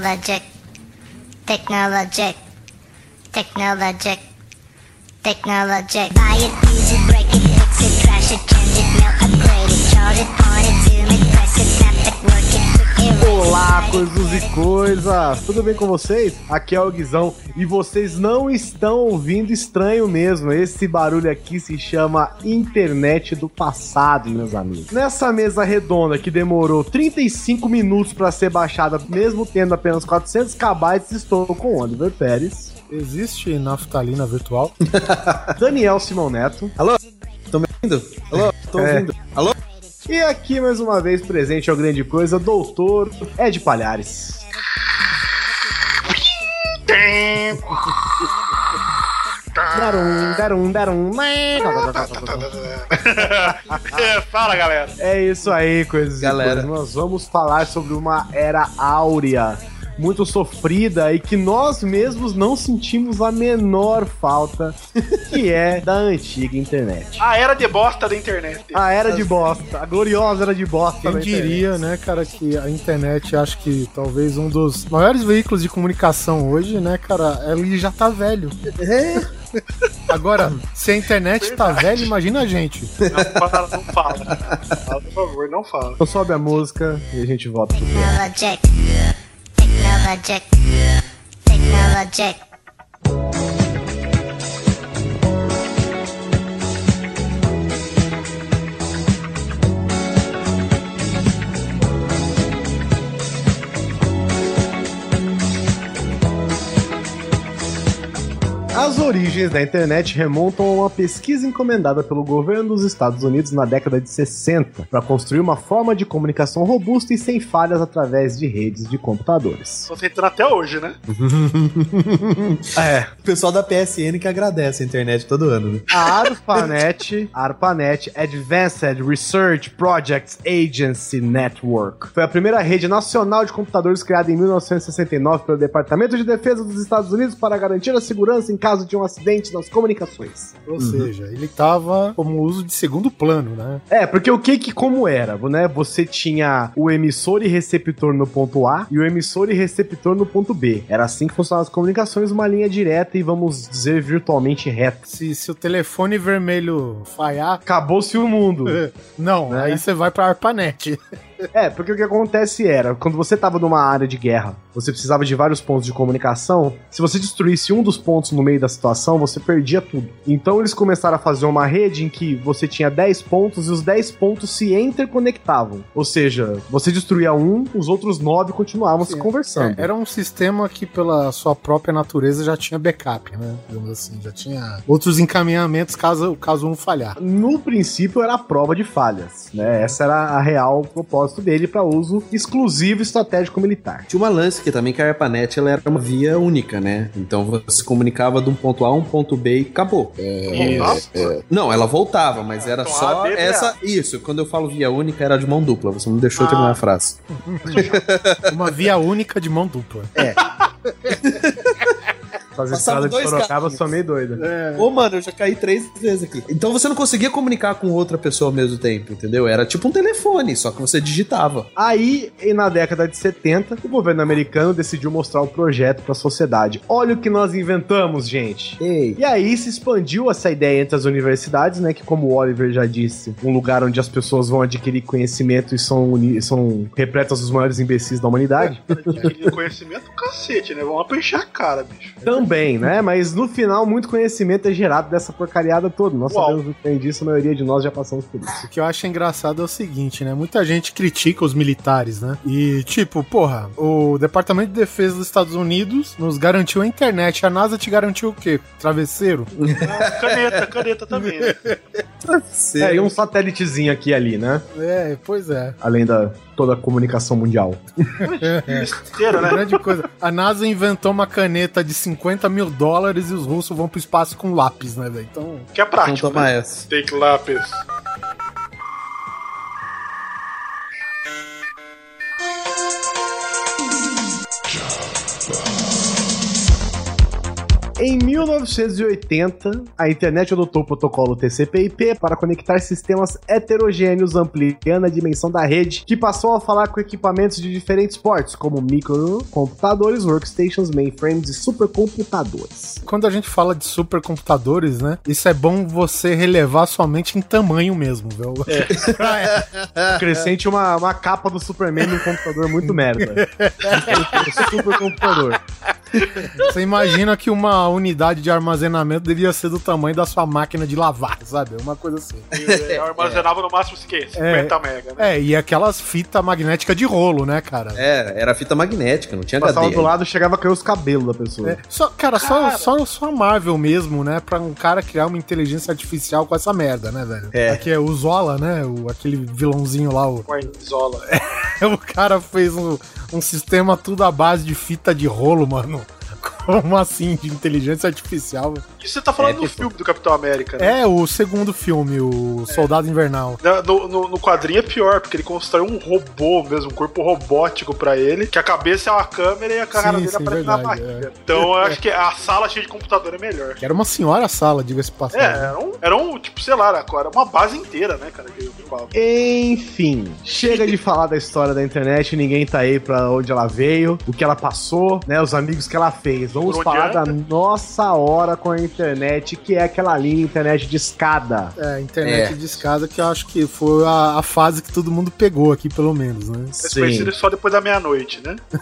Technologic. Technologic. Technologic. Technologic. Buy it, break it, coisas e coisas! Tudo bem com vocês? Aqui é o Guizão e vocês não estão ouvindo estranho mesmo. Esse barulho aqui se chama internet do passado, meus amigos. Nessa mesa redonda que demorou 35 minutos para ser baixada, mesmo tendo apenas 400 KB, estou com o Oliver Pérez, Existe naftalina virtual? Daniel Simão Neto Estão me ouvindo? Alô? Tô É. ouvindo. Alô? E aqui mais uma vez presente ao grande coisa, doutor Ed Palhares. Darum, darum, darum. Fala, galera. É isso aí, coisas e Galera. coisas. Nós vamos falar sobre uma era áurea, muito sofrida e que nós mesmos não sentimos a menor falta, que é da antiga internet. A era de bosta da internet. A era de bosta, a gloriosa era de bosta. Quem internet. diria, né, cara, que a internet, acho que talvez um dos maiores veículos de comunicação hoje, né, cara, ele já tá velho. É. Agora, se a internet tá velha, imagina a gente. Não fala, não fala. Fala, por favor, não fala. Então sobe a música e a gente volta pro. Technologic. Technologic. As origens da internet remontam a uma pesquisa encomendada pelo governo dos Estados Unidos na década de 60 para construir uma forma de comunicação robusta e sem falhas através de redes de computadores. Tô tentando até hoje, né? É, O pessoal da PSN que agradece a internet todo ano, né? a ARPANET, ARPANET Advanced Research Projects Agency Network, foi a primeira rede nacional de computadores criada em 1969 pelo Departamento de Defesa dos Estados Unidos para garantir a segurança em caso de um acidente nas comunicações. Ou seja, ele tava como uso de segundo plano, né? É, porque o que que como era, né? Você tinha o emissor e receptor no ponto A e o emissor e receptor no ponto B. Era assim que funcionavam as comunicações, uma linha direta e vamos dizer virtualmente reta. Se, se o telefone vermelho falhar, Acabou-se o mundo. não, Né? aí você vai pra ARPANET. É, porque o que acontece era, quando você tava numa área de guerra, você precisava de vários pontos de comunicação, se você destruísse um dos pontos no meio da situação, você perdia tudo. Então eles começaram a fazer uma rede em que você tinha 10 pontos e os 10 pontos se interconectavam. Ou seja, você destruía um, os outros 9 continuavam se conversando. É, era um sistema que, pela sua própria natureza, já tinha backup, né? Digamos assim, já tinha outros encaminhamentos caso, caso um falhar. No princípio era a prova de falhas, né? Essa era a real propósito dele para uso exclusivo estratégico militar. Tinha uma lance que também que a ARPANET ela era uma via única, né? Então você se comunicava de um ponto A a um ponto B e acabou. Voltava? Não, ela voltava, mas era Então, só A, B, essa. Isso, quando eu falo via única era de mão dupla. Você não deixou eu Ah. terminar a frase. Uma via única de mão dupla. Fazer Passava estrada de dois Sorocaba, caminhos. sou meio doida. Ô, mano, eu já caí três vezes aqui. Então você não conseguia comunicar com outra pessoa ao mesmo tempo, entendeu? Era tipo um telefone, só que você digitava. Aí, e na década de 70, o governo americano decidiu mostrar o projeto para a sociedade. Olha o que nós inventamos, gente. Ei. E aí se expandiu essa ideia entre as universidades, né? Que, como o Oliver já disse, um lugar onde as pessoas vão adquirir conhecimento e são, são repletas dos maiores imbecis da humanidade. Adquirir conhecimento, cacete, né? Vamos apertar a cara, bicho. Também bem, né? Mas no final, muito conhecimento é gerado dessa porcariada toda. Nós Uau. sabemos muito bem disso, a maioria de nós já passamos por isso. O que eu acho engraçado é o seguinte, né? Muita gente critica os militares, né? E, tipo, porra, o Departamento de Defesa dos Estados Unidos nos garantiu a internet. A NASA te garantiu o quê? Travesseiro? Caneta, caneta também. Né? É, e um satélitezinho aqui e ali, né? É, pois é. Além da toda a comunicação mundial. Besteira, né? Grande coisa. A NASA inventou uma caneta de 50 mil dólares e os russos vão pro espaço com lápis, né, velho? Então. Que é Então prático. toma Né? essa. Take lápis. Em 1980, a internet adotou o protocolo TCP/IP para conectar sistemas heterogêneos, ampliando a dimensão da rede, que passou a falar com equipamentos de diferentes portes, como microcomputadores, workstations, mainframes e supercomputadores. Quando a gente fala de supercomputadores, né? Isso é bom você relevar somente em tamanho mesmo, viu? Crescente uma, uma capa do Superman num computador muito merda. Supercomputador. Você imagina que uma unidade de armazenamento devia ser do tamanho da sua máquina de lavar, sabe? Uma coisa assim. E eu armazenava no máximo o quê? 50 mega, né? É, e aquelas fitas magnéticas de rolo, né, cara? É, era fita magnética, não tinha Passava HD. do lado, chegava a cair os cabelos da pessoa. É, só, cara, Só, só, só a Marvel mesmo, né? Pra um cara criar uma inteligência artificial com essa merda, né, velho? É. Aqui é o Zola, né? O, aquele vilãozinho lá, o, Com a Isola. o cara fez um, um sistema tudo à base de fita de rolo, mano. Como assim, de inteligência artificial? Isso você tá falando É, do tipo- filme do Capitão América, né? É o segundo filme, o Soldado Invernal. Na- No, no, no quadrinho é pior, porque ele constrói um robô mesmo, um corpo robótico pra ele, que a cabeça é uma câmera e a cara Sim, dele sim, aparece na verdade, barriga. Então eu acho que a sala cheia de computador é melhor. Que era uma senhora sala, diga-se É, passagem. era um, era um, tipo, sei lá, era uma base inteira, né, cara, que eu ocupava. Enfim, chega de falar da história da internet, ninguém tá aí pra onde ela veio, o que ela passou, né, os amigos que ela fez. Vamos Por onde falar da nossa hora com a internet, que é aquela linha internet de escada. É, internet É. de escada que eu acho que foi a, a fase que todo mundo pegou aqui, pelo menos, né? Mas conhecido só depois da meia-noite, né?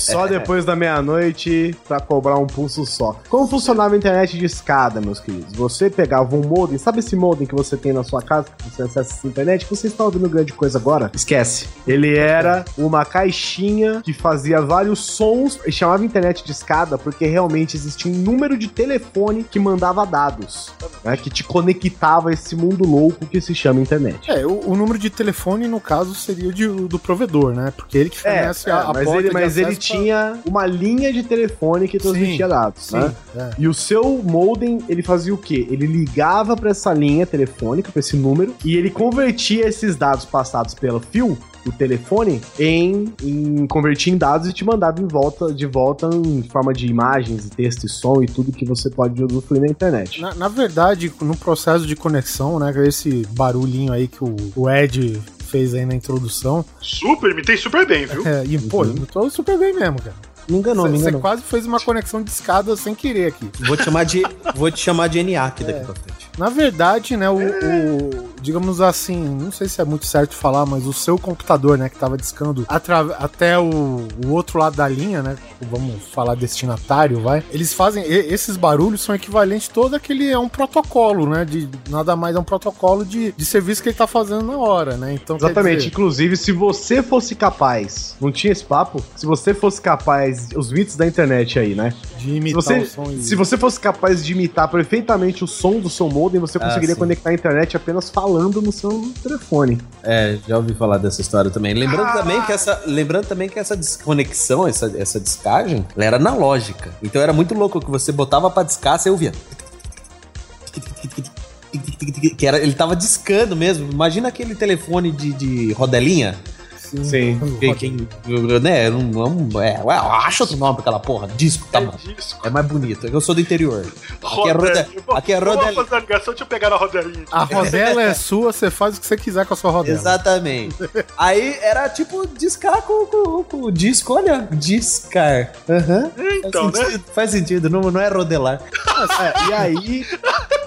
Só depois da meia-noite pra cobrar um pulso só. Como funcionava a internet de escada, meus queridos? Você pegava um modem, sabe esse modem que você tem na sua casa, que você acessa essa internet? Você está ouvindo grande coisa agora? Esquece. Ele era uma caixinha que fazia vários sons e chamava internet de escada porque realmente existia um número de telefone que mandava dados, né? Que te conectava a esse mundo louco que se chama internet. É, o, o número de telefone, no caso, seria o de- do provedor, né? Porque ele que fornece a, a É, mas porta ele, mas ele pra- tinha uma linha de telefone que transmitia Sim, dados, Sim, né? é. E o seu modem, ele fazia o quê? Ele ligava pra essa linha telefônica, pra esse número, e ele convertia esses dados passados pelo fio do telefone em, em convertia em dados e te mandava em volta, de volta em forma de imagens, texto e som e tudo que você pode usufruir na internet. Na, na verdade, no processo de conexão, né? Esse barulhinho aí que o, o Ed fez aí na introdução. Super, imitei super bem, viu? É, e, pô, eu tô super bem mesmo, cara. Me enganou, me Você enganou. quase fez uma conexão de escada sem querer aqui. Vou te chamar de, vou te chamar de ENIAC daqui É. pra frente. Na verdade, né, o, o- digamos assim, não sei se é muito certo falar, mas o seu computador, né, que tava discando até o, o outro lado da linha, né, vamos falar destinatário, vai. Eles fazem e- esses barulhos são equivalentes todo aquele é um protocolo, né, de nada mais é um protocolo de, de serviço que ele tá fazendo na hora, né? Então, Exatamente. dizer, Inclusive, se você fosse capaz, não tinha esse papo? Se você fosse capaz, os mitos da internet aí, né? de Se imitar você, o som se você fosse capaz de imitar perfeitamente o som do seu modem, você Ah, conseguiria sim. conectar a internet apenas falando no seu telefone. É, já ouvi falar dessa história também. Lembrando também que essa, lembrando também que essa desconexão, essa, essa descagem, ela era analógica. Então era muito louco que você botava pra discar, você ouvia. Que era, ele tava discando mesmo. Imagina aquele telefone de, de rodelinha. Sim. Que, que, né, não, não, é, ué, acha outro nome pra aquela porra. Disco, tá bom. Disco. É mais bonito. Eu sou do interior. Aqui é, roda, aqui é Vamos rodelinha. fazer a ligação, deixa eu pegar na rodelinha. A rodela é sua, você faz o que você quiser com a sua rodela. Exatamente. Aí era tipo discar com, com, com o disco. Olha, discar. Aham. Então, faz, né? sentido, faz sentido, não, não é rodelar. É, e aí,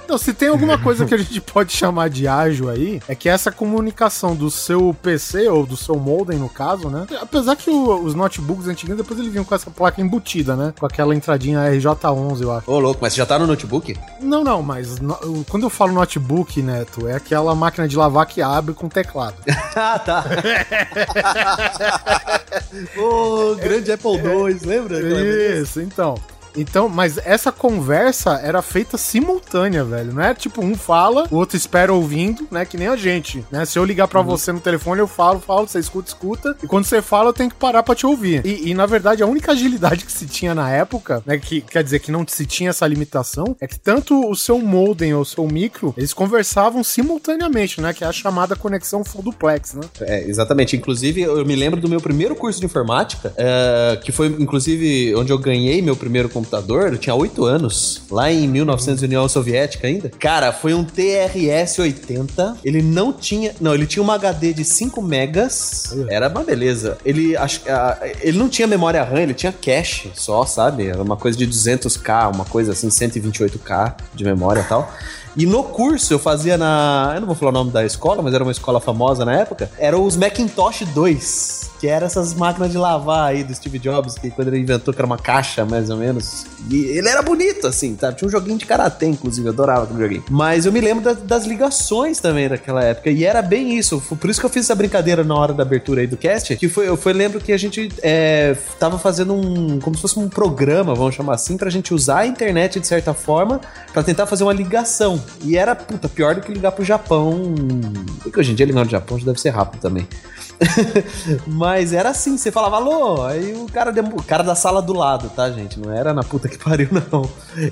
Não, se tem alguma coisa que a gente pode chamar de ágil aí, é que essa comunicação do seu PC ou do seu modem, no caso, né? Apesar que o- os notebooks antigos, depois eles vinham com essa placa embutida, né? Com aquela entradinha RJ11, eu acho. Ô, louco, mas você já tá no notebook? Não, não, mas no- quando eu falo notebook, Neto, é aquela máquina de lavar que abre com teclado. ah, tá. Ô, grande Apple II, lembra? Isso, então. Então, mas essa conversa era feita simultânea, velho. Não é tipo um fala, o outro espera ouvindo, né? Que nem a gente, né? Se eu ligar pra você no telefone, eu falo, falo, você escuta, escuta. E quando você fala, eu tenho que parar pra te ouvir. E, e, na verdade, a única agilidade que se tinha na época, né? Que quer dizer que não se tinha essa limitação, é que tanto o seu modem ou o seu micro, eles conversavam simultaneamente, né? Que é a chamada conexão full duplex, né? É, exatamente. Inclusive, eu me lembro do meu primeiro curso de informática, é, que foi, inclusive, onde eu ganhei meu primeiro computador. Eu tinha 8 anos, lá em 1900, União Soviética ainda. Cara, foi um TRS-80. Ele não tinha. Não, ele tinha uma HD de 5 megas. Era uma beleza. Ele, acho, ah, ele não tinha memória RAM, ele tinha cache só, sabe? Era uma coisa de 200k, uma coisa assim, 128k de memória e tal. E no curso eu fazia na. Eu não vou falar o nome da escola, mas era uma escola famosa na época. Era os Macintosh 2. Que eram essas máquinas de lavar aí do Steve Jobs, que quando ele inventou, que era uma caixa, mais ou menos. E ele era bonito, assim, sabe? Tinha um joguinho de karatê, inclusive, eu adorava aquele joguinho. Mas eu me lembro da- das ligações também daquela época. E era bem isso. Por isso que eu fiz essa brincadeira na hora da abertura aí do cast. Que foi, eu foi, lembro que a gente é, tava fazendo um. como se fosse um programa, vamos chamar assim, pra gente usar a internet de certa forma pra tentar fazer uma ligação. E era, puta, pior do que ligar pro Japão. Porque hoje em dia ligar no Japão já deve ser rápido também. Mas era assim, você falava alô, aí o cara, o cara da sala do lado, tá, gente? Não era na puta que pariu, não.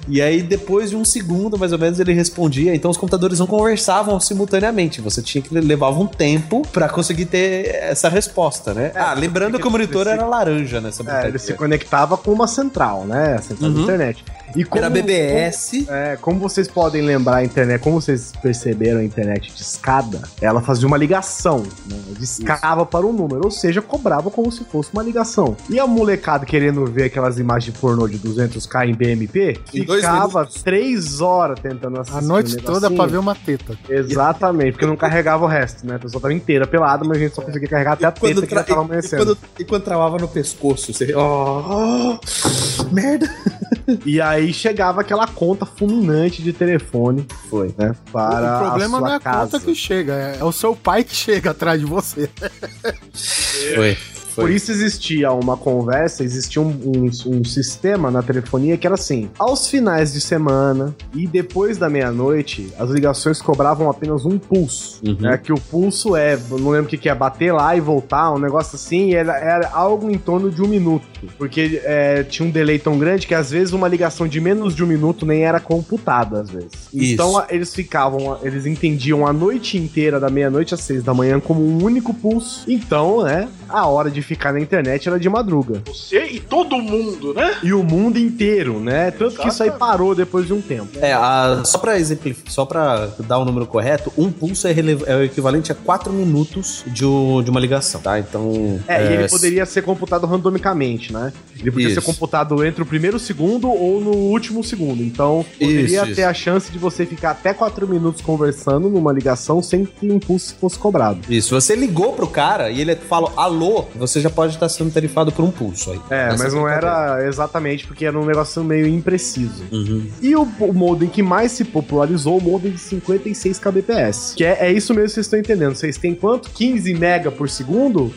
E aí, depois de um segundo, mais ou menos, ele respondia. Então os computadores não conversavam simultaneamente. Você tinha que levar um tempo pra conseguir ter essa resposta, né? ah, lembrando que o monitor era laranja nessa É, ele se brincadeira. conectava com uma central, né? A central da Uhum. internet. E como, Era BBS. É, como vocês podem lembrar a internet, como vocês perceberam a internet de escada, ela fazia uma ligação, né? Discava para um número, ou seja, cobrava como se fosse uma ligação. E a molecada querendo ver aquelas imagens pornô de 200k em BMP, Em ficava três horas tentando assistir. A noite um toda pra negocinho. ver uma teta. Exatamente, porque não carregava o resto, né? A pessoa tava inteira pelada, mas a gente só conseguia carregar até a teta que já tava e, amanhecendo. quando, e quando travava no pescoço, você. Oh, merda! E aí chegava aquela conta fulminante de telefone, Foi. né? Para o problema a sua não é a casa. conta que chega, é, é o seu pai que chega atrás de você. Foi. Por isso existia uma conversa, existia um, um- um sistema na telefonia que era assim: aos finais de semana e depois da meia-noite, as ligações cobravam apenas um pulso. Uhum. Né? Que o pulso é, não lembro o que, que é, bater lá e voltar, um negócio assim, e era, era algo em torno de um minuto. Porque é, tinha um delay tão grande que às vezes uma ligação de menos de um minuto nem era computada, às vezes. Isso. Então eles ficavam, eles entendiam a noite inteira, da meia-noite às seis da manhã, como um único pulso. Então, né, a hora de ficar na internet era de madruga. Você e todo mundo, né? E o mundo inteiro, né? Tanto que isso aí parou depois de um tempo. É, a- só pra exemplificar, só pra dar o número correto, um pulso é, é o equivalente a 4 minutos de, o- de uma ligação, tá? Então. É, e ele poderia ser computado randomicamente, né? Ele podia Isso. ser computado entre o primeiro segundo ou no último segundo. Então, poderia Isso, ter isso. a chance de você ficar até 4 minutos conversando numa ligação sem que o impulso fosse cobrado. Isso, você ligou pro cara e ele fala alô, você já pode estar sendo tarifado por um pulso aí. É, Essa mas não brincadeira. era exatamente porque era um negócio meio impreciso. Uhum. E o, o modem que mais se popularizou, o modem de 56 kbps. Que é, é isso mesmo que vocês estão entendendo. Vocês têm quanto? 15 mega por segundo?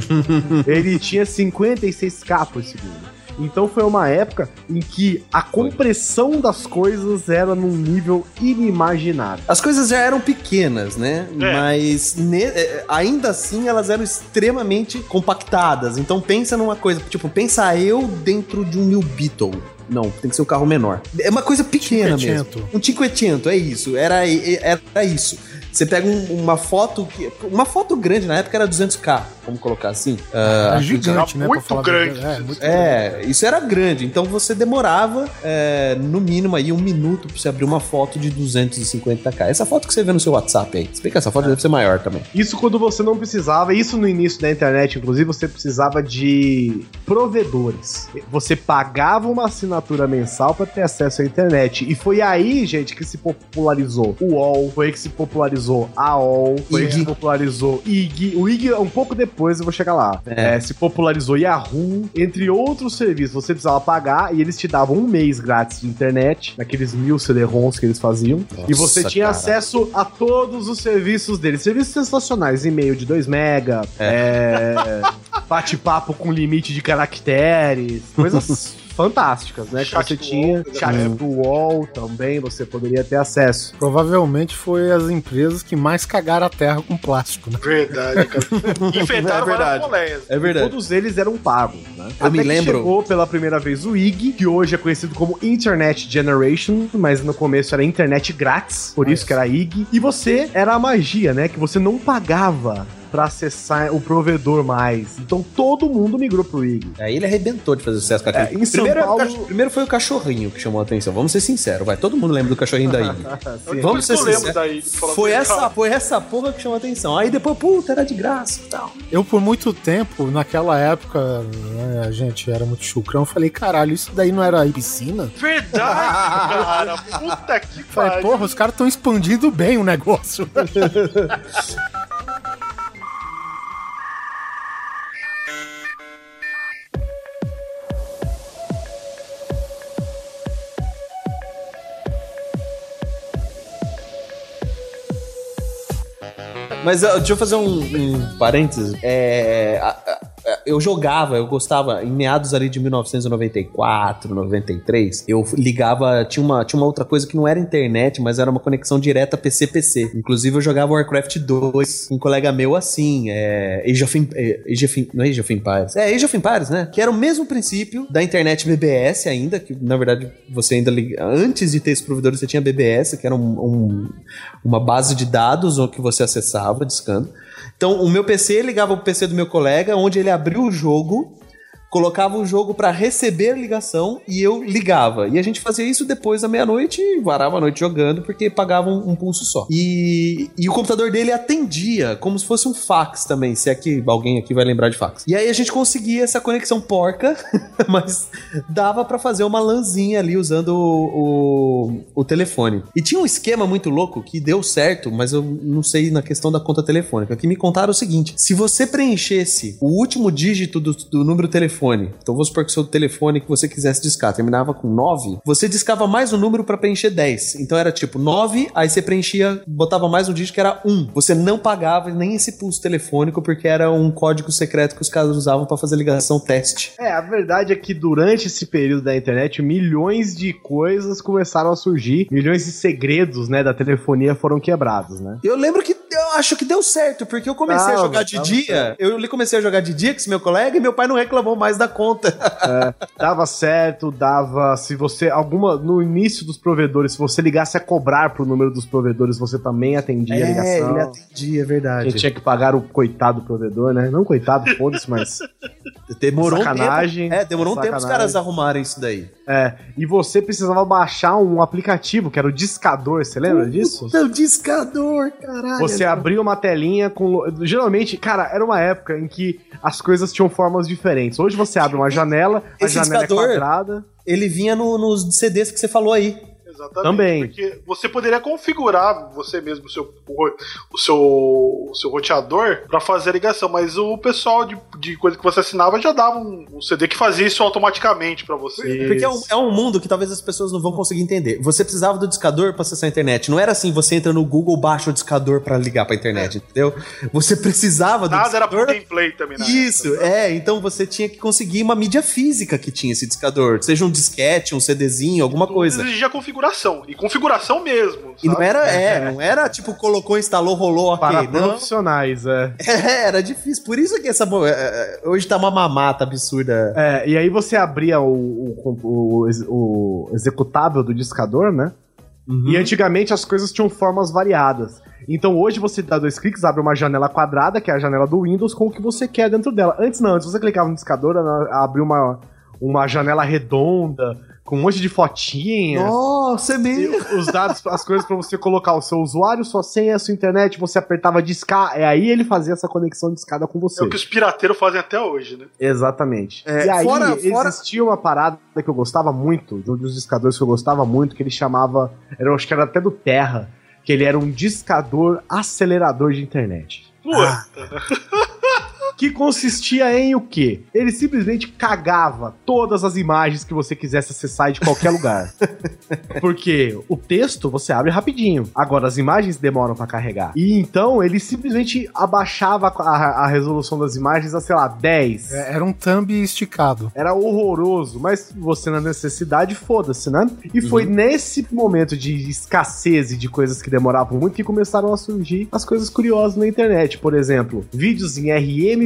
Ele tinha 56k por segundo. Então foi uma época em que a compressão das coisas era num nível inimaginável. As coisas já eram pequenas, né? É. Mas ne- é, ainda assim elas eram extremamente compactadas. Então pensa numa coisa, tipo, pensa eu dentro de um New Beetle. Não, tem que ser um carro menor. É uma coisa pequena mesmo. Um cinquecento, é isso. Era, era isso. Você pega um- uma foto que. Uma foto grande, na época era 200k, vamos colocar assim. Ah, É gigante, né? muito grande. É, muito é, isso era grande. Então você demorava, é, no mínimo, aí um minuto pra você abrir uma foto de 250k. Essa foto que você vê no seu WhatsApp aí. Se bem que essa foto deve ser maior também. Isso quando você não precisava, isso no início da internet, inclusive, você precisava de provedores. Você pagava uma assinatura mensal para ter acesso à internet. E foi aí, gente, que se popularizou o UOL, foi aí que se popularizou a OL, foi aí que se IG. popularizou IG. O IG, um pouco depois, eu vou chegar lá. É. É, se popularizou Yahoo, entre outros serviços. Você precisava pagar e eles te davam um mês grátis de internet, naqueles mil CD-ROMs que eles faziam. e você Nossa, tinha cara. acesso a todos os serviços deles. Serviços sensacionais, e-mail de 2 mega, é, bate-papo com limite de caracteres, coisas fantásticas, né? Que Chat você do tinha. UOL, Chat do UOL também, você poderia ter acesso. Provavelmente foi as empresas que mais cagaram a terra com plástico, né? Verdade, cara. Inventaram É verdade. moléias. É verdade. Todos eles eram pagos, né? Eu me que lembro- chegou pela primeira vez o IG, que hoje é conhecido como Internet Generation, mas no começo era internet grátis, por isso que era IG. E você era a magia, né? Que você não pagava pra acessar o provedor mais. Então todo mundo migrou pro IG. Aí ele arrebentou de fazer sucesso com aquele. É, em São primeiro, Paulo- o cach- primeiro foi o cachorrinho que chamou a atenção. Vamos ser sinceros, vai. Todo mundo lembra do cachorrinho daí. Eu Vamos ser sinceros. daí. Foi essa, foi essa porra que chamou a atenção. Aí depois, puta, era de graça e tal. Eu, por muito tempo, naquela época, né, a gente era muito chucrão, falei, caralho, isso daí não era piscina? Verdade, cara. Puta que Falei, pariu. porra, os caras estão expandindo bem o negócio. Mas deixa eu fazer um, um parênteses. É, a- a- eu jogava, eu gostava, em meados ali de 1994, 93, eu ligava, tinha uma, tinha uma outra coisa que não era internet, mas era uma conexão direta PC-PC. Inclusive eu jogava Warcraft 2 com um colega meu assim, é, Age of, é, Age of não é Age of Empires, é Age of Empires, né? Que era o mesmo princípio da internet BBS ainda, que na verdade você ainda, antes de ter esse provedor, você tinha BBS, que era um- um, uma base de dados que você acessava discando. Então, o meu PC ligava pro PC do meu colega, onde ele abriu o jogo, colocava o jogo pra receber ligação e eu ligava. E a gente fazia isso depois da meia-noite e varava a noite jogando, porque pagava um, um pulso só. E, e o computador dele atendia, como se fosse um fax também, se é que alguém aqui vai lembrar de fax. E aí a gente conseguia essa conexão porca, mas dava pra fazer uma lanzinha ali usando o, o, o telefone. E tinha um esquema muito louco que deu certo, mas eu não sei na questão da conta telefônica, que me contaram o seguinte: se você preenchesse o último dígito do, do número telefone, então vamos supor que o seu telefone que você quisesse discar terminava com 9, você discava mais um número pra preencher 10. Então era tipo 9, aí você preenchia, botava mais um dígito que era 1. Você não pagava nem esse pulso telefônico porque era um código secreto que os caras usavam pra fazer ligação teste. É, a verdade é que durante esse período da internet, milhões de coisas começaram a surgir, milhões de segredos, né, da telefonia foram quebrados, né? Eu lembro que eu acho que deu certo, porque eu comecei a Tava, jogar de dia. certo. Eu comecei a jogar de dia com esse meu colega e meu pai não reclamou mais da conta. Dava certo, dava. Se você. Alguma. No início dos provedores, se você ligasse a cobrar pro número dos provedores, você também atendia a ligação. ele atendia, é A verdade. gente tinha que pagar o coitado provedor, né? Não coitado, foda-se, mas. demorou sacanagem, um tempo. É, demorou um tempo os sacanagem. caras arrumarem isso daí. É. E você precisava baixar um aplicativo, que era o Discador, você lembra disso? Puta, o discador, caralho. Você abria uma telinha com. Geralmente, cara, era uma época em que as coisas tinham formas diferentes. Hoje você abre uma janela, a Esse janela é quadrada. Ele vinha no- nos CDs que você falou aí. Exatamente. Também. Porque você poderia configurar você mesmo o seu, o, seu, o seu roteador pra fazer a ligação, mas o pessoal de, de coisa que você assinava já dava um, um CD que fazia isso automaticamente pra você. Porque é um, é um mundo que talvez as pessoas não vão conseguir entender. Você precisava do discador pra acessar a internet. Não era assim, você entra no Google, baixa o discador pra ligar pra internet, entendeu? Você precisava do Nada era pro discador. gameplay também, né? Isso, é. Então você tinha que conseguir uma mídia física que tinha esse discador. Seja um disquete, um CDzinho, alguma coisa. Exigia configuração. E configuração mesmo. E não sabe? era, é, não era tipo colocou, instalou, rolou, ok. Para Não. profissionais, é. É, era difícil. Por isso que essa. é, é, Hoje tá uma mamata absurda. É, e aí você abria o, o, o, o executável do discador, né? E antigamente as coisas tinham formas variadas. Então hoje você dá dois cliques, abre uma janela quadrada, que é a janela do Windows, com o que você quer dentro dela. Antes não, antes você clicava no discador, ela abria uma, uma janela redonda, com um monte de fotinha. Nossa, é mesmo. os dados, as coisas pra você colocar o seu usuário, sua senha, sua internet, você apertava discar, é aí ele fazia essa conexão de escada com você. É o que os pirateiros fazem até hoje, né? Exatamente. É, e aí fora- fora- existia uma parada que eu gostava muito, de um dos discadores que eu gostava muito, que ele chamava, era, eu acho que era até do Terra, que ele era um discador acelerador de internet. Puta. Que consistia em o quê? Ele simplesmente cagava todas as imagens que você quisesse acessar de qualquer lugar. Porque o texto você abre rapidinho. Agora as imagens demoram pra carregar. E então ele simplesmente abaixava a, a resolução das imagens a, sei lá, 10. É, Era um thumb esticado. Era horroroso, mas você na necessidade, foda-se, né? E foi nesse momento de escassez e de coisas que demoravam muito que começaram a surgir as coisas curiosas na internet. Por exemplo, vídeos em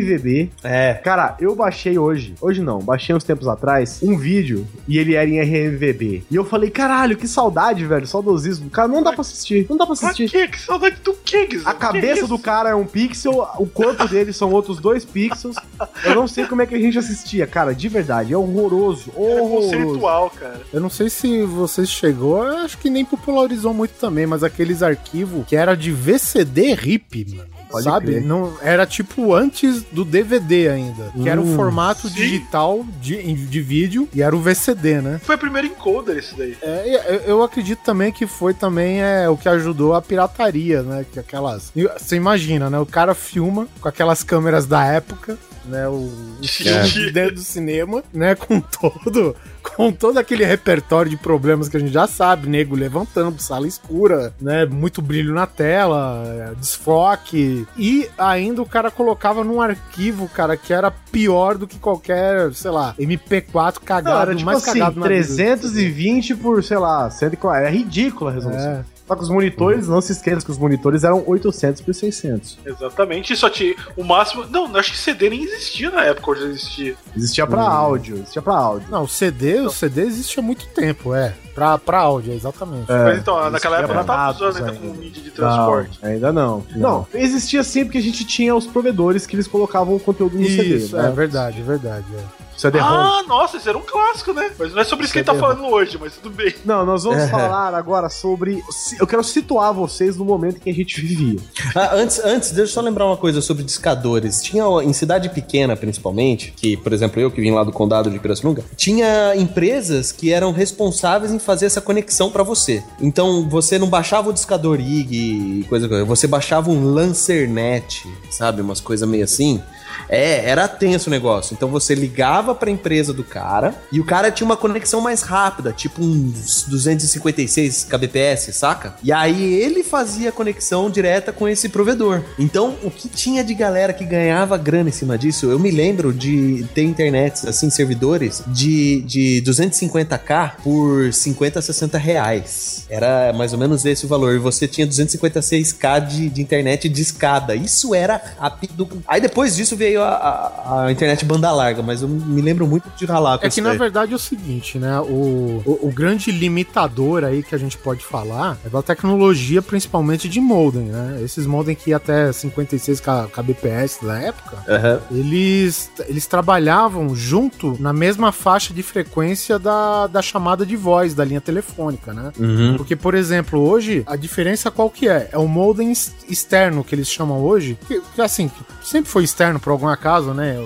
RMVB. É. Cara, eu baixei hoje, hoje não, baixei uns tempos atrás, um vídeo e ele era em RMVB. E eu falei, caralho, que saudade, velho, saudosismo. Cara, não dá pra assistir, não dá pra Pra assistir. quê? Que saudade do quê, Guizão? A cabeça do cara é um pixel, o corpo dele são outros dois pixels. Eu não sei como é que a gente assistia, cara, de verdade. É horroroso, É horroroso. conceitual, cara. Eu não sei se você chegou, eu acho que nem popularizou muito também, mas aqueles arquivos que era de VCD RIP, mano. Pode sabe? crer. Não, era tipo antes do DVD ainda. Que era o Hum, formato sim. digital de, de vídeo e era o VCD, né? Foi o primeiro encoder esse daí. É, eu, eu acredito também que foi também é, o que ajudou a pirataria, né? Que aquelas. Você imagina, né? O cara filma com aquelas câmeras da época, né? O, o filme de dentro do cinema, né? Com todo. Com todo aquele repertório de problemas que a gente já sabe, nego levantando, sala escura, né? Muito brilho na tela, é, desfoque. E ainda o cara colocava num arquivo, cara, que era pior do que qualquer, sei lá, MP4 cagado, Não, era tipo mais assim, cagado na vida. 320 por, sei lá, 140. Era ridícula a resolução. É. Só que os monitores, não se esqueça que os monitores eram 800 por 600. Exatamente. E só tinha o máximo. Não, acho que CD nem existia na época onde existia. Existia pra áudio, existia pra áudio. Não, o CD, o CD existe há muito tempo, é. Pra, pra áudio, exatamente. Mas então, naquela época não tava usando ainda ainda. como mídia de transporte. Não, ainda não. não. existia sim porque a gente tinha os provedores que eles colocavam o conteúdo no Isso, CD. é né? verdade, é verdade. é. CD-ROM. Ah, nossa, isso era um clássico, né? Mas não é sobre isso que ele tá CD-ROM. falando hoje, mas tudo bem. Não, nós vamos É. falar agora sobre. Eu quero situar vocês no momento em que a gente vivia. Ah, antes, antes, deixa eu só lembrar uma coisa sobre discadores. Tinha em cidade pequena, principalmente, que, por exemplo, eu que vim lá do condado de Pirassununga, tinha empresas que eram responsáveis em fazer essa conexão pra você. Então, você não baixava o discador IG e coisa coisa, você baixava um Lancernet, sabe, umas coisas meio assim. É, era tenso o negócio. Então você ligava pra empresa do cara e o cara tinha uma conexão mais rápida, tipo uns 256 kbps, saca? E aí ele fazia conexão direta com esse provedor. Então o que tinha de galera que ganhava grana em cima disso? Eu me lembro de ter internet, assim, servidores de, de 250k por 50, 60 reais. Era mais ou menos esse o valor. E você tinha 256k de, de internet de escada. Isso era rápido. Aí depois disso veio a, a- a internet banda larga, mas eu me lembro muito de ralar com É que na daí. verdade é o seguinte, né? O, o, o grande limitador aí que a gente pode falar é da tecnologia, principalmente de modem, né? Esses modem que ia até 56 K- kbps da época, Aham. eles, eles trabalhavam junto na mesma faixa de frequência da, da chamada de voz da linha telefônica, né? Uhum. Porque, por exemplo, hoje, a diferença qual que é? É o modem ex- externo que eles chamam hoje, que, que, assim, sempre foi externo por algum acaso, né?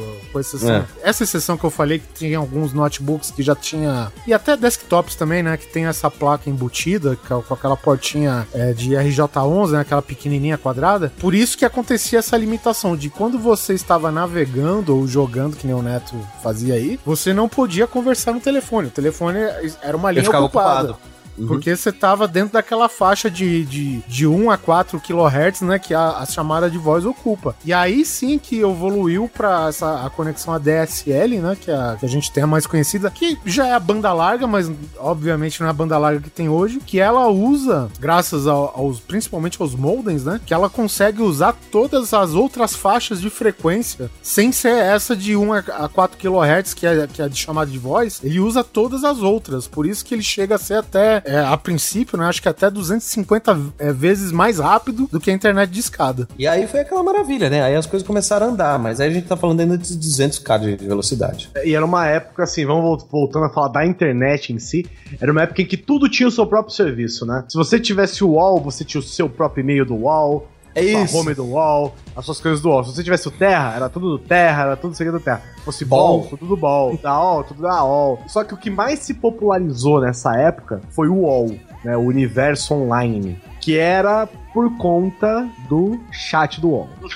É. Essa exceção que eu falei que tinha alguns notebooks que já tinha, e até desktops também, né? Que tem essa placa embutida, com com aquela portinha é, de RJ11, né? Aquela pequenininha quadrada. Por isso que acontecia essa limitação de quando você estava navegando ou jogando, que nem o Neto fazia aí, você não podia conversar no telefone. O telefone era uma linha ocupada. ocupado. Uhum. Porque você tava dentro daquela faixa de, de, de 1 a 4 kHz, né? Que a, a chamada de voz ocupa. E aí sim que evoluiu pra essa, a conexão ADSL, né? Que a, que a gente tem a mais conhecida, que já é a banda larga, mas obviamente não é a banda larga que tem hoje. Que ela usa, graças ao- aos, principalmente aos modems, né? Que ela consegue usar todas as outras faixas de frequência sem ser essa de 1 a a 4 kHz, que é, que é de chamada de voz. Ele usa todas as outras. Por isso que ele chega a ser até é, a princípio, né, acho que até 250 é, vezes mais rápido do que a internet de escada. E aí foi aquela maravilha, né? Aí as coisas começaram a andar, mas aí a gente tá falando ainda de 200k de velocidade. E era uma época, assim, vamos vol- voltando a falar da internet em si, era uma época em que tudo tinha o seu próprio serviço, né? Se você tivesse o UOL, você tinha o seu próprio e-mail do UOL, É a isso. home do UOL, as suas coisas do UOL. Se você tivesse o Terra, era tudo do Terra, era tudo aqui do Terra. Se fosse. Bol, tudo do Bol. Da UOL, tudo da UOL. Só que o que mais se popularizou nessa época foi o UOL, né? O universo online. Que era por conta do chat do UOL.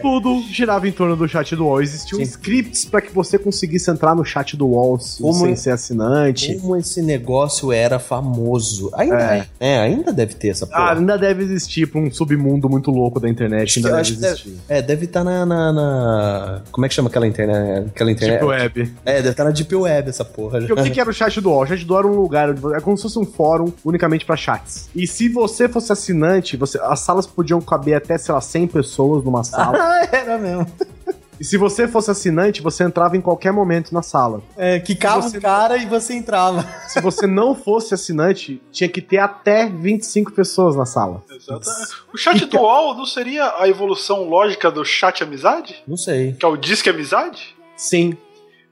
Tudo girava em torno do chat do UOL. Existiam Sim. scripts para que você conseguisse entrar no chat do UOL Como- sem ser assinante. Como esse negócio era famoso. Ainda é. é, ainda deve ter essa Ah, porra. ainda deve existir pra um submundo muito louco da internet. Ainda deve existir. É, deve estar na, na, na- Como é que chama aquela internet? Aquela internet. Tipo web. É, deve estar na Deep Web essa porra. Porque o que, que era o chat do UOL? O chat do UOL era um lugar, é como se fosse um fórum unicamente pra chats. E se você fosse assinante, você, as salas podiam caber até, sei lá, 100 pessoas numa sala. Ah, era mesmo. e se você fosse assinante, você entrava em qualquer momento na sala. É, quicava Você- o cara e você entrava. Se você não fosse assinante, tinha que ter até 25 pessoas na sala. Exatamente. O chat do UOL não seria a evolução lógica do chat amizade? Não sei. Que é o Disque Amizade? Sim.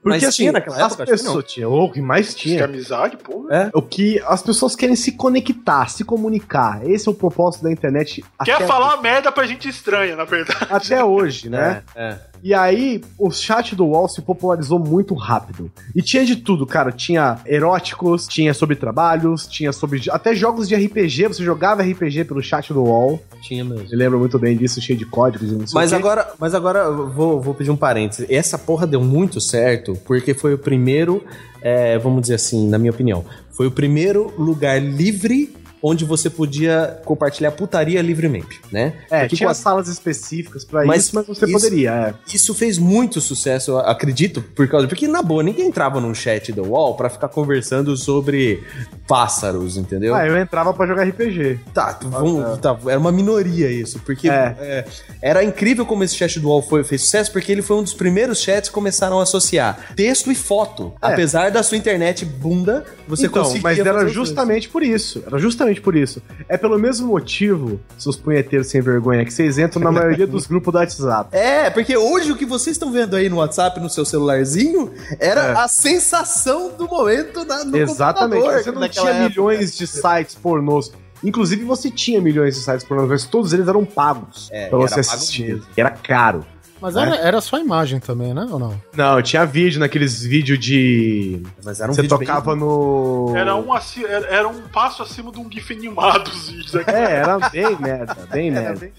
Porque Mas assim, naquela as época? Que pessoas tinha, o que mais tinha. Amizade, pô. É. O que as pessoas querem se conectar, se comunicar. Esse é o propósito da internet. Quer até- falar merda pra gente estranha, na verdade. Até hoje, né? É, é. E aí, o chat do UOL se popularizou muito rápido. E tinha de tudo, cara. Tinha eróticos, tinha sobre trabalhos, tinha sobre. Até jogos de RPG. Você jogava RPG pelo chat do UOL. Tinha mesmo. Eu lembro muito bem disso, cheio de códigos e não sei Mas o quê. agora, mas agora eu vou, vou pedir um parênteses. Essa porra deu muito certo porque foi o primeiro, é, vamos dizer assim, na minha opinião, foi o primeiro lugar livre onde você podia compartilhar putaria livremente, né? É, Porque tinha a- salas específicas pra Mas isso, mas você isso- poderia, é. Isso fez muito sucesso, eu acredito, por causa. Porque, na boa, ninguém entrava num chat do UOL pra ficar conversando sobre pássaros, entendeu? Ah, eu entrava pra jogar RPG. Tá, vamos- tá, era uma minoria isso, porque É. é, era incrível como esse chat do UOL foi, fez sucesso, porque ele foi um dos primeiros chats que começaram a associar texto e foto. É. Apesar da sua internet bunda, você então, conseguia mas era justamente por isso. Era justamente por isso. É pelo mesmo motivo, seus punheteiros sem vergonha, que vocês entram na maioria dos grupos do WhatsApp. É, porque hoje o que vocês estão vendo aí no WhatsApp, no seu celularzinho, era É. a sensação do momento da, no Exatamente. computador, Você não tinha época. milhões de sites pornôs. Inclusive, você tinha milhões de sites pornôs, mas todos eles eram pagos É, pra você era pago assistir. mesmo. Era caro. Mas era, era só imagem também, né? Ou não? Não, tinha vídeo naqueles vídeos de. Mas era um você vídeo tocava no. Era um, aci- era um passo acima de um GIF animado os vídeos aqui. É, era bem merda, bem merda.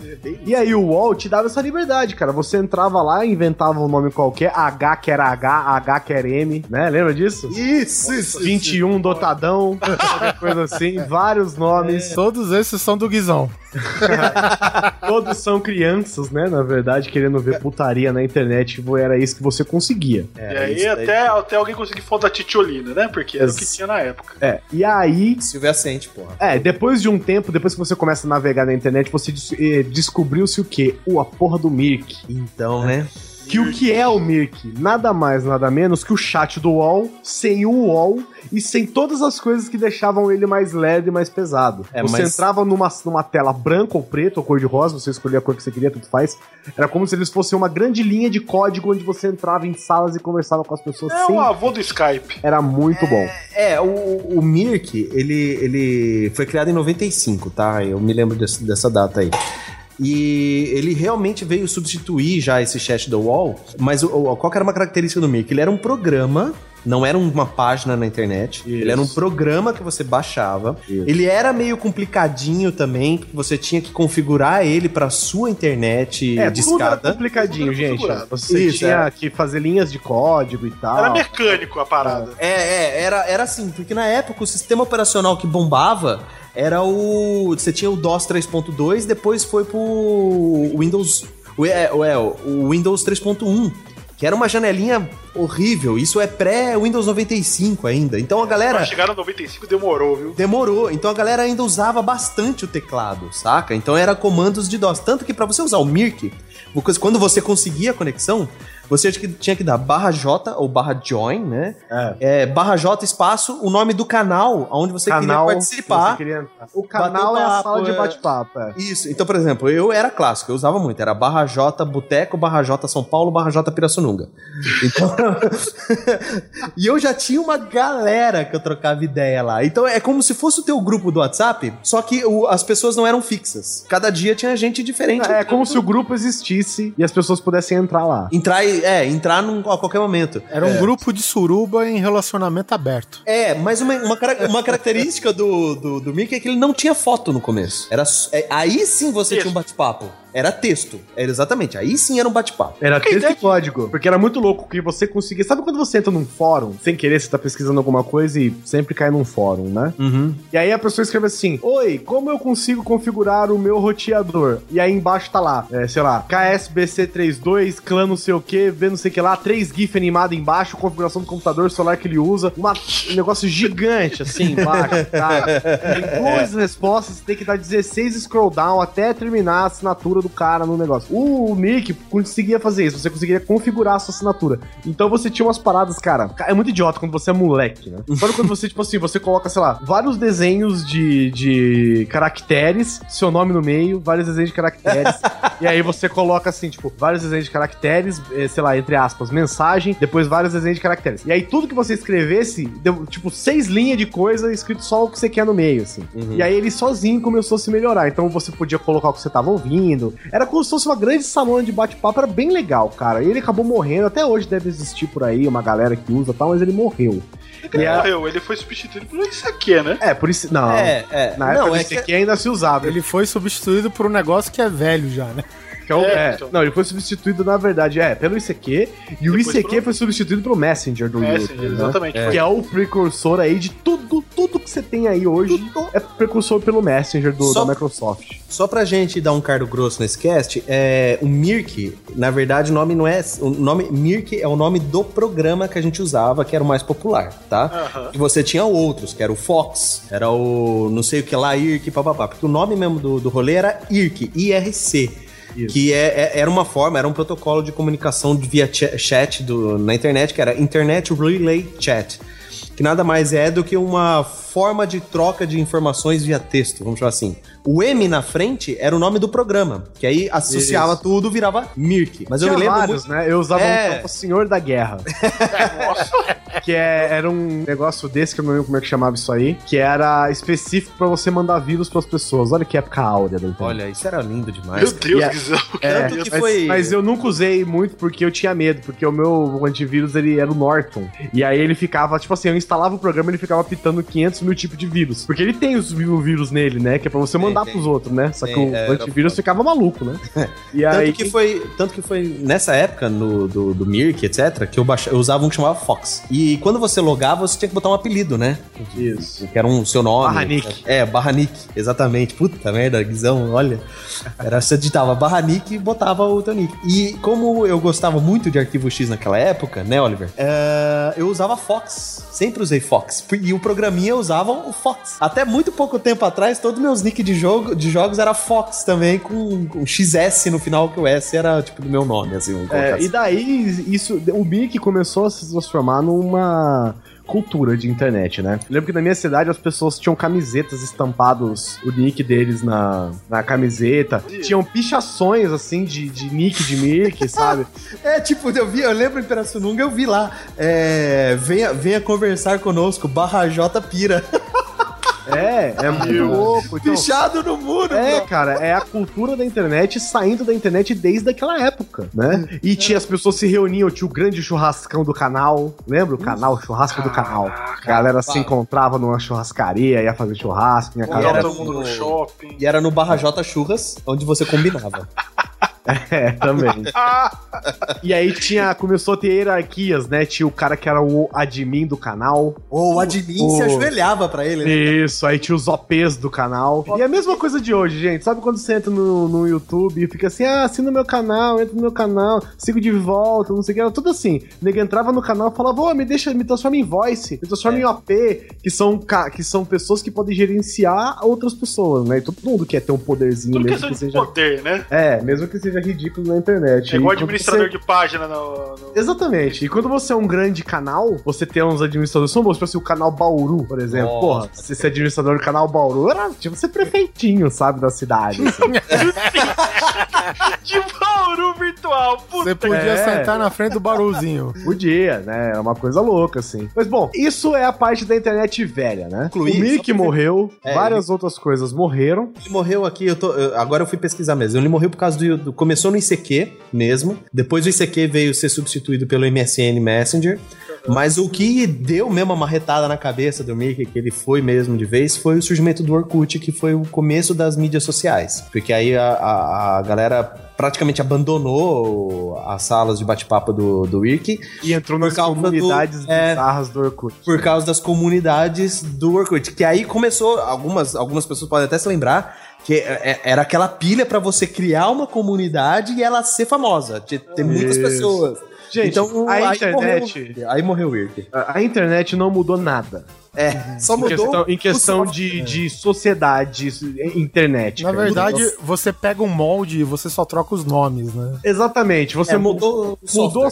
E aí o UOL te dava essa liberdade, cara. Você entrava lá, inventava um nome qualquer, H que era H, H que era M, né? Lembra disso? Isso, isso. 21 dotadão, qualquer coisa assim, vários nomes. Todos esses são do Guizão. Todos são crianças, né? Na verdade, querendo ver putaria na internet, era isso que você conseguia. e aí até, até alguém conseguir foto da Titiolina, né? Porque era o que Ex- tinha na época. É, e aí. Silvia Assente, porra. É, depois de um tempo, depois que você começa a navegar na internet, você des- eh, descobriu-se o quê? O a porra do Mirk. Então, né? Que o que é o Mirk? Nada mais, nada menos que o chat do UOL, sem o UOL e sem todas as coisas que deixavam ele mais leve e mais pesado. É, você mas- entrava numa, numa tela branca ou preta ou cor de rosa, você escolhia a cor que você queria, tudo faz. Era como se eles fossem uma grande linha de código onde você entrava em salas e conversava com as pessoas É sem. o avô do Skype. Era muito bom. É, o, o Mirk, ele, ele foi criado em 95, tá? Eu me lembro desse- dessa data aí. E ele realmente veio substituir já esse chat do UOL, mas o, o- qual que era uma característica do Mirk? Ele era um programa, não era uma página na internet, ele era um programa que você baixava. Isso. Ele era meio complicadinho também, porque você tinha que configurar ele para sua internet É, de tudo era complicadinho, Tudo era gente. Você Isso, tinha é. que fazer linhas de código e tal. Era mecânico a parada. É, é, era, era assim, porque na época o sistema operacional que bombava era o. Você tinha o DOS 3.2, depois foi pro Windows. O, é, o, é, o Windows 3.1. Que era uma janelinha horrível. Isso é pré-Windows 95 ainda. Então a galera. Pra chegar no 95 demorou, viu? Demorou, então a galera ainda usava bastante o teclado, saca? Então era comandos de DOS. Tanto que pra você usar o Mirk, quando você conseguia a conexão, você tinha que, dar barra J ou barra join, né? É, barra J espaço, o nome do canal onde você canal queria participar. você queria. O canal é a sala de é. bate-papo. é. Isso. Então, por exemplo, eu era clássico, eu usava muito. Era barra J Boteco, barra J São Paulo, barra J Pirassununga. Então. e eu já tinha uma galera que eu trocava ideia lá. Então é como se fosse o teu grupo do WhatsApp, só que o- as pessoas não eram fixas. Cada dia tinha gente diferente. É como se o grupo existisse e as pessoas pudessem entrar lá. Entrar, e- é, entrar num, a qualquer momento. Era um grupo de suruba em relacionamento aberto. É, mas uma, uma, uma característica do, do, do Mickey é que ele não tinha foto no começo. Era, é, aí sim você tinha um bate-papo. Era texto. Era exatamente. Aí sim era um bate-papo. Era Que texto e código. Porque era muito louco que você conseguia. Sabe quando você entra num fórum, sem querer, você tá pesquisando alguma coisa e sempre cai num fórum, né? Uhum. E aí a pessoa escreve assim: Oi, como eu consigo configurar o meu roteador? E aí embaixo tá lá, é, sei lá, KSBC32, clã não sei o que, V não sei o que lá, 3 GIF animado embaixo, configuração do computador celular que ele usa, uma, um negócio gigante assim embaixo, cara. Tem duas respostas, você tem que dar 16 scroll down até terminar a assinatura do cara no negócio. O Mickey conseguia fazer isso, você conseguiria configurar a sua assinatura. Então você tinha umas paradas, cara. É muito idiota quando você é moleque, né? Sabe quando você, tipo assim, você coloca, sei lá, vários desenhos de, de caracteres, seu nome no meio, vários desenhos de caracteres. e aí você coloca assim, tipo, vários desenhos de caracteres, eh, sei lá, entre aspas, mensagem, depois vários desenhos de caracteres. E aí tudo que você escrevesse, deu, tipo, seis linhas de coisa escrito só o que você quer no meio, assim. E aí ele sozinho começou a se melhorar. Então você podia colocar o que você tava ouvindo. Era como se fosse uma grande salão de bate-papo, era bem legal, cara. E ele acabou morrendo, até hoje deve existir por aí uma galera que usa e tal, mas ele morreu. Ele E a- morreu, ele foi substituído por isso aqui, né? É, por isso. Não. É, é. Na época Não, é que- aqui ainda se usava. Ele foi substituído por um negócio que é velho já, né? Que é o- É, é, então. Não, ele foi substituído, na verdade, é, pelo ICQ, e o Depois ICQ pro- foi substituído pelo Messenger do É, YouTube. sim, né? exatamente. Que é o precursor aí de tudo, tudo que você tem aí hoje é precursor pelo Messenger do, Só- da Microsoft. Só pra gente dar um cardo grosso nesse cast, é, o Mirk, na verdade, o nome não é. O nome Mirk é o nome do programa que a gente usava, que era o mais popular, tá? Aham. E você tinha outros, que era o Fox, era o não sei o que lá, IRC, papapá. Porque o nome mesmo do, do rolê era IRC, IRC. Isso. Que é, é- era uma forma, era um protocolo de comunicação via cha- chat do- na internet, que era Internet Relay Chat. Que nada mais é do que uma forma de troca de informações via texto, vamos chamar assim. O M na frente era o nome do programa, que aí associava Isso. tudo, virava Mirk. Mas eu Tinha me lembro vários, muito... né? Eu usava É. um que era o Senhor da Guerra. que é- era um negócio desse, que eu não lembro como é que chamava isso aí, que era específico pra você mandar vírus pras pessoas. Olha que época áurea da internet. Olha, isso era lindo demais. Meu. Deus, E a- Guizão. É, Tanto que mas, foi- mas eu nunca usei muito porque eu tinha medo, porque o meu antivírus ele era o Norton. E aí ele ficava, tipo assim, eu instalava o programa e ele ficava pitando 500 mil tipos de vírus. Porque ele tem os mil vírus nele, né? Que é pra você Tem, mandar tem. pros outros, né? Só que o é, era antivírus ficava maluco, né? E Tanto aí. que, foi, tanto que foi nessa época no, do, do Mirk, etc., que eu, baixa, eu usava um que chamava Fox. E quando você logava, você tinha que botar um apelido, né? Isso. Que era um seu nome. Barra Nick. É, Barra Nick, exatamente. Puta merda, Guizão, olha. Era, você digitava Barra Nick e botava o teu nick. E como eu gostava muito de Arquivo X naquela época, né, Oliver? É, eu usava Fox. Sempre usei Fox. E o programinha eu usava o Fox. Até muito pouco tempo atrás, todos meus nick de, jogo, de jogos era Fox também, com um XS no final, que o S era tipo do meu nome, assim. É, assim. e daí, isso, o Mic começou a se transformar numa cultura de internet, né? Lembro que na minha cidade as pessoas tinham camisetas estampados o nick deles na, na camiseta. Tinham pichações, assim, de, de nick de Mic, sabe? É, tipo, eu vi, eu lembro em Pirassununga, eu vi lá. É, venha, venha conversar conosco, barra J Pira. É, é muito louco. Então, Pichado no muro, É, bro. cara, é a cultura da internet saindo da internet desde aquela época, né? E tinha as pessoas se reuniam, tinha o grande churrascão do canal, lembra o canal, churrasco do canal? A galera se encontrava numa churrascaria, ia fazer churrasco, ia casar. todo mundo no shopping. E era no Barra J Churras, onde você combinava. É, também. E aí tinha, começou a ter hierarquias, né? Tinha o cara que era o admin do canal. Ou o admin se o- ajoelhava pra ele, né? Isso, aí tinha os OPs do canal. E a mesma coisa de hoje, gente. Sabe quando você entra no, no YouTube e fica assim, ah, assina o meu canal, entra no meu canal, sigo de volta, não sei o que. Era tudo assim. O nego entrava no canal e falava, ô, me deixa, me transforma em voice, me transforma É. em OP, que são, que são pessoas que podem gerenciar outras pessoas, né? E todo mundo quer ter um poderzinho tudo mesmo que seja. poder, né? É, mesmo que seja seja ridículo na internet. É igual E quando administrador você- de página no. no- Exatamente. E quando você é um grande canal, você tem uns administradores são bons, tipo assim, o canal Bauru, por exemplo. Nossa, Porra, se você é administrador do canal Bauru, era tipo ser prefeitinho, sabe, da cidade. assim. De Bauru virtual. Puta Você podia É. sentar na frente do barulzinho. Podia, né? É uma coisa louca, assim. Mas bom, isso é a parte da internet velha, né? Incluir, o Mickey morreu, É, várias outras coisas morreram. Ele morreu aqui, eu tô, eu- agora eu fui pesquisar mesmo. Ele morreu por causa do, do- Começou no ICQ mesmo. Depois o ICQ veio ser substituído pelo MSN Messenger. Mas o que deu mesmo uma marretada na cabeça do Mickey, que ele foi mesmo de vez, foi o surgimento do Orkut, que foi o começo das mídias sociais. Porque aí a, a- a galera praticamente abandonou as salas de bate-papo do, do Wiki E entrou nas causa do- comunidades é. do Orkut. por causa das comunidades do Orkut. Que aí começou, algumas, algumas pessoas podem até se lembrar, que é- é- era aquela pilha pra você criar uma comunidade e ela ser famosa. Ter, ter muitas Isso. pessoas. Gente, então, a aí internet- Morreu, aí morreu o Irk. A a internet não mudou nada. É, só Em mudou. questão, em questão de, de sociedade, internet. Na cara. verdade, você pega um molde e você só troca os nomes, né? Exatamente. Você É, mudou, mudou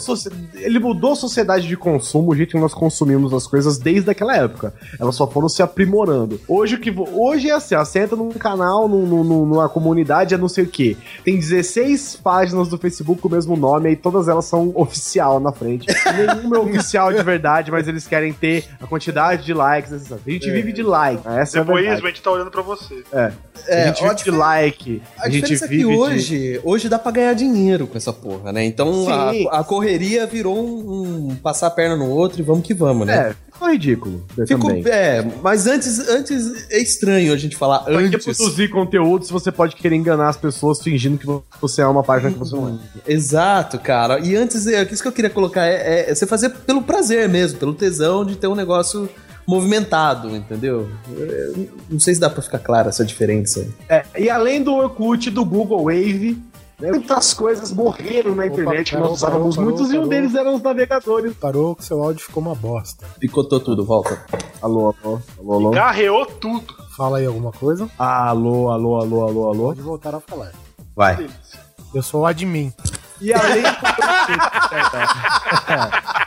Ele mudou a sociedade de consumo, o jeito que nós consumimos as coisas desde aquela época. Elas só foram se aprimorando. Hoje o que hoje é assim, ó, você entra num canal, num- num- numa comunidade, é não sei o quê. Tem 16 páginas do Facebook com o mesmo nome, e todas elas são oficial na frente. Nenhuma é oficial de verdade, mas eles querem ter a quantidade de likes. Essas- A gente vive de like. Essa é a Depois a gente tá olhando pra você. É. É, a gente vive de like. A, A, gente diferença vive é que de... hoje, hoje dá pra ganhar dinheiro com essa porra, né? Então a, a correria virou um, um passar a perna no outro e vamos que vamos, né? É, ficou ridículo. Ficou, também. é, mas antes, antes é estranho a gente falar Pra que antes. produzir conteúdo se você pode querer enganar as pessoas fingindo que você é uma página que você não é? Exato, cara. E antes, é, isso que eu queria colocar é, é- é você fazer pelo prazer mesmo, pelo tesão de ter um negócio movimentado, entendeu? É, Não sei se dá pra ficar clara essa diferença. É, e além do Orkut, do Google Wave, né, muitas coisas morreram na internet que parou, nós usávamos parou, muitos e um parou. deles eram os navegadores. Parou que seu áudio ficou uma bosta. Picotou tudo, volta. Alô, alô, alô, alô. Garreou tudo. Fala aí alguma coisa? Alô, alô, alô, alô, alô. Pode voltar a falar. Vai. Eu sou o admin. E além do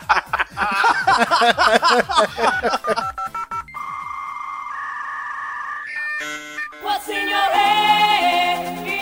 What's in your head?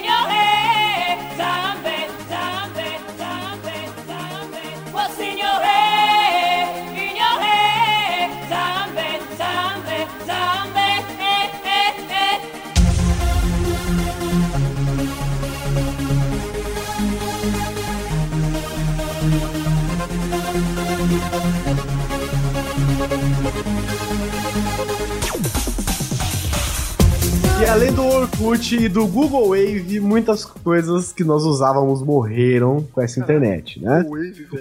E além do Orkut e do Google Wave, muitas coisas que nós usávamos morreram com essa internet, né?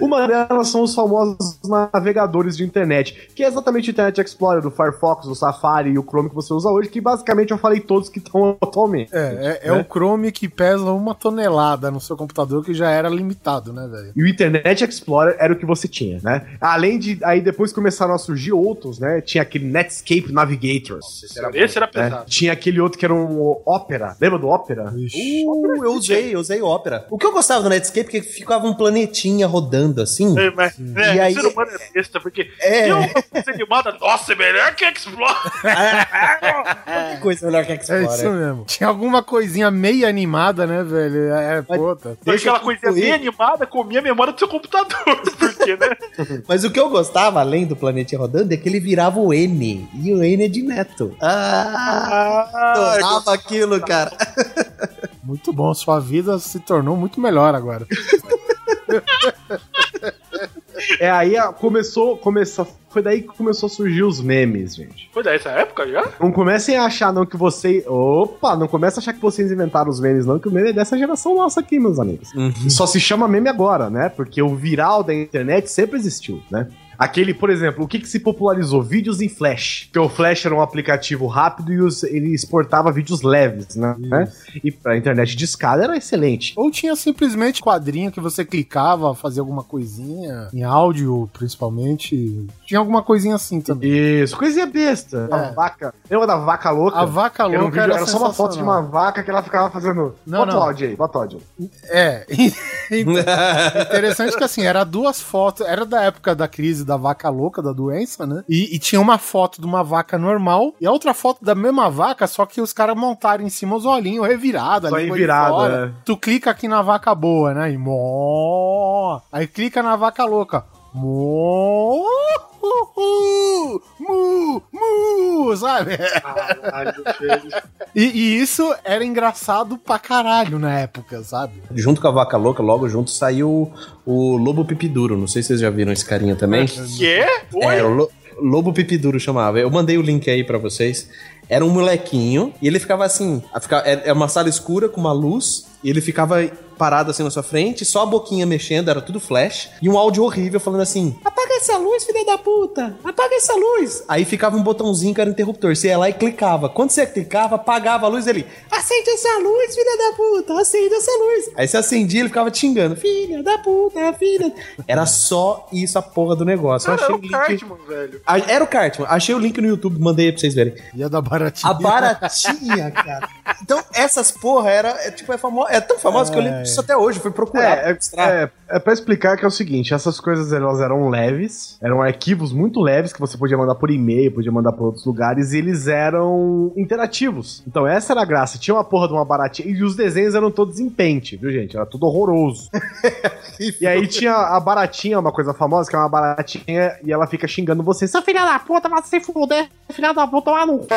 Uma delas são os famosos navegadores de internet, que é exatamente o Internet Explorer, do Firefox, do Safari e o Chrome que você usa hoje, que basicamente eu falei todos que estão atualmente. É, é, é né? o Chrome que pesa uma tonelada no seu computador, que já era limitado, né, velho? E o Internet Explorer era o que você tinha, né? Além de. Aí depois começaram a surgir outros, né? Tinha aquele Netscape Navigator. Esse era né? pesado. Tinha aquele outro que era um Opera. Lembra do Opera? Ixi. Uh, eu usei, eu usei Opera. O que eu gostava do Netscape é que ficava um planetinha rodando assim. É, mas, é, E aí- o ser humano é besta, porque É. coisa animada, nossa, é melhor que Explore. Que coisa melhor que É isso mesmo. Tinha alguma coisinha meio animada, né, velho? É, puta. Deixa aquela eu coisinha bem animada comia a memória do seu computador. Porque, né? Mas o que eu gostava, além do planetinha rodando, é que ele virava o N. E o N é de neto. Ah, Ah, adorava aquilo, cara. Muito bom. Sua vida se tornou muito melhor agora. É, aí começou, começou. Foi daí que começou a surgir os memes, gente. foi dessa época já? Não comecem a achar, não, que você. Opa, não comecem a achar que vocês inventaram os memes, não, que o meme é dessa geração nossa aqui, meus amigos. Só se chama meme agora, né? Porque o viral da internet sempre existiu, né? Aquele, por exemplo, o que, que se popularizou? Vídeos em Flash. Porque o Flash era um aplicativo rápido e os- ele exportava vídeos leves, né? E pra internet de escada era excelente. Ou tinha simplesmente quadrinho que você clicava, fazia alguma coisinha, em áudio principalmente. Tinha alguma coisinha assim também. Isso, coisinha besta. É. A vaca. Lembra da vaca louca? A vaca Era, um louca vídeo- era, era só uma foto de uma vaca que ela ficava fazendo. Não, bota o não. áudio aí, bota o áudio. É. Interessante que assim, era duas fotos, era da época da crise da vaca louca, da doença, né? E, e tinha uma foto de uma vaca normal e a outra foto da mesma vaca, só que os caras montaram em cima os olhinhos revirados. Só fora. né? Tu clica aqui na vaca boa, né? E mó. Aí clica na vaca louca. Mó. Mu, mu, sabe? Caralho. E, e isso era engraçado pra caralho na época, sabe? Junto com a vaca louca, logo junto saiu o Lobo Pipiduro. Não sei se vocês já viram esse carinha também. Quê? Oi? É, o Lo- Lobo Pipiduro chamava. Eu mandei o link aí pra vocês. Era um molequinho e ele ficava assim. É é uma sala escura com uma luz. E ele ficava parado assim na sua frente, só a boquinha mexendo, era tudo flash. E um áudio horrível falando assim: Apaga essa luz, filha da puta! Apaga essa luz! Aí ficava um botãozinho que era interruptor. Você ia lá e clicava. Quando você clicava, apagava a luz ele. Acende essa luz, filha da puta! Acende essa luz! Aí você acendia ele ficava te xingando: Filha da puta, filha. Era só isso a porra do negócio. Eu Cara, achei era o link. Cartman, velho. Era o Cartman. Achei o link no YouTube, mandei aí pra vocês verem. Ia da baratinha. A baratinha, cara. Então, essas porra era, é, tipo, é, famo... é tão famosa que eu lembro disso até hoje. Fui procurar. É, pra é, é, é pra explicar que é o seguinte, essas coisas elas eram leves, eram arquivos muito leves que você podia mandar por e-mail, podia mandar por outros lugares, e eles eram interativos. Então essa era a graça, tinha uma porra de uma baratinha, e os desenhos eram todos em pente, viu gente? Era tudo horroroso. e aí tinha a baratinha, uma coisa famosa, que é uma baratinha, e ela fica xingando você, seu filho da puta, vai se fuder, filha da puta, lá no c...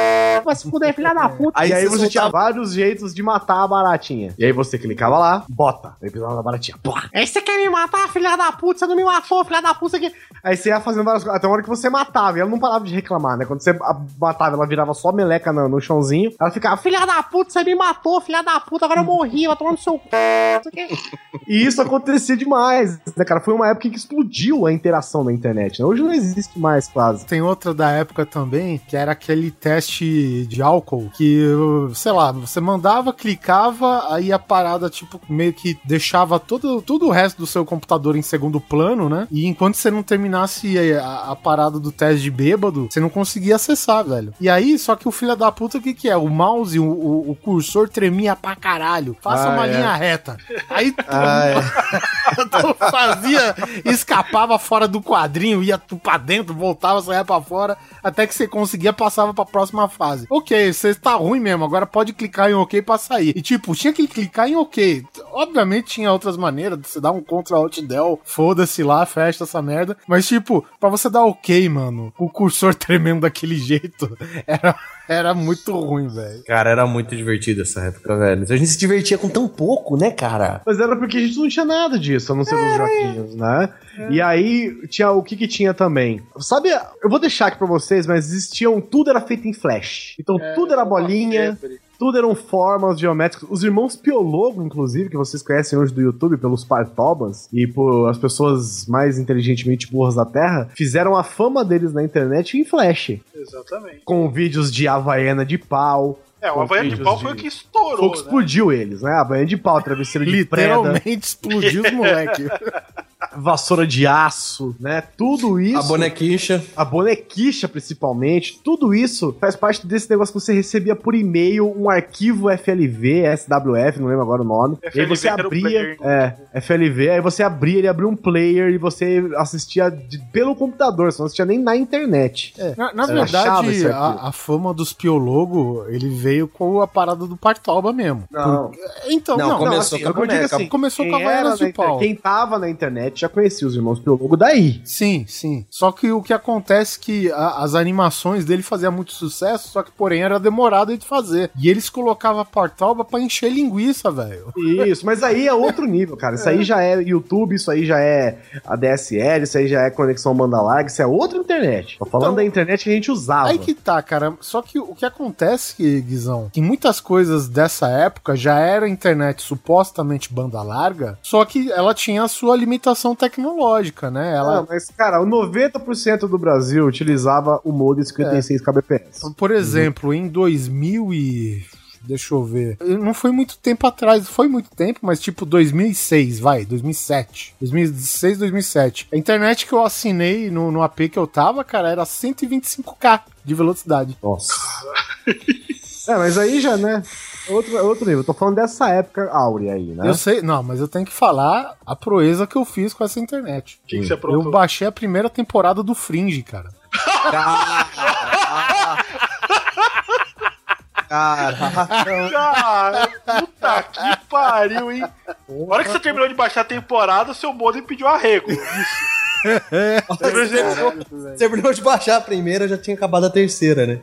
vai se fuder, filha da puta. Aí e aí você você tinha vários jeitos de matar a baratinha. E aí você clicava lá, bota, episódio da baratinha. Pô, aí você quer me matar, filha da puta, você não me matou, filha da puta. Que... Aí você ia fazendo várias coisas, até uma hora que você matava, e ela não parava de reclamar, né? Quando você matava, ela virava só meleca no, no chãozinho, ela ficava, filha da puta, você me matou, filha da puta, agora eu morri, vai tomar no seu c... não sei o quê. E isso acontecia demais, né, cara? Foi uma época que explodiu a interação na internet, né? Hoje não existe mais, quase. Tem outra da época também, que era aquele teste de álcool, que, sei lá, você mandava, clicava, aí a parada, tipo, meio que deixava todo, todo o resto do seu computador em segundo plano, né? E enquanto você não terminasse a, a parada do teste de bêbado, você não conseguia acessar, velho. E aí, só que o filho da puta, o que que é? O mouse, o, o, o cursor tremia pra caralho. Faça Ah, uma é. linha reta. Aí Ah, é. fazia, escapava fora do quadrinho, ia tu pra dentro, voltava, saia pra fora, até que você conseguia, passava pra próxima fase. Ok, você tá ruim mesmo, agora pode clicar em OK pra sair. E tipo, tinha que clicar em OK. Obviamente tinha outras maneiras, de você dar um Ctrl Alt Del, foda-se lá, fecha essa merda. Mas tipo, pra você dar OK, mano, o cursor tremendo daquele jeito, era, era muito ruim, velho. Cara, era muito divertido essa época, velho. A gente se divertia com tão pouco, né, cara? Mas era porque a gente não tinha nada disso, a não ser dos joguinhos, né? E aí, tinha o que que tinha também? Sabe, eu vou deixar aqui pra vocês, mas existiam, tudo era feito em flash. Então tudo era bolinha, tudo eram formas geométricas. Os irmãos Piologo, inclusive, que vocês conhecem hoje do YouTube pelos Partobas e por as pessoas mais inteligentemente burras da Terra, fizeram a fama deles na internet em flash. Exatamente. Com vídeos de Havaiana de pau. É, o Havaiana de pau foi o que estourou, Foi o que né? explodiu eles, né? Havaiana de pau, travesseiro de preda. Literalmente explodiu os moleques. vassoura de aço, né? Tudo isso. A bonequicha. A bonequicha, principalmente. Tudo isso faz parte desse negócio que você recebia por e-mail um arquivo FLV, SWF, não lembro agora o nome. e aí FLV você abria. player. É, FLV, aí você abria, ele abria um player e você assistia de- pelo computador, você não assistia nem na internet. Na, na achava verdade, a, a fama dos Piologo, ele veio com a parada do Partoba mesmo. Não. Então, Não, não, começou com a é o que eu digo boneca. assim, Começou com a de na pau. Quem tava na internet já conhecia os irmãos Piologo daí. Sim, sim. Só que o que acontece é que a- as animações dele faziam muito sucesso, só que porém era demorado de fazer. E eles colocavam a Partoba pra encher linguiça, velho. Isso, mas aí é outro nível, cara. Isso aí já é YouTube, isso aí já é a DSL, isso aí já é conexão banda larga, isso é outra internet. Tô falando Então, da internet que a gente usava. Aí que tá, cara. Só que o que acontece, Guizão, que muitas coisas dessa época já era internet supostamente banda larga, só que ela tinha a sua limitação tecnológica, né? Ela, Ah, mas, cara, o 90% do Brasil utilizava o modem 56 kbps. Por exemplo, em 2000 e... Deixa eu ver. Não foi muito tempo atrás, foi muito tempo, mas tipo 2006, vai, 2007. 2006, 2007. A internet que eu assinei no, no AP que eu tava, cara, era 125k de velocidade. Nossa. é, mas aí já, né? Outro, outro nível. Eu tô falando dessa época áurea aí, né? Eu sei, não, mas eu tenho que falar a proeza que eu fiz com essa internet. O que, que você Eu aprontou? baixei a primeira temporada do Fringe, cara. Cara, puta que pariu, hein? Na hora que você terminou de baixar a temporada, seu modem pediu arrego. Isso. Você terminou de baixar a primeira, já tinha acabado a terceira, né?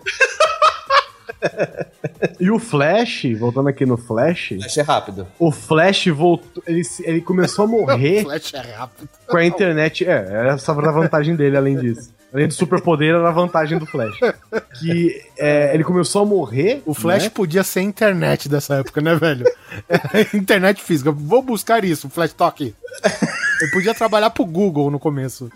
E o Flash, voltando aqui no Flash, Achei rápido. o Flash voltou. Ele, ele começou a morrer Flash é rápido. com a internet. É, essa era a vantagem dele, além disso. Além do superpoder, era a vantagem do Flash. Que é, ele começou a morrer. O Flash né? podia ser internet dessa época, né, velho? internet física. Vou buscar isso, Flash Talk. Ele podia trabalhar pro Google no começo.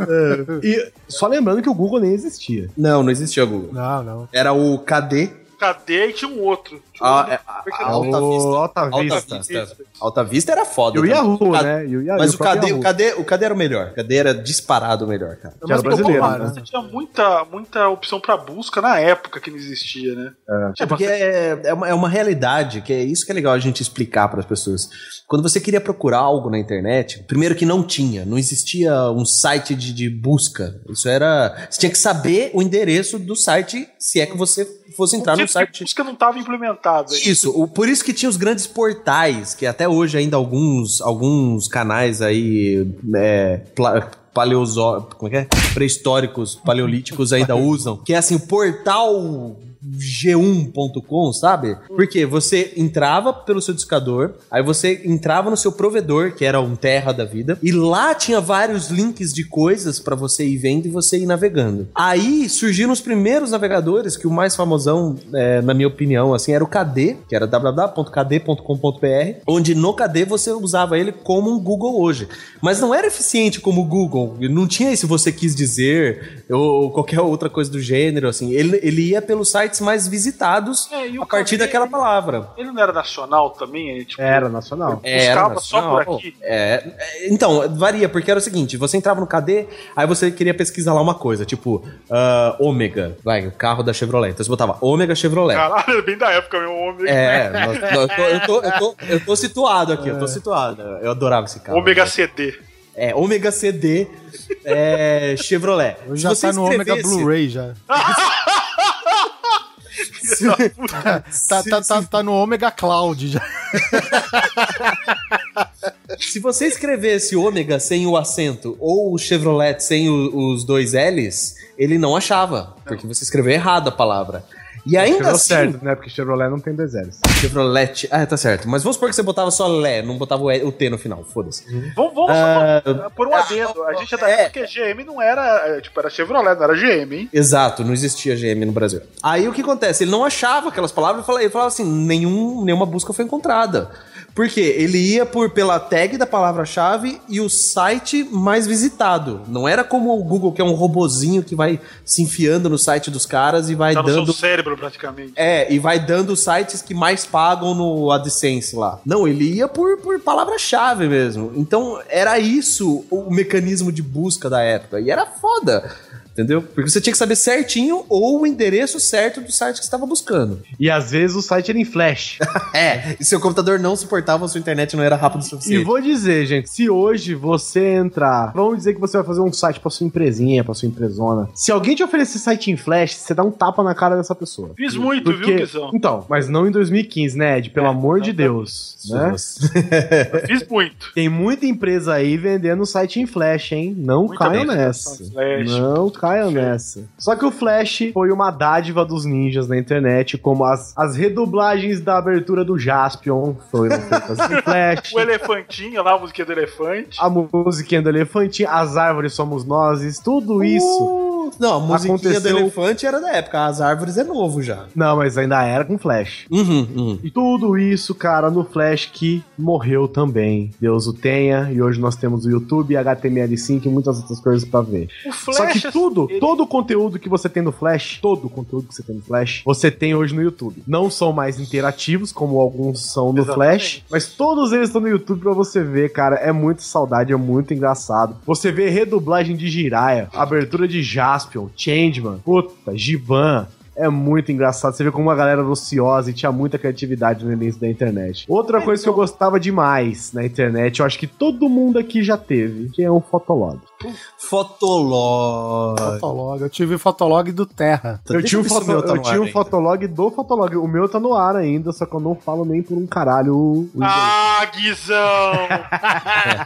E só lembrando que o Google nem existia. Não, não existia Google. Não, não. Era o KD. Cadê? E tinha um outro. A, é, a, a Alta O Vista. Alta Alta Vista. Vista. Alta Vista era foda. E o. Yahoo, né? E o Yahoo, Mas o KD, Yahoo. o, KD, o KD era o melhor. O KD era disparado o melhor, cara. Que era Mas brasileiro, popular, né? Você tinha muita, muita opção pra busca na época que não existia, né? É porque é, é, uma, é uma realidade, que é isso que é legal a gente explicar para as pessoas. Quando você queria procurar algo na internet, primeiro que não tinha, não existia um site de, de busca. Isso era. Você tinha que saber o endereço do site, se é que você fosse entrar no tipo site. busca não estava implementado. ainda. Isso, o- por isso que tinha os grandes portais, que até hoje ainda alguns, alguns canais aí é, pla- paleozo, como é que é? pré-históricos, paleolíticos ainda usam, que é assim, o portal g1.com, sabe? Porque você entrava pelo seu discador, aí você entrava no seu provedor, que era um terra da vida, e lá tinha vários links de coisas pra você ir vendo e você ir navegando. Aí surgiram os primeiros navegadores, que o mais famosão, é, na minha opinião, assim, era o KD, que era www.kd.com.br, onde no KD você usava ele como um Google hoje. Mas não era eficiente como o Google, não tinha esse você quis dizer, ou qualquer outra coisa do gênero, assim. Ele, ele ia pelos sites mais visitados É, a partir daquela palavra. Ele não era nacional também? é, Tipo, Era nacional. Buscava só por nacional. aqui? É, é, então, varia, porque era o seguinte: você entrava no KD, aí você queria pesquisar lá uma coisa, tipo, ah, Ômega, vai, o carro da Chevrolet. Então você botava Ômega Chevrolet. Caralho, é bem da época mesmo, homem. É, nós- nós- eu, tô, eu, tô, eu, tô, eu tô situado aqui, eu tô situado. Eu adorava esse carro. Ômega CD. É, Ômega CD é, Chevrolet. Se já você tá no Omega escrevesse- Blu-ray já. Tá, tá, tá, tá no Omega Cloud já. Se você escrevesse ômega sem o acento ou o Chevrolet sem o- os dois L's, ele não achava, porque você escreveu errado a palavra. E ainda Escreveu assim, certo, né? Porque Chevrolet não tem dois L's. Chevrolet. Ah, tá certo. Mas vamos supor que você botava só Lé, não botava o, E- o T no final, foda-se. Vamos, vamos Ah, só por um adendo. A gente é da é. que GM não era. é, Tipo, era Chevrolet, não era GM, hein? Exato, não existia GM no Brasil. Aí o que acontece? Ele não achava aquelas palavras e falava, ele falava assim: nenhum, nenhuma busca foi encontrada. Por quê? Ele ia por, pela tag da palavra-chave e o site mais visitado. Não era como o Google, que é um robozinho que vai se enfiando no site dos caras e vai Tá no dando. seu cérebro, praticamente. É, e vai dando os sites que mais pagam no AdSense lá. Não, ele ia por, por palavra-chave mesmo. Então, era isso o mecanismo de busca da época. E era foda. Entendeu? Porque você tinha que saber certinho ou o endereço certo do site que você estava buscando. E às vezes o site era em flash. É, e seu computador não suportava, a sua internet não era rápido o E suficiente. vou dizer, gente, se hoje você entrar, vamos dizer que você vai fazer um site pra sua empresinha, pra sua empresona. Se alguém te oferecer site em flash, você dá um tapa na cara dessa pessoa. Fiz muito, viu, Guizão? Então, mas não em 2015, né, Ed? Pelo amor de Deus, né? Fiz muito. Tem muita empresa aí vendendo site em flash, hein? Não Muita caiam nessa. Não caiam nessa. Só que o Flash foi uma dádiva dos ninjas na internet, como as, as redublagens da abertura do Jaspion foram feitas em Flash. O elefantinho lá, a musiquinha do elefante. a musiquinha do elefantinho, as árvores somos nós, tudo isso Não, não, a musiquinha do Aconteceu- elefante era da época, as árvores é novo já. Não, mas ainda era com flash. Uhum, uhum. E tudo isso, cara, no Flash que morreu também. Deus o tenha. E hoje nós temos o YouTube, HTML5 e muitas outras coisas pra ver. O Flash, Só que assim, tudo, ele- todo o conteúdo que você tem no Flash, todo o conteúdo que você tem no Flash, você tem hoje no YouTube. Não são mais interativos, como alguns são no Exatamente. Flash, mas todos eles estão no YouTube pra você ver, cara. É muito saudade, é muito engraçado. Você vê redublagem de Jiraiya, abertura de Jaspion, Changeman, puta, Giban. É muito engraçado. Você vê como a galera era ociosa e tinha muita criatividade no início da internet. Outra coisa que eu gostava demais na internet, eu acho que todo mundo aqui já teve, que é um Fotolog. Fotolog. Fotolog. Eu tive o Fotolog do Terra. Eu tinha um, Deixa eu se o foto, tá eu ar um fotolog do fotolog. O meu tá no ar ainda, só que eu não falo nem por um caralho Ah, Guizão!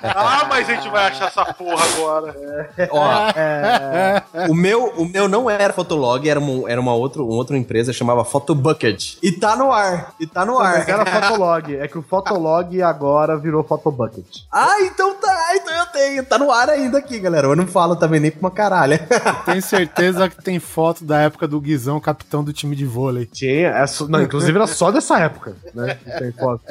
ah, mas a gente vai achar essa porra agora. Ó, É, o meu, o meu não era Fotolog, era, uma, era uma, outra, uma outra empresa chamava Photobucket. E tá no ar. E tá no ar. mas era fotolog. É que o fotolog agora virou fotobucket. Ah, então tá, então eu tenho. Tá no ar ainda aqui, galera. Eu não falo também nem pra uma caralha. Tenho certeza que tem foto da época do Guizão, capitão do time de vôlei. Tinha, é só- não, inclusive era só dessa época, né? que tem foto.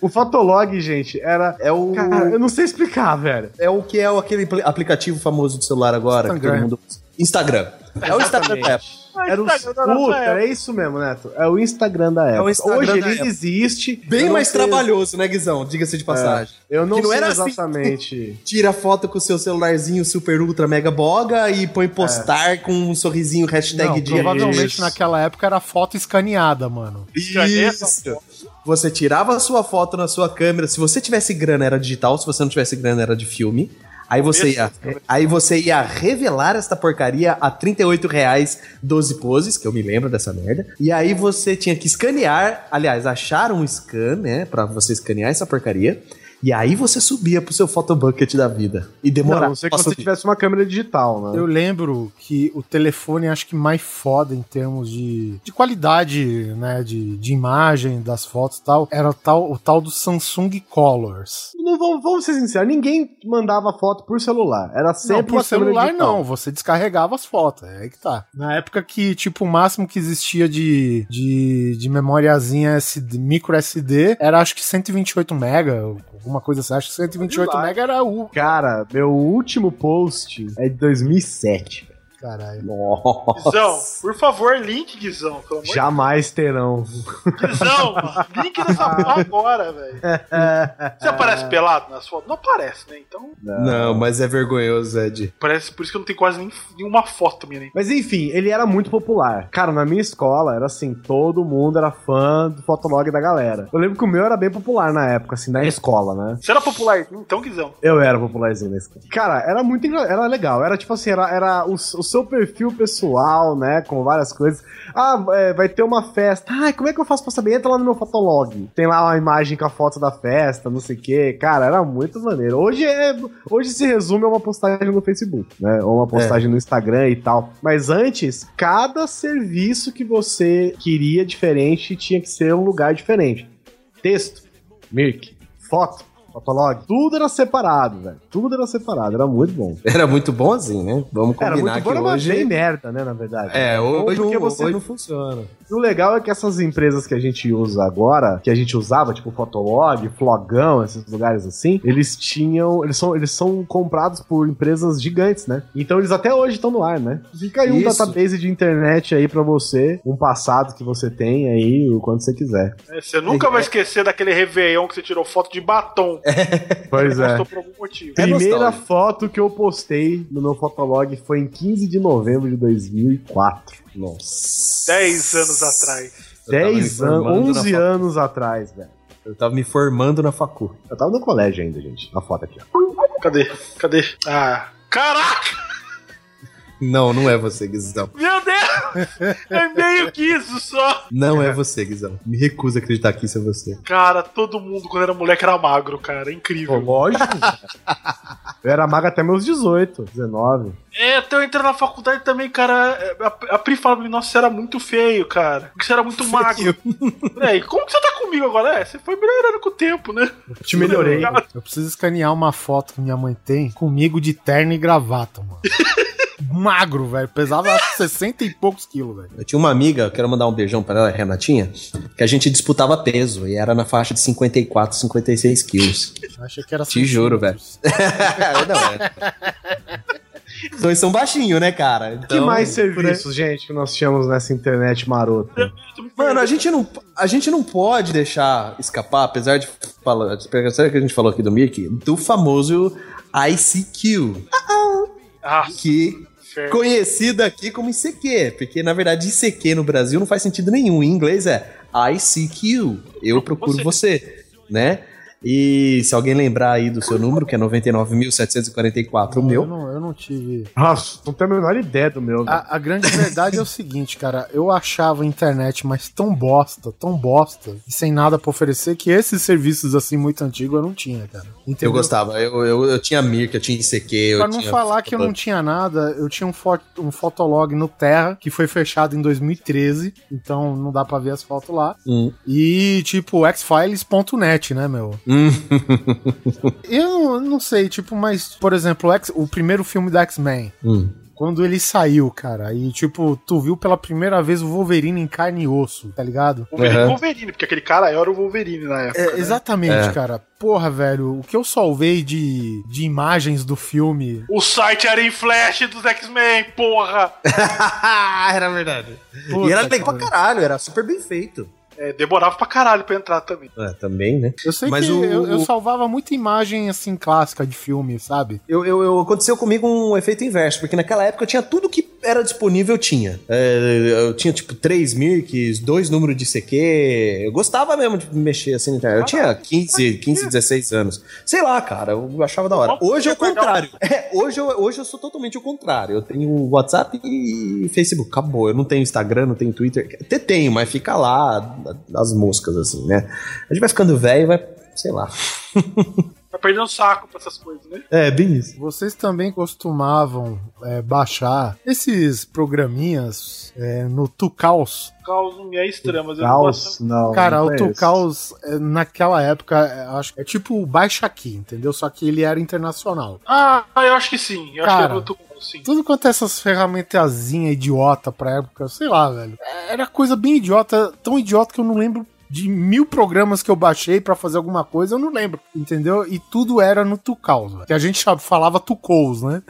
O Fotolog, gente, era. É o, Cara, eu não sei explicar, velho. é o que é o- aquele apli- aplicativo famoso de celular agora. que Instagram. todo mundo. Instagram. É o Instagram da Apple. Era o. Instagram da Puta, época. é isso mesmo, Neto. É o Instagram da época. o Instagram Hoje da ele época. existe. Bem mais sei- trabalhoso, né, Guizão? Diga-se de passagem. Eu não, não sei era assim. exatamente. Tira foto com o seu celularzinho super ultra mega boga e põe postar com um sorrisinho hashtag Não, dia. provavelmente Isso. naquela época era foto escaneada, mano. Isso. Você tirava a sua foto na sua câmera. Se você tivesse grana, era digital. Se você não tivesse grana, era de filme. Aí você ia, aí você ia revelar esta porcaria a 38 reais 12 poses, que eu me lembro dessa merda. E aí você tinha que escanear, aliás, achar um scan, né, Pra você escanear essa porcaria. E aí você subia pro seu photobucket da vida. E Não, demorava. a não ser que você subir. tivesse uma câmera digital, né? Eu lembro que o telefone acho que mais foda em termos de, de qualidade, né, de, de imagem das fotos e tal, era o tal, o tal do Samsung Colors. Não vamos, vamos ser sinceros, ninguém mandava foto por celular. Era sempre não, por celular digital. não, você descarregava as fotos, é aí que tá. Na época que, tipo, o máximo que existia de, de, de memoriazinha SD, micro SD era acho que 128 mega, alguma coisa assim, acho que 128 Sei lá. mega era o... Cara, meu último post é de 2007. Caralho. Guizão, por favor, link, Guizão. Pelo amor de Jamais terão. Guizão, mano. Link nessa porra agora, velho. Você aparece pelado nas fotos? Não aparece, né? Então, Não, mas é vergonhoso, Ed. parece por isso que eu não tenho quase nem, nenhuma foto minha, nem. Mas enfim, ele era muito popular. Cara, na minha escola era assim, todo mundo era fã do fotolog da galera. Eu lembro que o meu era bem popular na época, assim, na escola, né? Você era popular então, Guizão? Eu era popularzinho na escola. Cara, era muito engra... era legal. Era tipo assim, era, era o, o seu perfil pessoal, né? Com várias coisas. Ah, é, vai ter uma festa. Ai, como é que eu faço pra saber? Entra lá no meu fotolog. Tem lá uma imagem com a foto da festa, não sei o quê. Cara, era muito maneiro. Hoje é. Hoje se resume a uma postagem no Facebook, né? Ou uma postagem no Instagram e tal. Mas antes, cada serviço que você queria diferente tinha que ser um lugar diferente. Texto, Mirk, foto, fotolog, tudo era separado, velho. Tudo era separado, era muito bom. Era muito bom assim, né? Vamos Era combinar muito bom, que era hoje... bem merda, né, na verdade. É, hoje, Porque não, você- hoje não funciona. E o legal é que essas empresas que a gente usa agora, que a gente usava, tipo Fotolog, Flogão, esses lugares assim, eles tinham. Eles são, eles são comprados por empresas gigantes, né? Então eles até hoje estão no ar, né? Fica aí um Isso. database de internet aí pra você, um passado que você tem aí, o quanto você quiser. É, Você nunca vai esquecer daquele Réveillon que você tirou foto de batom. Pois Você é. por algum motivo. É Primeira nostálgico. foto que eu postei no meu Fotolog foi em 15 de novembro de 2004. Nossa. 10 anos atrás. Eu tava me 10 anos, formando na 11 facu. anos atrás, velho. Eu tava me formando na facu. Eu tava no colégio ainda, gente. A foto aqui, ó. Cadê? Cadê? Ah. Caraca! Não, não é você, Guizão. Meu Deus! É meio que isso só. Não é você, Guizão. Me recuso a acreditar que isso é você. Cara, todo mundo quando era moleque era magro, cara. É incrível. lógico. eu era mago até meus 18, 19. É, até eu entrei na faculdade também, cara. A, a Pri falava pra mim, nossa, você era muito feio, cara. Porque você era muito magro. É, e como que você tá comigo agora? É, você foi melhorando com o tempo, né? Te melhorei. Eu preciso escanear uma foto que minha mãe tem comigo de terno e gravata, mano. Magro, velho. Pesava acho, que 60 e poucos quilos, velho. Eu tinha uma amiga, quero mandar um beijão pra ela, Renatinha, que a gente disputava peso e era na faixa de 54, 56 quilos. Achei que era Te juro, centímetros. Não, é. Os dois são baixinhos, né, cara? que Então, mais por aí- serviços, gente, que nós tínhamos nessa internet marota? Mano, a gente, não, a gente não pode deixar escapar, apesar de falar, apesar que a gente falou aqui do Mickey, do famoso ICQ, Ah, que inferno. conhecido aqui como ICQ, porque na verdade ICQ no Brasil não faz sentido nenhum. Em inglês é ICQ, eu procuro você, né? E se alguém lembrar aí do seu número, que é 99.744, o Eu meu. não, eu não tive. Nossa, não tenho a menor ideia do meu. A, a grande verdade é o seguinte, cara. Eu achava a internet mas tão bosta, tão bosta, e sem nada pra oferecer, que esses serviços assim muito antigos eu não tinha, cara. Eu Entendeu? gostava, eu, eu, eu tinha Mirk, eu tinha ICQ, eu Pra não tinha falar que eu não tinha nada, eu tinha um, fo um fotolog no Terra, que foi fechado em 2013, então não dá pra ver as fotos lá. Hum. E, tipo, xfiles.net, né, meu? Eu não, não sei, tipo, mas, por exemplo, o, X- o primeiro filme do X-Men, Hum. quando ele saiu, cara, e, tipo, tu viu pela primeira vez o Wolverine em carne e osso, tá ligado? Wolverine, Uhum. Wolverine, porque aquele cara era o Wolverine na época. É, né? exatamente, É. cara. Porra, velho, o que eu salvei de, de imagens do filme. O site era em flash dos X-Men, porra! era verdade. Puta e era legal pra caralho, era super bem feito. É, demorava pra caralho pra entrar também. É, também, né? Eu sei Mas que o- eu, eu salvava muita imagem, assim, clássica de filme, sabe? Eu, eu, eu- aconteceu comigo um efeito inverso, porque naquela época eu tinha tudo que era disponível, eu tinha. É, eu tinha, tipo, três Mirks, dois números de CQ. Eu gostava mesmo de mexer assim na internet. Eu tinha 15, 15, 16 anos. Sei lá, cara, eu achava da hora. Hoje é o contrário. É, hoje, eu, hoje eu sou totalmente o contrário. Eu tenho WhatsApp e Facebook. Acabou. Eu não tenho Instagram, não tenho Twitter. Até tenho, mas fica lá as moscas, assim, né? A gente vai ficando velho e vai. Sei lá. Vai perdendo saco pra essas coisas, né? É, bem isso. Vocês também costumavam é, baixar esses programinhas é, no Tucaus. Caos não é estranho, mas eu não gosto. não. Cara, não o. Tucaus, é, naquela época, é, acho que é tipo o Baixa Aqui, entendeu? Só que ele era internacional. Ah, eu acho que sim. Eu acho Cara. que era muito bom, sim. Tudo quanto é essas ferramentazinhas idiota pra época, sei lá, velho. Era coisa bem idiota, tão idiota que eu não lembro de mil programas que eu baixei pra fazer alguma coisa, eu não lembro, entendeu? E tudo era no Tucaus. Que a gente falava Tucous, né?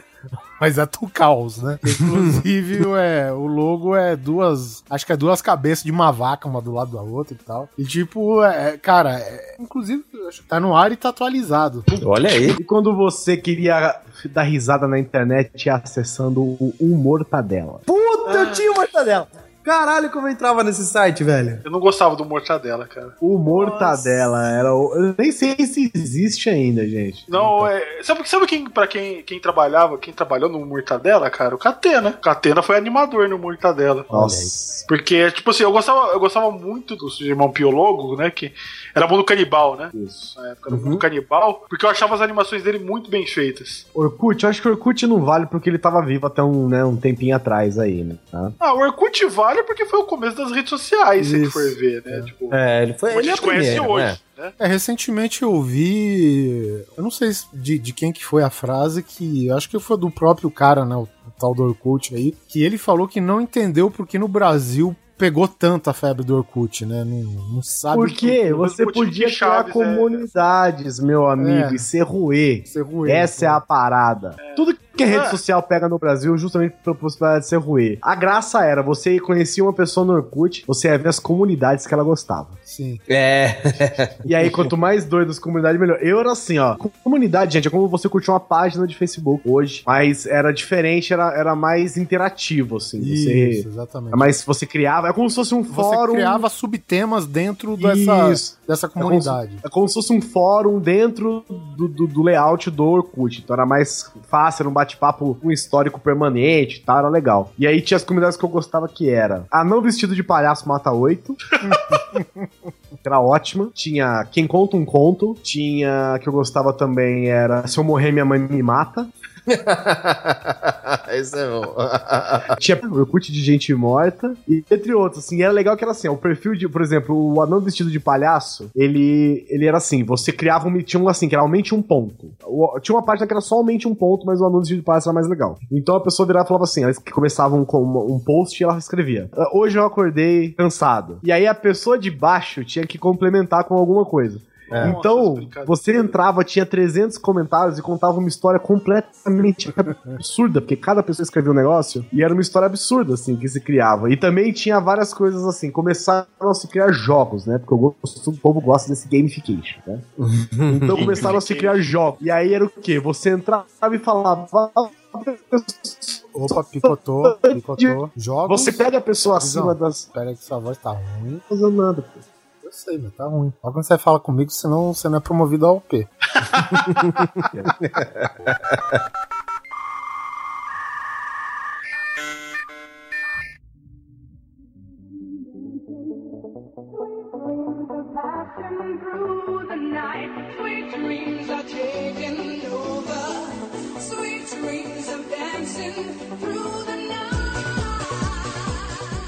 Mas é Tucaus, né? Inclusive, é, o logo é duas. Acho que é duas cabeças de uma vaca, uma do lado da outra e tal. E tipo, é, cara, é- inclusive, acho que tá no ar e tá atualizado. Olha aí. E quando você queria dar risada na internet acessando o Humortadela? Puta, eu tinha uma mortadela. Caralho, como eu entrava nesse site, velho. Eu não gostava do Mortadela, cara. O Mortadela era o... Eu nem sei se existe ainda, gente. Não, é. Sabe, sabe quem, pra quem, quem trabalhava, quem trabalhou no Mortadela, cara? O Catena. O Catena foi animador no Mortadela. Nossa. Porque, tipo assim, eu gostava, eu gostava muito do irmão Piologo, né? Que era mundo canibal, né? Isso. Na época era mundo canibal, porque eu achava as animações dele muito bem feitas. Orkut, eu acho que o Orkut não vale porque ele tava vivo até um, né, um tempinho atrás aí, né? Tá? Ah, o Orkut vale porque foi o começo das redes sociais, se Isso. for ver, né? Tipo, É, ele foi. como a Ele é a gente conhece primeira, hoje, né? né? É, recentemente eu vi. Eu não sei se- de, de quem que foi a frase, que eu acho que foi do próprio cara, né? O, o tal do Orkut aí, que ele falou que não entendeu porque no Brasil pegou tanto a febre do Orkut, né? Não, não sabe. Porque por- você por motivo podia criar Chaves, é. comunidades, meu amigo, É. e ser ruê. Ser ruim. Essa é a parada. Tudo que a rede É. social pega no Brasil justamente pela possibilidade de ser ruê. A graça era, você conhecia uma pessoa no Orkut, você ia ver as comunidades que ela gostava. Sim. É. E aí, quanto mais doido as comunidades, melhor. Eu era assim, ó. Comunidade, gente, é como você curtir uma página de Facebook hoje. Mas era diferente, era, era mais interativo, assim. Você. Isso, exatamente. É mais você criava. É como se fosse um Você fórum. criava subtemas dentro dessa, Isso. dessa É como, comunidade. se, é como se fosse um fórum dentro do, do, do layout do Orkut. Então era mais fácil, era um bate-papo com histórico permanente e tal, era legal. E aí tinha as comunidades que eu gostava que era Anão Vestido de Palhaço Mata Oito. era ótima. Tinha Quem Conta um Conto. Tinha, que eu gostava também, era Se Eu Morrer Minha Mãe Me Mata. Esse é bom. Tinha Orkut de gente morta, e entre outros, assim, era legal que era assim, o perfil de, por exemplo, o anão vestido de palhaço, ele, ele era assim, você criava um, tinha um assim, que era aumente um ponto. O- tinha uma página que era só aumente um ponto, mas o anão vestido de palhaço era mais legal. Então a pessoa virava e falava assim, que começavam com uma- um post e ela escrevia, "Ah, hoje eu acordei cansado. E aí a pessoa de baixo tinha que complementar com alguma coisa. Então, brincadeira. você entrava, tinha 300 comentários e contava uma história completamente absurda, porque cada pessoa escrevia um negócio e era uma história absurda, assim, que se criava. E também tinha várias coisas assim, começaram a se criar jogos, né? Porque eu gosto, o povo gosta desse gamification, né? Então começaram a se criar jogos. E aí era o quê? Você entrava e falava. Opa, picotou, picotou. Jogos. Você pega a pessoa acima Visão. das. Pera que sua voz tá ruim. Não fazendo nada, pô. Eu sei, mas tá ruim. Só quando você fala comigo, senão você não é promovido ao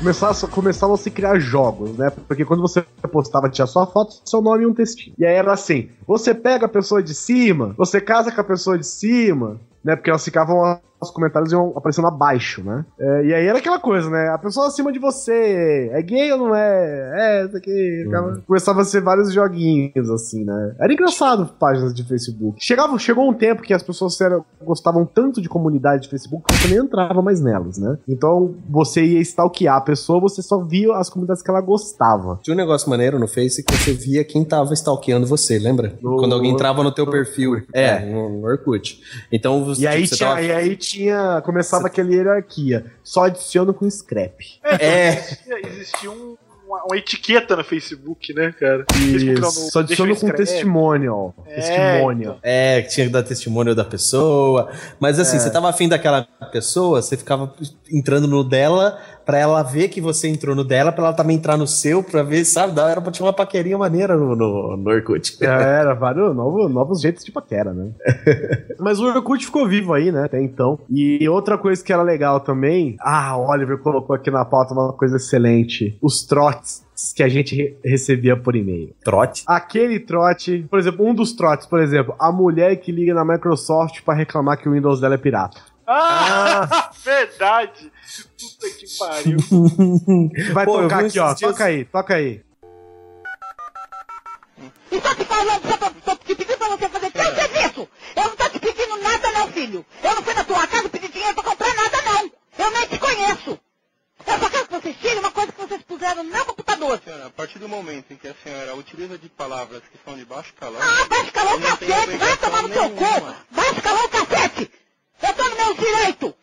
começaram, começavam a se criar jogos, né? Porque quando você postava, tinha sua foto, seu nome e um textinho. E aí era assim: você pega a pessoa de cima, você casa com a pessoa de cima, né? Porque elas ficavam. Os comentários iam aparecendo abaixo, né? É, e aí era aquela coisa, né? A pessoa acima de você é gay ou não é? É, isso aqui. Ficava- Começava a ser vários joguinhos, assim, né? Era engraçado páginas de Facebook. Chegava, chegou um tempo que as pessoas eram- gostavam tanto de comunidade de Facebook que você nem entrava mais nelas, né? Então você ia stalkear a pessoa, você só via as comunidades que ela gostava. Tinha um negócio maneiro no Face que você via quem tava stalkeando você, lembra? No- Quando alguém entrava no teu no- perfil. É, no, no Orkut. Então você, E aí, você tinha, tava- e aí tinha. Começava aquela hierarquia. Só adiciono com scrap. É, Existia, existia um- uma, uma etiqueta no Facebook, né, cara? Facebook não, no- Isso, só adiciono eu com testimonial. É, Testimonial. É, que tinha que dar testemunho da pessoa. Mas assim, você tava afim daquela pessoa, você ficava entrando no dela pra ela ver que você entrou no dela, pra ela também entrar no seu, pra ver, sabe? Dá- Era pra tinha uma paquerinha maneira no, no, no Orkut. É, Era vários novos, novos jeitos de paquera, né? Mas o Orkut ficou vivo aí, né? Até então. E outra coisa que era legal também. Ah, o Oliver colocou aqui na pauta uma coisa excelente: os trotes que a gente re- recebia por e-mail. Trote. Aquele trote, por exemplo, um dos trotes, por exemplo, a mulher que liga na Microsoft pra reclamar que o Windows dela é pirata. Ah, verdade! Puta que pariu. Vai Pô, tocar aqui, ó. Toca aí, toca aí. E tô te falando, tô te pedindo pra você fazer teu serviço. Eu não tô te pedindo nada não, filho. Eu não fui na tua casa pedir dinheiro pra comprar nada não. Eu nem te conheço. Eu só quero que vocês tirem uma coisa que vocês puseram no meu computador. Senhora, a partir do momento em que a senhora utiliza de palavras que são de baixo calão, Ah, vai escalar o não tem cacete, vai tomar no teu cu. nenhuma. Vai escalar o cacete. Eu tô no meu direito.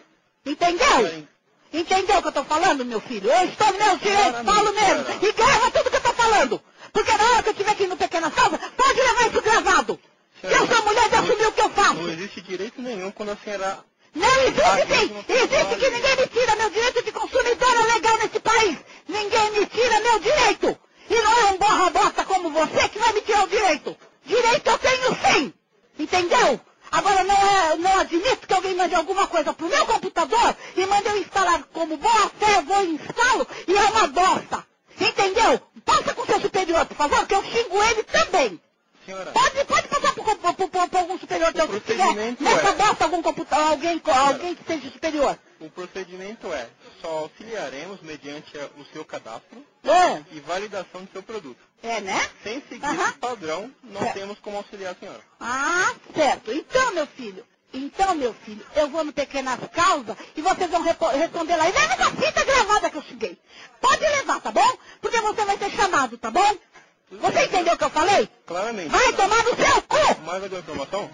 Entendeu? Entendeu o que eu tô falando, meu filho? Eu estou no meu direito, falo mesmo. E grava tudo que eu tô falando. Porque na hora que eu estiver aqui no Pequena Salva, pode levar isso gravado. Eu sou mulher de assumir o que eu faço. Não existe direito nenhum quando a senhora Não existe sim! Existe que ninguém me tira meu direito de consumidora legal nesse país! Ninguém me tira meu direito! E não é um borra bosta como você que vai me tirar o direito! Direito eu tenho sim! Entendeu? Agora não, é, não admito que alguém mande alguma coisa pro meu computador e mande eu instalar como boa fé, eu vou e instalo e é uma bosta! Entendeu? Passa com seu superior, por favor, que eu xingo ele também! Senhora, Pode, pode passar pro algum superior teu se tiver. procedimento Nessa é- bosta algum computador, alguém, alguém que seja superior. O procedimento é só auxiliaremos mediante o seu cadastro É, e validação do seu produto. é né? Sem seguir esse padrão, não É. temos como auxiliar a senhora. Ah, certo. Então, meu filho, então, meu filho, eu vou no Pequenas Causas e vocês vão responder lá. E leva essa fita gravada que eu cheguei. Pode levar, tá bom? Porque você vai ser chamado, tá bom? Você entendeu o que eu falei? Claramente. Vai tomar no seu cu! Mais alguma informação?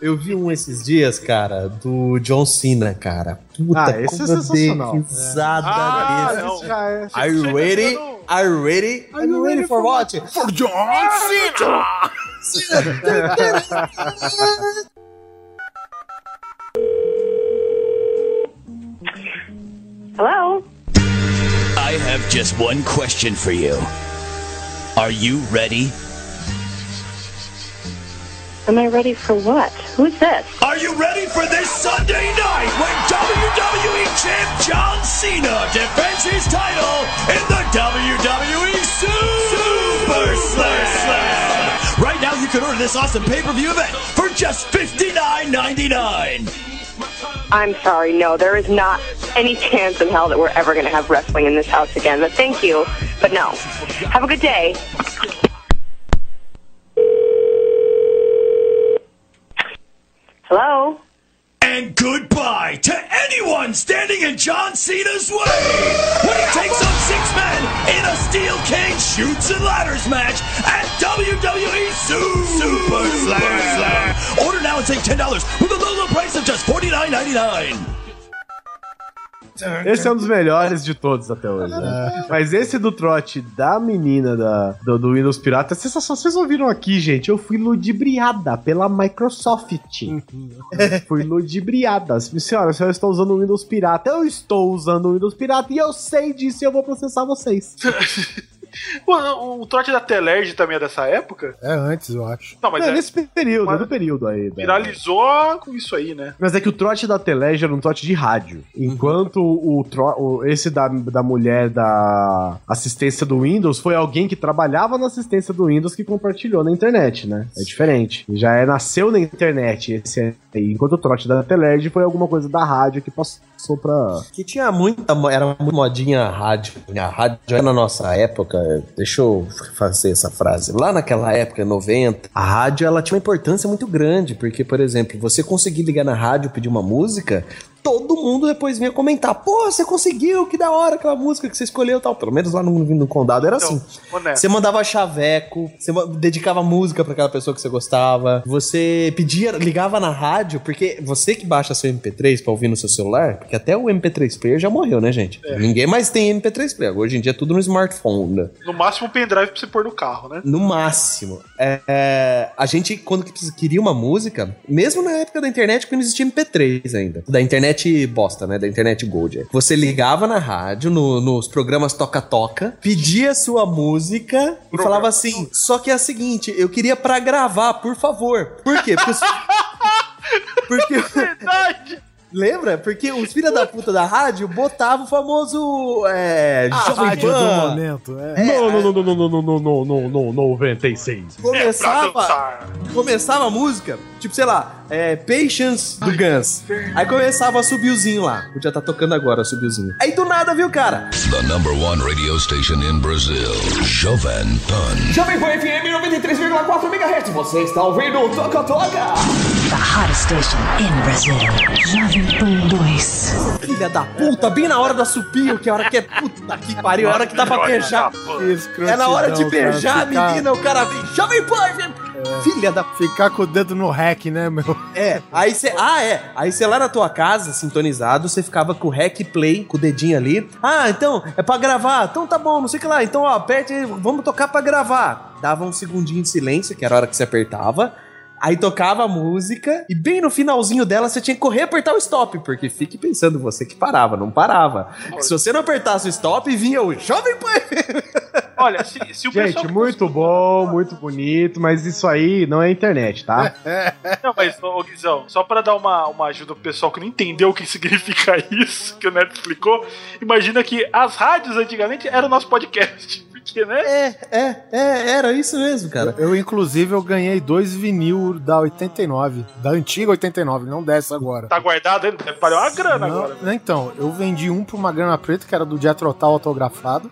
Eu vi um esses dias, cara, do John Cena, cara. Puta, Ah, esse é como dei sensacional. risada Ah, desse. não. Já é. Are you ready? Are you ready? Are you ready for what? For John Cena! Hello? I have just one question for you. Are you ready? Am I ready for what? Who's this? Are you ready for this Sunday night when WWE Champ John Cena defends his title in the WWE Super Slam? Right now, you can order this awesome pay-per-view event for just $59.99. I'm sorry, no, there is not any chance in hell that we're ever going to have wrestling in this house again. But thank you, but no. Have a good day. Hello? And goodbye to anyone standing in John Cena's way when he takes on six men in a steel cage shoots and ladders match at WWE Su- Super Slam. Order now and save $10 with a low, low price of just $49.99. Esse é um dos melhores de todos até hoje. né? Mas esse do trote da menina da, do, do Windows Pirata, vocês, só- vocês ouviram aqui, gente? Eu fui ludibriada pela Microsoft. fui ludibriada. Senhora, a senhora está usando o Windows Pirata. Eu estou usando o Windows Pirata e eu sei disso e eu vou processar vocês. O, o trote da Telerge também é dessa época? É antes, eu acho. Não, mas é, é, nesse período, é do período aí. da- viralizou com isso aí, né? Mas é que o trote da Telege era um trote de rádio. Enquanto o, tro- o- esse da, da mulher da assistência do Windows foi alguém que trabalhava na assistência do Windows que compartilhou na internet, né? É diferente. Já é, nasceu na internet esse aí. Enquanto o trote da Telege foi alguma coisa da rádio que passou pra. Que tinha muita. Era muito modinha a rádio. A rádio era na nossa época. Deixa eu fazer essa frase. Lá naquela época, 90, a rádio ela tinha uma importância muito grande. Porque, por exemplo, você conseguir ligar na rádio pedir uma música. Todo mundo depois vinha comentar: Pô, você conseguiu, que da hora aquela música que você escolheu e tal. Pelo menos lá no, no condado era assim. honesto. Você mandava chaveco, você dedicava música pra aquela pessoa que você gostava. Você pedia, ligava na rádio, porque você que baixa seu MP3 pra ouvir no seu celular, porque até o MP3 player já morreu, né, gente? Ninguém mais tem MP3 player. Hoje em dia é tudo no smartphone. né? No máximo um pendrive pra você pôr no carro, né? No máximo. É, é, a gente, quando queria uma música, mesmo na época da internet, quando não existia MP3 ainda. Da internet bosta, né? Da internet Gold. é. Você ligava na rádio, no- nos programas Toca-Toca, pedia sua música e falava assim: só que é a seguinte, eu queria pra gravar, por favor. Por quê? Porque. Porque. Verdade! Lembra? Porque os filha da puta da rádio botavam o famoso. É. A Jovem rádio do momento, é. Não, não, não, não, não, não, não, não, não, não, 96. Começava. começava a música, tipo, sei lá, é, Patience do Guns. Aí começava a subirzinho lá. Podia estar tocando agora, subirzinho. Aí do nada, viu, cara? The number one radio station in Brazil, Jovan Pan. Jovem Pan FM 93,4 MHz. Você está ouvindo o Toca Toca. The hottest station in Brazil. Jovem Pan 2. Filha da puta, bem na hora da supinho, que é a hora que é puta que pariu, é a hora que dá pra beijar. É na hora de beijar a menina, o cara vem, Jovem Pan FM. Filha da. Ficar com o dedo no rec, né, meu? É, aí você. Ah, é. Aí você lá na tua casa, sintonizado, você ficava com o rec play, com o dedinho ali. Ah, então, é pra gravar. Então tá bom, não sei o que lá. Então, ó, aperte, aí, vamos tocar pra gravar. Dava um segundinho de silêncio, que era a hora que você apertava. Aí tocava a música e bem no finalzinho dela você tinha que correr e apertar o stop, porque fique pensando, você que parava, não parava. Se você não apertasse o stop, vinha o Jovem Pan. Olha, se, se o Gente, pessoal. muito bom, muito bonito, mas isso aí não é internet, tá? Não, mas, ô, ô, Guizão, só pra dar uma, uma ajuda pro pessoal que não entendeu o que significa isso, que o Neto explicou, imagina que as rádios antigamente eram o nosso podcast. Porque, né? É, é, é, era isso mesmo, cara. Eu, inclusive, eu ganhei dois vinil da 89, da antiga 89, não dessa agora. Tá guardado ainda? Deve valer uma grana Não, agora. Então, eu vendi um por uma grana preta, que era do Tull autografado.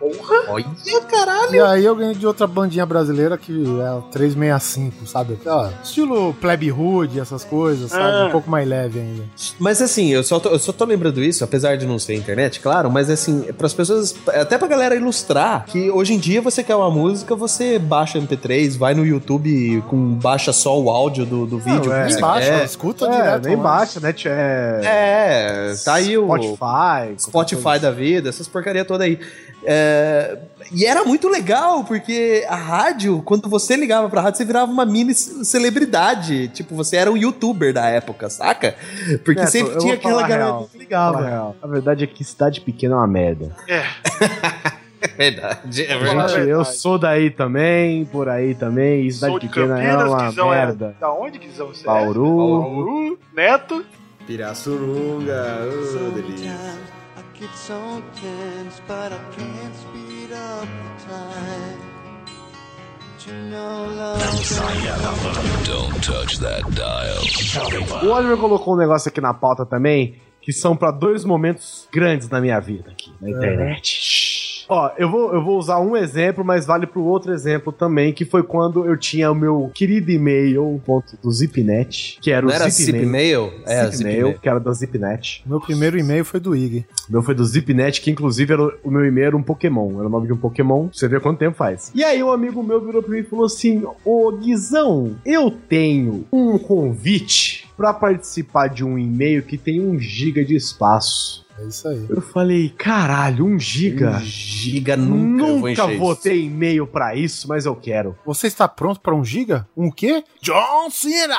Olha, caralho. E aí eu ganhei de outra bandinha brasileira que é o 365, sabe? Ó, estilo Plebe Hood, essas coisas, sabe? Ah. Um pouco mais leve ainda. Mas assim, eu só, tô, eu só tô lembrando isso, apesar de não ser internet, claro, mas assim, para as pessoas, até pra galera ilustrar, que hoje em dia você quer uma música, você baixa MP3, vai no YouTube com baixa só o áudio do, do vídeo. é. que você Nem baixa, quer. escuta É, direto. nem baixa, né? É, É, tá aí o Spotify. Spotify da vida, essas porcaria toda aí. É, e era muito legal, porque a rádio, quando você ligava pra rádio, você virava uma mini celebridade. Tipo, você era um youtuber da época, saca? Porque Neto, sempre tinha aquela galera real, que ligava. A verdade é que cidade pequena é uma merda. É. verdade, é Gente, eu sou daí também, por aí também. Cidade Sou de pequena é uma Guizão merda. é... Da onde, Guizão? Você Bauru. É? Bauru. Neto. Pirassununga, ô, delícia. O Oliver colocou um negócio aqui na pauta também, que são pra dois momentos grandes na minha vida aqui, na internet. Ó, eu vou, eu vou usar um exemplo, mas vale pro outro exemplo também, que foi quando eu tinha o meu querido e-mail ponto do Zipnet, que era o Não era Zipmail. Zipmail? É, Zipmail, Zipmail. que era da Zipnet. Meu primeiro e-mail foi do Ig. O meu foi do Zipnet, que inclusive era o o meu e-mail era um Pokémon. Era o nome de um Pokémon. Você vê quanto tempo faz. E aí um amigo meu virou pra mim e falou assim: Ô Guizão, eu tenho um convite pra participar de um e-mail que tem um giga de espaço. É isso aí. Eu falei, caralho, um giga. Um giga nunca, vou Nunca vou isso. ter e-mail pra isso, mas eu quero. Você está pronto para um giga? Um quê? John Cena!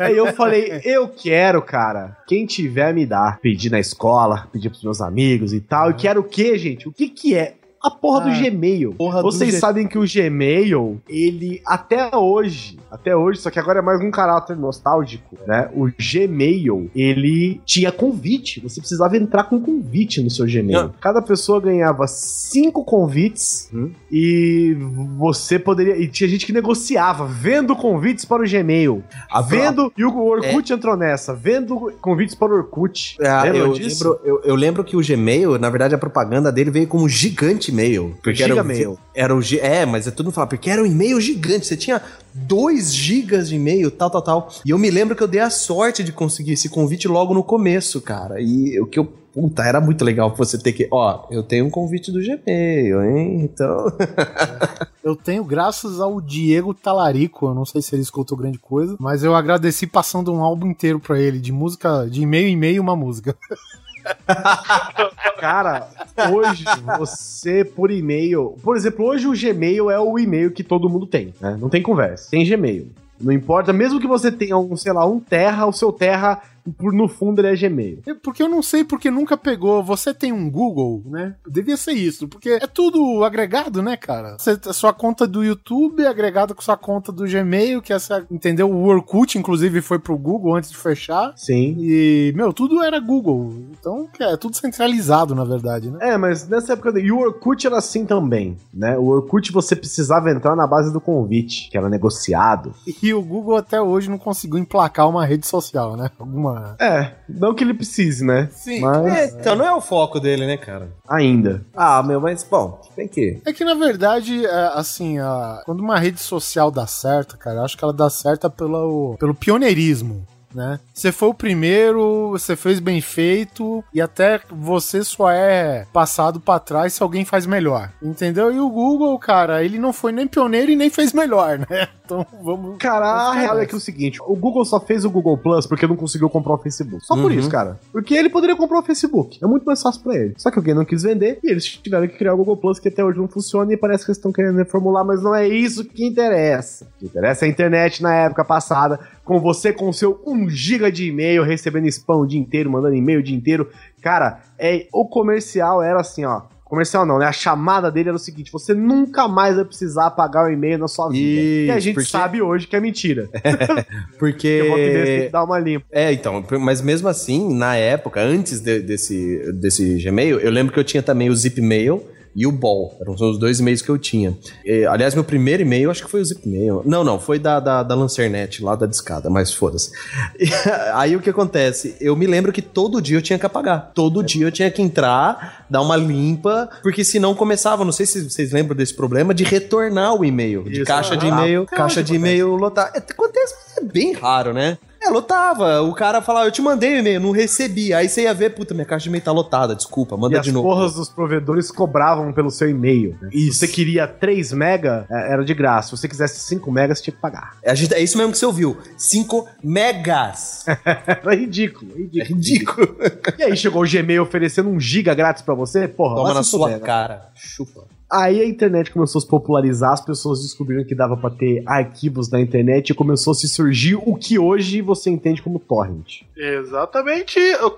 Aí eu falei, eu quero, cara. Quem tiver, me dá. Pedi na escola, pedi pros meus amigos e tal. E quero o quê, gente? O que que é? A porra do Ah, Gmail. porra do Vocês G- sabem que o Gmail, ele até hoje, até hoje, só que agora é mais um caráter nostálgico, né? O Gmail, ele tinha convite. Você precisava entrar com convite no seu Gmail. Não. Cada pessoa ganhava cinco convites Hum. e você poderia. E tinha gente que negociava, vendo convites para o Gmail. Vendo. E o Orkut entrou nessa, vendo convites para o Orkut. Ah, eu, disso? lembro, eu, eu lembro que o Gmail, na verdade, a propaganda dele veio como gigante e-mail. Porque era, o- era o G- É, mas é tudo fala, porque era um e-mail gigante. Você tinha 2 gigas de e-mail, tal, tal, tal. E eu me lembro que eu dei a sorte de conseguir esse convite logo no começo, cara. E o que eu. Puta, era muito legal você ter que. Ó, eu tenho um convite do Gmail, hein? Então. Eu tenho graças ao Diego Talarico, eu não sei se ele escutou grande coisa, mas eu agradeci passando um álbum inteiro pra ele, de música, de e-mail em meio uma música. Cara, hoje você por e-mail. Por exemplo, hoje o Gmail é o e-mail que todo mundo tem, né? Não tem conversa. Tem Gmail. Não importa, mesmo que você tenha um, sei lá, um terra, o seu terra, por no fundo ele é Gmail. É Porque eu não sei porque nunca pegou. Você tem um Google, né? Devia ser isso, porque é tudo agregado, né, cara? Você, a sua conta do YouTube é agregada com sua conta do Gmail, que essa, entendeu? O Orkut, inclusive, foi pro Google antes de fechar. Sim. E, meu, tudo era Google. Então, é tudo centralizado, na verdade, né? É, mas nessa época. E o Orkut era assim também, né? O Orkut você precisava entrar na base do convite, que era negociado. E o Google até hoje não conseguiu emplacar uma rede social, né? Alguma. É, não que ele precise, né? Sim. Mas É, então não é o foco dele, né, cara? ainda. Ah, meu, mas bom, tem que. É que na verdade, é, assim, a- quando uma rede social dá certo, cara, eu acho que ela dá certo pelo, pelo pioneirismo. Né? Você foi o primeiro, você fez bem feito e até você só é passado pra trás se alguém faz melhor, entendeu? E o Google, cara, ele não foi nem pioneiro e nem fez melhor, né? Então vamos. Cara, a real é que é o seguinte: o Google só fez o Google Plus porque não conseguiu comprar o Facebook. Só por Uhum. isso, cara. Porque ele poderia comprar o Facebook. É muito mais fácil pra ele. Só que alguém não quis vender e eles tiveram que criar o Google Plus, que até hoje não funciona e parece que eles estão querendo reformular, mas não é isso que interessa. O que interessa é a internet na época passada, com você com o seu 1 GB de e-mail, recebendo spam o dia inteiro, mandando e-mail o dia inteiro. Cara, é, o comercial era assim, ó. Comercial não, né? A chamada dele era o seguinte: você nunca mais vai precisar pagar o e-mail na sua vida. E- E a gente porque- sabe hoje que é mentira. Porque. Eu vou ter que dar uma limpa. É, então, mas mesmo assim, na época, antes de- desse, desse Gmail, eu lembro que eu tinha também o Zipmail e o Ball. Eram os dois e-mails que eu tinha. E, aliás, meu primeiro e-mail, acho que foi o Zipmail. Não, não, foi da, da, da Lancernet, lá da discada, mas foda-se. Aí o que acontece? Eu me lembro que todo dia eu tinha que apagar. Todo dia eu tinha que entrar, dar uma limpa, porque senão começava, não sei se vocês lembram desse problema, de retornar o e-mail. De Isso, caixa de ah, e-mail, até caixa de e-mail lotar. É, Acontece, mas é bem raro, né? É, lotava. O cara falava, eu te mandei o e-mail, não recebi. Aí você ia ver, puta, minha caixa de e-mail tá lotada, desculpa, manda e de as novo. porras dos provedores cobravam pelo seu e-mail. né? Se você queria 3 mega, é, era de graça. Se você quisesse 5 megas, tinha que pagar. A gente- é isso mesmo que você ouviu. 5 megas. Era ridículo, ridículo. É ridículo. E aí chegou o Gmail oferecendo um giga grátis pra você? Porra, Toma na sua né? cara. Chupa. Aí a internet começou a se popularizar, as pessoas descobriram que dava pra ter arquivos na internet e começou a se surgir o que hoje você entende como torrent. Exatamente. Eu-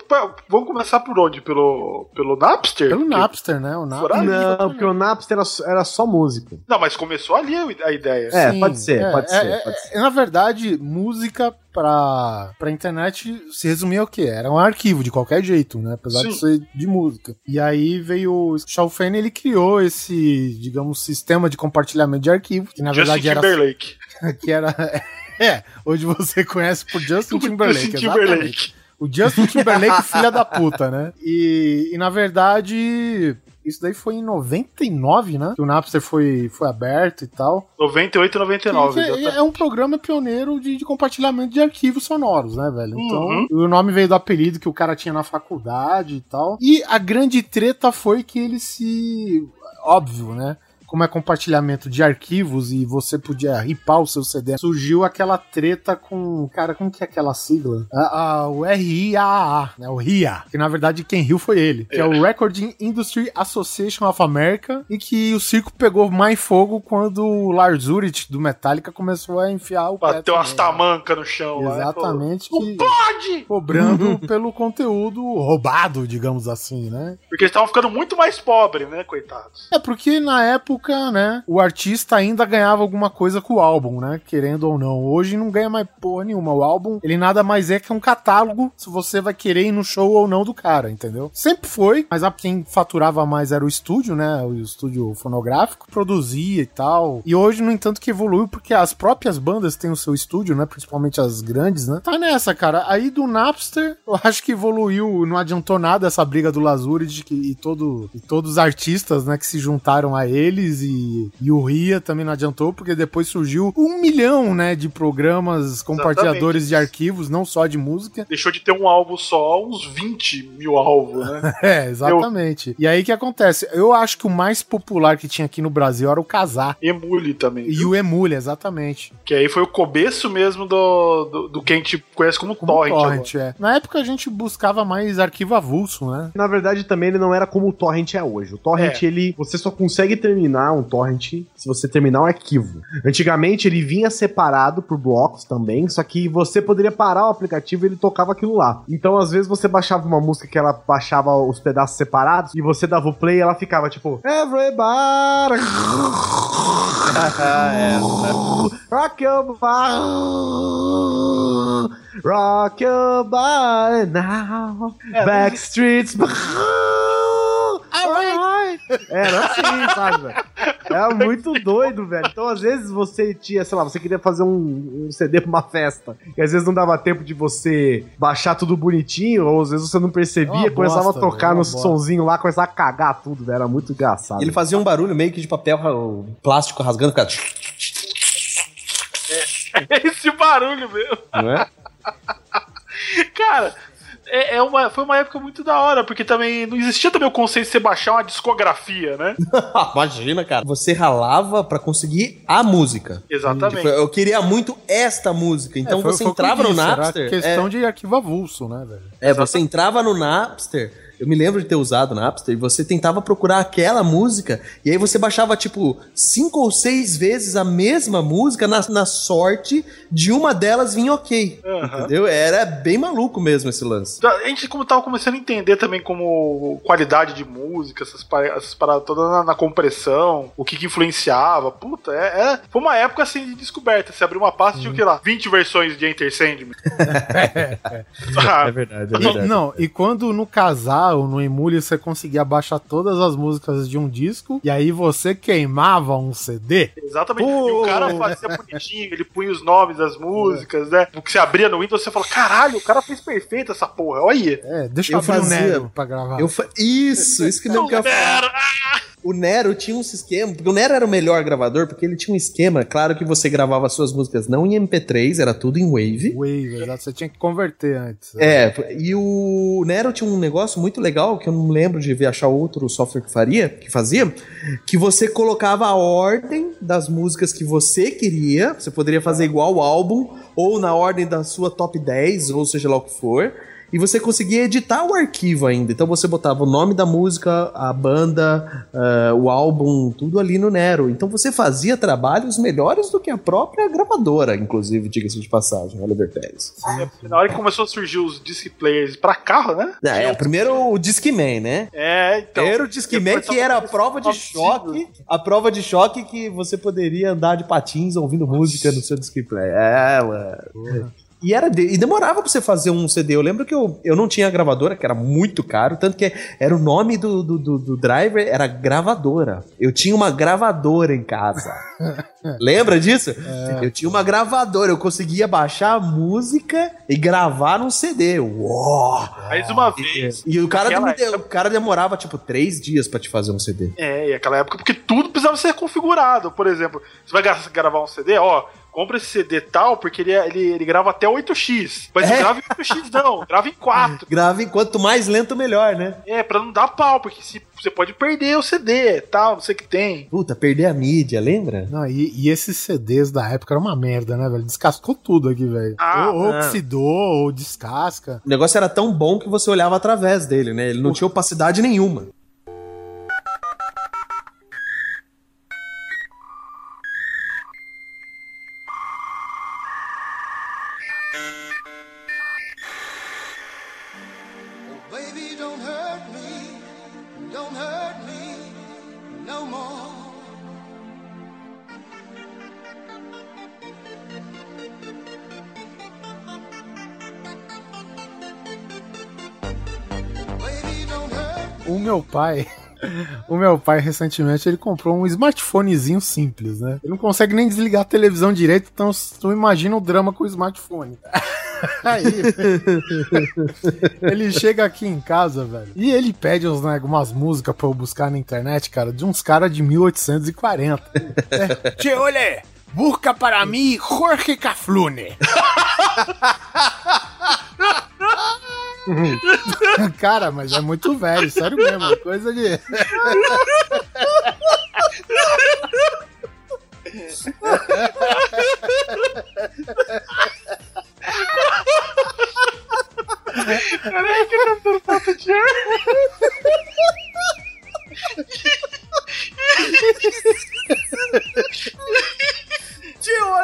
Vamos começar por onde? Pelo, pelo Napster? Pelo Porque- Napster, né? O Napster. Não, porque o Napster era, só- era só música. Não, mas começou ali a ideia. É, Sim, pode ser, é, pode é, ser, é, pode é, Na verdade, música pra, pra internet se resumia ao quê? Era um arquivo, de qualquer jeito, né? Apesar de Sim. ser de música. E aí veio o Shaw Fan, ele criou esse, digamos, sistema de compartilhamento de arquivo, que na Justin verdade era... Timberlake. que era... É, hoje você conhece por Justin Timberlake, Justin. Timberlake. O Justin Timberlake, filha da puta, né? E, e na verdade, isso daí foi em 99, né? Que o Napster foi, foi aberto e tal. 98 e 99. Que é, é um programa pioneiro de, de compartilhamento de arquivos sonoros, né, velho? Então, Uhum. o nome veio do apelido que o cara tinha na faculdade e tal. E a grande treta foi que ele se. Óbvio, né? Como é compartilhamento de arquivos e você podia ripar o seu CD, surgiu aquela treta com. Cara, como que é aquela sigla? Ah, ah, o RIAA, né? O RIA. Que na verdade quem riu foi ele. Que é o Recording Industry Association of America. E que o circo pegou mais fogo quando o Lars Ulrich do Metallica começou a enfiar o Bateu umas tamancas no chão lá. Exatamente. Falou, que- pode! Cobrando pelo conteúdo roubado, digamos assim, né? Porque eles estavam ficando muito mais pobres, né, coitados? É porque na época, né, o artista ainda ganhava alguma coisa com o álbum, né? Querendo ou não. Hoje não ganha mais porra nenhuma. O álbum, ele nada mais é que um catálogo se você vai querer ir no show ou não do cara, entendeu? Sempre foi, mas a quem faturava mais era o estúdio, né? O estúdio fonográfico, produzia e tal. E hoje, no entanto, que evoluiu porque as próprias bandas têm o seu estúdio, né? Principalmente as grandes, né? Tá nessa, cara. Aí do Napster, eu acho que evoluiu, não adiantou nada essa briga do Lazuri e, todo, e todos os artistas, né, que se juntaram a e, e o Ria também não adiantou, porque depois surgiu um milhão, né, de programas compartilhadores de arquivos, não só de música. Deixou de ter um alvo só, uns 20 mil alvos, né? É, exatamente. E aí o que acontece? Eu acho que o mais popular que tinha aqui no Brasil era o Casar. Emule também. E o Emule, exatamente. Que aí foi o começo mesmo do, do, do que a gente conhece como, torrent. Torrent, agora. é. Na época a gente buscava mais arquivo avulso, né? Na verdade, também ele não era como o torrent é hoje. O torrent, É. ele. Você só consegue terminar um torrent se você terminar um arquivo. Antigamente ele vinha separado por blocos também, só que você poderia parar o aplicativo e ele tocava aquilo lá. Então, às vezes, você baixava uma música que ela baixava os pedaços separados e você dava o play e ela ficava tipo. Everybody! Rock your body, rock your body now, Backstreets. Alright. Era assim, sabe, velho? Era muito doido, velho. Então, às vezes, você tinha, sei lá, você queria fazer um, um CD pra uma festa. E às vezes não dava tempo de você baixar tudo bonitinho, ou às vezes você não É percebia, uma começava bosta, a tocar é no bosta. sonzinho lá, começava a cagar tudo, velho. Era muito engraçado. Ele fazia um barulho meio que de papel plástico rasgando, ficava... É esse barulho mesmo. Não é? Cara, é, é uma, foi uma época muito da hora, porque também não existia também o conceito de você baixar uma discografia, né? Imagina, cara. Você ralava pra conseguir a música. Exatamente. Tipo, eu queria muito esta música. Então É, foi- você foi entrava no disse, era Napster. questão é, de arquivo avulso, né, velho? É, você entrava no Napster. Eu me lembro de ter usado o Napster e você tentava procurar aquela música e aí você baixava, tipo, cinco ou seis vezes a mesma música na, na sorte de uma delas vir ok. Aham. Entendeu? Era bem maluco mesmo esse lance. A gente como tava começando a entender também como qualidade de música, essas, pa- essas paradas todas na, na compressão, o que, que influenciava. Puta, é, é- foi uma época assim de descoberta. Você abriu uma pasta e tinha o que lá? 20 versões de Enter Sandman. É verdade, E- não, e quando no casal, no Emule, você conseguia baixar todas as músicas de um disco, e aí você queimava um CD. Exatamente. E o cara fazia bonitinho, ele punha os nomes das músicas, né? O que você abria no Windows, você fala, caralho, o cara fez perfeito essa porra, olha aí. É, deixa eu, Eu abrir o Nero pra gravar. Eu fa- Isso, isso que não quer falar. O Nero tinha um esquema, porque o Nero era o melhor gravador, porque ele tinha um esquema, claro que você gravava suas músicas não em MP3, era tudo em Wave. Wave, exato. Você tinha que converter antes. É, e o Nero tinha um negócio muito legal, que eu não lembro de ver achar outro software que faria, que fazia, que você colocava a ordem das músicas que você queria, você poderia fazer igual o álbum, ou na ordem da sua top 10, ou seja lá o que for, e você conseguia editar o arquivo ainda. Então você botava o nome da música, a banda, ah, o álbum, tudo ali no Nero. Então você fazia trabalhos melhores do que a própria gravadora, inclusive, diga-se de passagem, Oliver Pérez. É, Na hora que começou a surgir os disc players pra carro, né? É, é, primeiro o Discman, né? É, então. Primeiro o Discman, que era a prova de choque, a prova de choque que você poderia andar de patins ouvindo música no seu display. É, mano. E, era de- e demorava pra você fazer um CD. Eu lembro que eu, eu não tinha gravadora, que era muito caro, tanto que era o nome do, do, do- do driver, era gravadora. Eu tinha uma gravadora em casa. Lembra disso? Eu tinha uma gravadora, eu conseguia baixar a música e gravar num CD. Uou! Mais uma vez. E o cara, o cara demorava tipo três dias pra te fazer um CD. É, e aquela época, porque tudo precisava ser configurado. Por exemplo, você vai gra- gravar um CD, ó, compra esse CD tal, porque ele, é- ele, ele grava até 8x. Mas É. grava em 8x, não, grava em 4. Grave quanto mais lento, melhor, né? É, pra não dar pau, porque se, você pode perder o CD tal, não sei o que tem. Puta, perder a mídia, lembra? Não, e, e esses CDs da época era uma merda, né, velho? Descascou tudo aqui, velho. Ah, ou, ou não. oxidou, ou descasca. O negócio era tão bom que você olhava através dele, né? Ele não tinha opacidade nenhuma. Pai. O meu pai, recentemente, ele comprou um smartphonezinho simples, né? Ele não consegue nem desligar a televisão direito, então tu imagina o drama com o smartphone. Aí, ele chega aqui em casa, velho, e ele pede uns, né, algumas músicas pra eu buscar na internet, cara, de uns caras de 1840. É, olha, busca para mim Jorge Caflune. Cara, mas é muito velho, sério mesmo. é Coisa de. Peraí que eu tô falta de ar. Tio!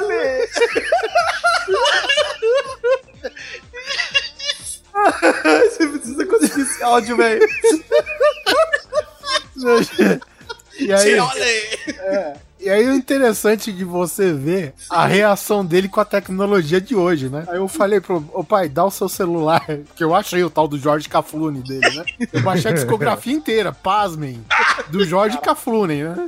Você precisa conseguir esse áudio, velho. E aí, Tio Olê! é, e aí o interessante de você ver a reação dele com a tecnologia de hoje, né? Aí eu falei pro pai, dá o seu celular, que eu achei o tal do Jorge Caflune dele, né? Eu baixei a discografia inteira, pasmem, do Jorge Caflune, né?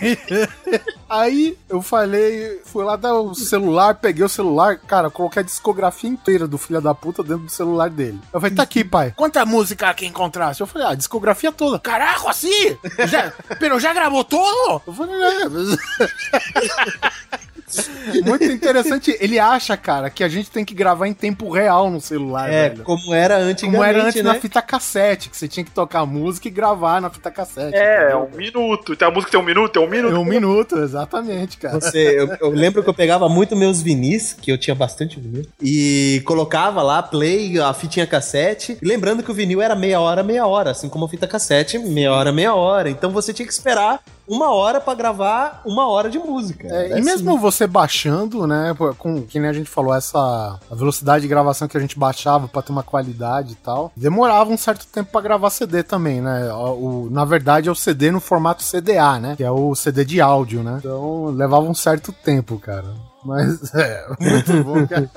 Aí eu falei, fui lá dar o celular, peguei o celular, cara, coloquei a discografia inteira do filho da puta dentro do celular dele. Eu falei, tá aqui, pai. Quanta música aqui encontraste? Eu falei, ah, a discografia toda. Caraca, assim? Já, pero já gravou todo? Eu falei, é. mas- Muito interessante. Ele acha, cara, que a gente tem que gravar em tempo real no celular, É, velho. como era antigamente, Como era antes né? na fita cassete, que você tinha que tocar música e gravar na fita cassete. É, é um minuto. Então a música tem um minuto, é um minuto. É um minuto, exatamente, cara. Você, eu, eu lembro que eu pegava muito meus vinis, que eu tinha bastante vinil, e colocava lá, play, a fitinha cassete. E lembrando que o vinil era meia hora, meia hora, assim como a fita cassete, meia hora, meia hora. Então você tinha que esperar uma hora pra gravar uma hora de música. É, e mesmo assim. você baixando, né, com que nem a gente falou, essa a velocidade de gravação que a gente baixava pra ter uma qualidade e tal, demorava um certo tempo pra gravar CD também, né? O, o- na verdade é o CD no formato CDA, né? Que é o CD de áudio, né? Então levava um certo tempo, cara. Mas é, muito bom, cara.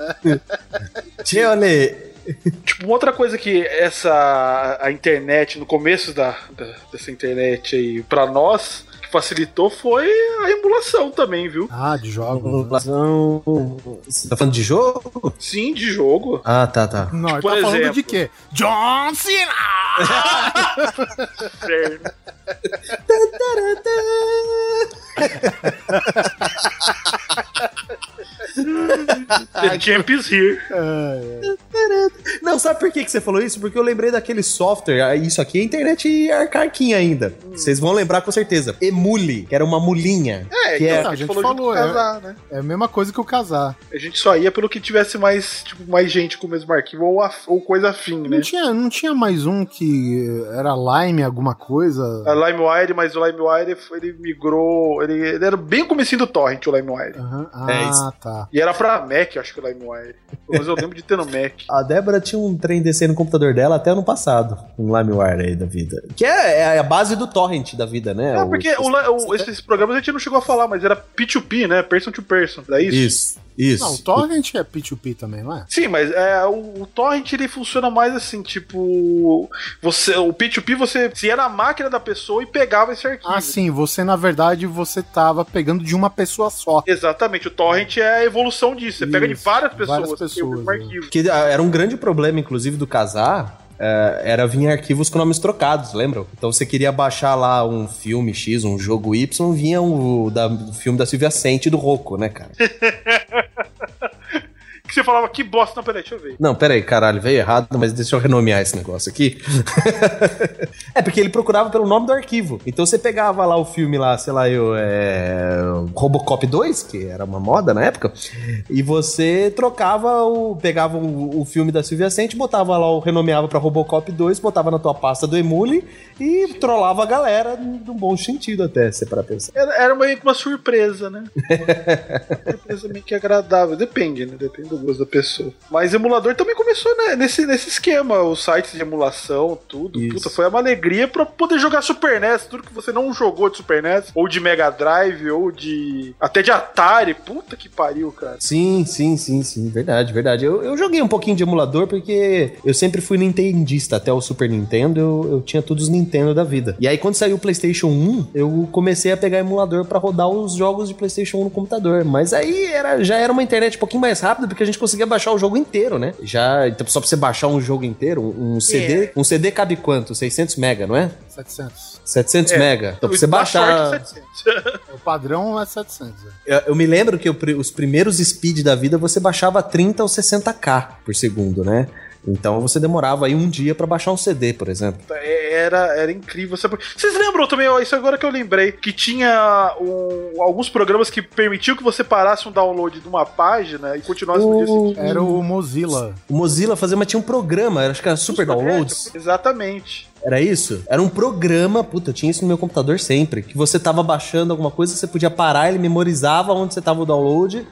Olha, Tipo, uma outra coisa que essa a internet, no começo da, da- dessa internet aí pra nós, facilitou foi a emulação também, viu? Ah, de jogos. Emulação. Você tá falando de jogo? Sim, de jogo. Ah, tá, tá. Não, Por tá falando exemplo. de quê? John Cena! Inferno. The champ is here. Não, sabe por que, que você falou isso? Porque eu lembrei daquele software, ah, isso aqui é internet arcarquinha ainda. Vocês vão lembrar com certeza. Emule, que era uma mulinha. É, É, que então, é, a a gente falou falou, de casar, é, né? é a mesma coisa que o casar. A gente só ia pelo que tivesse mais, tipo, mais gente com o mesmo arquivo ou, af- ou coisa afim, né? Não tinha, não tinha mais um que era Lime alguma coisa? A LimeWire, mas o LimeWire ele migrou. Ele, ele era bem o comecinho do Torrent, o LimeWire. Ah, É isso. tá. E era pra Mac, eu acho que o LimeWire. Mas eu lembro de ter no Mac. A Débora tinha um trem desse no computador dela até ano passado, um LimeWire aí da vida. Que é, é a base do torrent da vida, né? É, porque o, o- esses programas a gente não chegou a falar, mas era P2P, né? Person to person. É isso? Isso, isso. Não, o Torrent é P2P também, não é? Sim, mas é, o, o torrent ele funciona mais assim, tipo, você, o P2P você se ia na máquina da pessoa e pegava esse arquivo. Ah, sim, você na verdade você tava pegando de uma pessoa só. Exatamente, o torrent é a evolução disso. Você pega de Isso, várias pessoas, várias tem o mesmo pessoas, né? arquivo. Que ah, era um grande problema, inclusive, do casar. É, era vir arquivos com nomes trocados, lembram? Então você queria baixar lá um filme X, um jogo Y, vinha o da, filme da Silvia Sente do Rocco, né, cara? Que você falava, que bosta. Não, peraí, deixa eu ver. Não, pera aí, caralho, veio errado, mas deixa eu renomear esse negócio aqui. é porque ele procurava pelo nome do arquivo. Então você pegava lá o filme lá, sei lá, eu, é... Robocop 2, que era uma moda na época, e você trocava o. pegava o, o filme da Silvia Sente, botava lá, o renomeava pra Robocop 2, botava na tua pasta do Emule e trollava a galera num bom sentido até, se para pensar. Era, era meio que uma surpresa, né? uma surpresa meio que agradável. Depende, né? Depende do gosto da pessoa. Mas emulador também começou né, nesse, nesse esquema. Os sites de emulação, tudo. Puta, foi uma alegria pra poder jogar Super NES. Tudo que você não jogou de Super NES, ou de Mega Drive, ou de. até de Atari. Puta que pariu, cara. Sim, sim, sim, sim, verdade, verdade. Eu, eu joguei um pouquinho de emulador porque eu sempre fui nintendista, até o Super Nintendo eu, eu tinha todos os Nintendo da vida. E aí quando saiu o PlayStation 1, eu comecei a pegar emulador pra rodar os jogos de PlayStation 1 no computador. Mas aí era, já era uma internet um pouquinho mais rápida porque a gente conseguia baixar o jogo inteiro, né? Já, então só pra você baixar um jogo inteiro, um, um CD, um CD cabe quanto? 600 mega, não é? 700. 700 É, mega. Então pra você baixar... sorte, O padrão é 700. é. Eu, eu me lembro que pri- os primeiros speed da vida você baixava 30 ou 60k por segundo, né? Então você demorava aí um dia pra baixar um CD, por exemplo. É, Era, era incrível. Vocês lembram também, ó, isso agora que eu lembrei, que tinha um- alguns programas que permitiam que você parasse um download de uma página e continuasse no dia seguinte? Era o Mozilla. O Mozilla fazia, mas tinha um programa, acho que era Super Downloads. Exatamente. Era isso? Era um programa, puta, eu tinha isso no meu computador sempre, que você tava baixando alguma coisa, você podia parar, ele memorizava onde você tava o download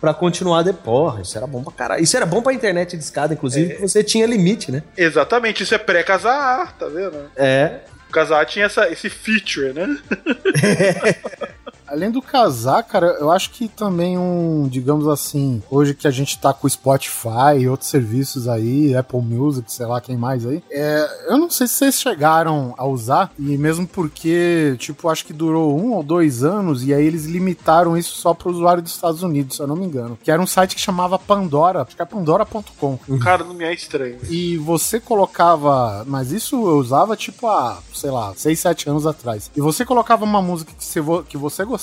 pra continuar depois. Porra, isso era bom pra caralho. Isso era bom pra internet de escada, inclusive, que você tinha limite, né? Exatamente, isso é pré-casar, tá vendo? É. O casar tinha essa, esse feature, né? Além do casar, cara, eu acho que também um, digamos assim, hoje que a gente tá com o Spotify e outros serviços aí, Apple Music, sei lá quem mais aí, é, eu não sei se vocês chegaram a usar, e mesmo porque, tipo, acho que durou um ou dois anos, e aí eles limitaram isso só pro usuário dos Estados Unidos, se eu não me engano, que era um site que chamava Pandora, acho que é pandora.com. Cara, não me é estranho. E você colocava. Mas isso eu usava tipo há, sei lá, 6, 7 anos atrás. E você colocava uma música que você, vo- que você gostava,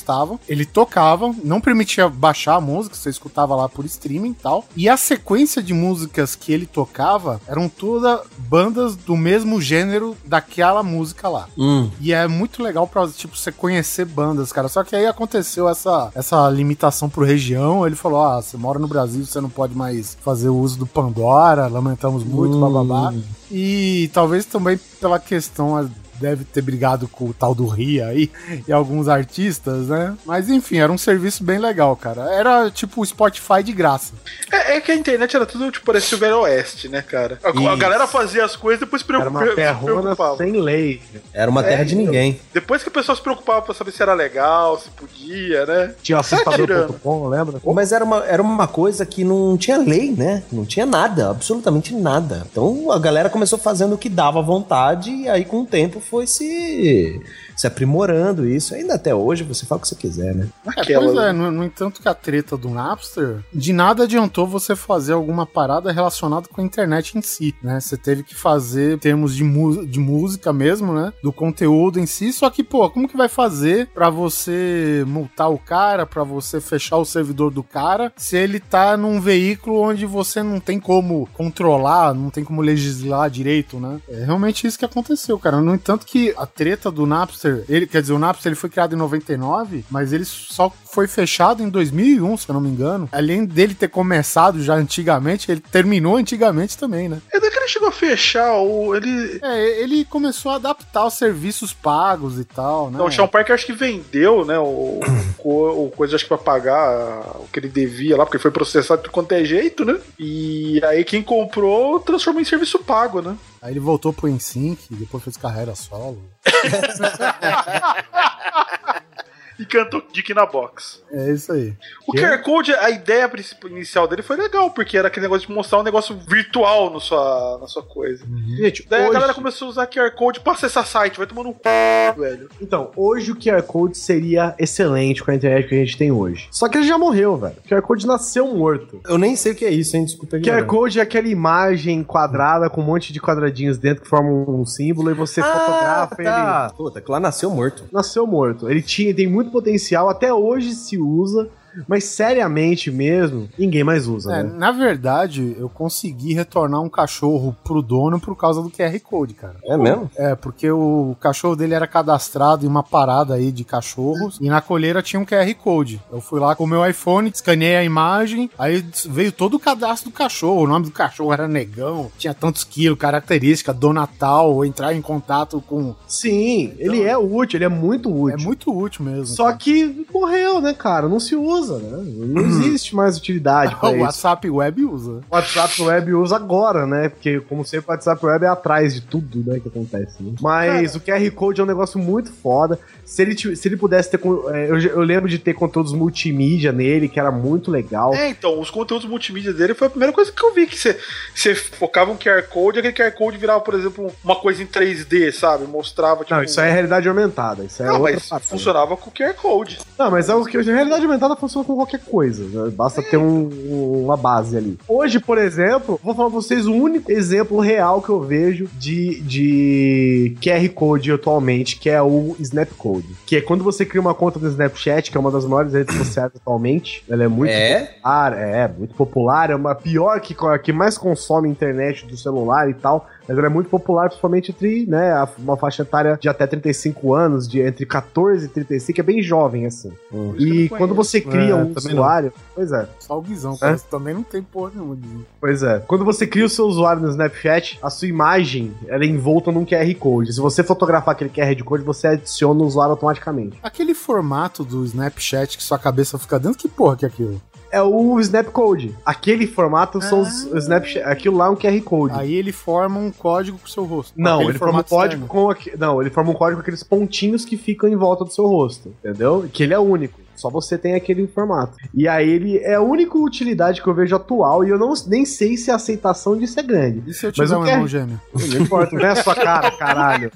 ele tocava, não permitia baixar a música, você escutava lá por streaming e tal. E a sequência de músicas que ele tocava eram todas bandas do mesmo gênero daquela música lá. Hum. E é muito legal pra, tipo, você conhecer bandas, cara. Só que aí aconteceu essa, essa limitação por região. Ele falou: ah, você mora no Brasil, você não pode mais fazer o uso do Pandora, lamentamos muito, bababá. E talvez também pela questão. Deve ter brigado com o tal do Ria aí e alguns artistas, né? Mas enfim, era um serviço bem legal, cara. Era tipo o Spotify de graça. É, é que a internet era tudo, tipo, parecia o Velho Oeste, né, cara? A, a galera fazia as coisas e depois Era preocupa- uma se terrona preocupava. sem lei. Era uma terra É, de então. ninguém. Depois que o pessoal se preocupava pra saber se era legal, se podia, né? Tinha Tá assustador.com, lembra? Mas era uma, era uma coisa que não tinha lei, né? Não tinha nada, absolutamente nada. Então a galera começou fazendo o que dava vontade e aí com o tempo foi se, se aprimorando isso. Ainda até hoje você fala o que você quiser, né? É, pois é, no, no entanto que a treta do Napster, de nada adiantou você fazer alguma parada relacionada com a internet em si, né? Você teve que fazer em termos de, de música mesmo, né? Do conteúdo em si, só que, pô, como que vai fazer pra você multar o cara, pra você fechar o servidor do cara, se ele tá num veículo onde você não tem como controlar, não tem como legislar direito, né? É realmente isso que aconteceu, cara. No entanto tanto que a treta do Napster, ele, quer dizer, o Napster ele foi criado em 99, mas ele só foi fechado em 2001, se eu não me engano. Além dele ter começado já antigamente, ele terminou antigamente também, né? É daí que ele chegou a fechar, o, ele... É, ele começou a adaptar os serviços pagos e tal, né? Não, o Sean Parker acho que vendeu, né, o, o, o coisa, acho que pra pagar o que ele devia lá, porque foi processado de quanto é jeito, né? E aí quem comprou transformou em serviço pago, né? Aí ele voltou pro NSYNC, depois fez carreira solo. E cantou Dick na Box. É isso aí. O QR Code, a ideia inicial dele foi legal, porque era aquele negócio de mostrar um negócio virtual no sua, na sua coisa. Gente, Daí a hoje- galera começou a usar QR Code pra acessar site, vai tomando um c, velho. Então, hoje o QR Code seria excelente com a internet que a gente tem hoje. Só que ele já morreu, velho. O QR Code nasceu morto. Eu nem sei o que é isso, hein? Desculpa. QR Code é aquela imagem quadrada com um monte de quadradinhos dentro que formam um símbolo e você Ah, fotografa tá. ele. Puta, que lá nasceu morto. Nasceu morto. Ele tinha, tem muito potencial, até hoje se usa, mas seriamente mesmo, ninguém mais usa, É, né? na verdade, eu consegui retornar um cachorro pro dono por causa do QR Code, cara. É mesmo? É, porque o cachorro dele era cadastrado em uma parada aí de cachorros e na coleira tinha um QR Code. Eu fui lá com o meu iPhone, escaneei a imagem, aí veio todo o cadastro do cachorro. O nome do cachorro era Negão, tinha tantos quilos, característica, do Natal, entrar em contato com. Sim, ele é útil, ele é muito útil. É muito útil mesmo. Só que morreu, né, cara? Não se usa, né? Não existe mais utilidade o. WhatsApp Web usa. O WhatsApp Web usa agora, né? Porque, como sempre, o WhatsApp Web é atrás de tudo, né, que acontece. né? Mas o QR Code é um negócio muito foda. Se ele, se ele pudesse ter. é, Eu, eu lembro de ter conteúdos multimídia nele, que era muito legal. É, então, os conteúdos multimídia dele foi a primeira coisa que eu vi, que você, focava um QR Code, e aquele QR Code virava, por exemplo, uma coisa em 3D, sabe? Mostrava, tipo... Não, isso é realidade aumentada. Isso é Não, mas parada. funcionava com o QR Code. Não, mas é o que a realidade aumentada funciona com qualquer coisa. né? Basta ter um- uma base ali. Hoje, por exemplo, vou falar pra vocês o único exemplo real que eu vejo de, de QR Code atualmente, que é o Snapcode. Que é quando você cria uma conta no Snapchat, que é uma das maiores redes sociais atualmente. Ela é muito É? popular, é, muito popular. É uma pior que, que mais consome internet do celular e tal. Mas ela é muito popular, principalmente entre, né, uma faixa etária de até 35 anos, de entre 14 e 35, é bem jovem, assim. E quando você cria É, um usuário. Pois é. Só o Guizão, É? cara. Também não tem porra nenhuma de. Pois é. Quando você cria o seu usuário no Snapchat, a sua imagem ela é envolta num QR Code. Se você fotografar aquele QR Code, você adiciona o usuário automaticamente. Aquele formato do Snapchat que sua cabeça fica dentro, que porra que é aquilo? É o Snapcode. Aquele formato são os Ah. Snapchat. Aquilo lá é um QR Code. Aí ele forma um código pro seu rosto. Não, ele forma um formato código externo. com aque- não, ele forma um código com aqueles pontinhos que ficam em volta do seu rosto, entendeu? Que ele é único. Só você tem aquele formato. E aí ele é a única utilidade que eu vejo atual e eu não, nem sei se a aceitação disso é grande. E se eu Mas o um QR irmão gêmeo? Não importa, não é a sua cara, caralho.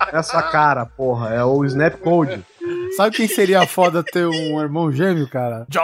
Não é a sua cara, porra. É o Snapcode. Sabe quem seria foda ter um irmão gêmeo, cara? John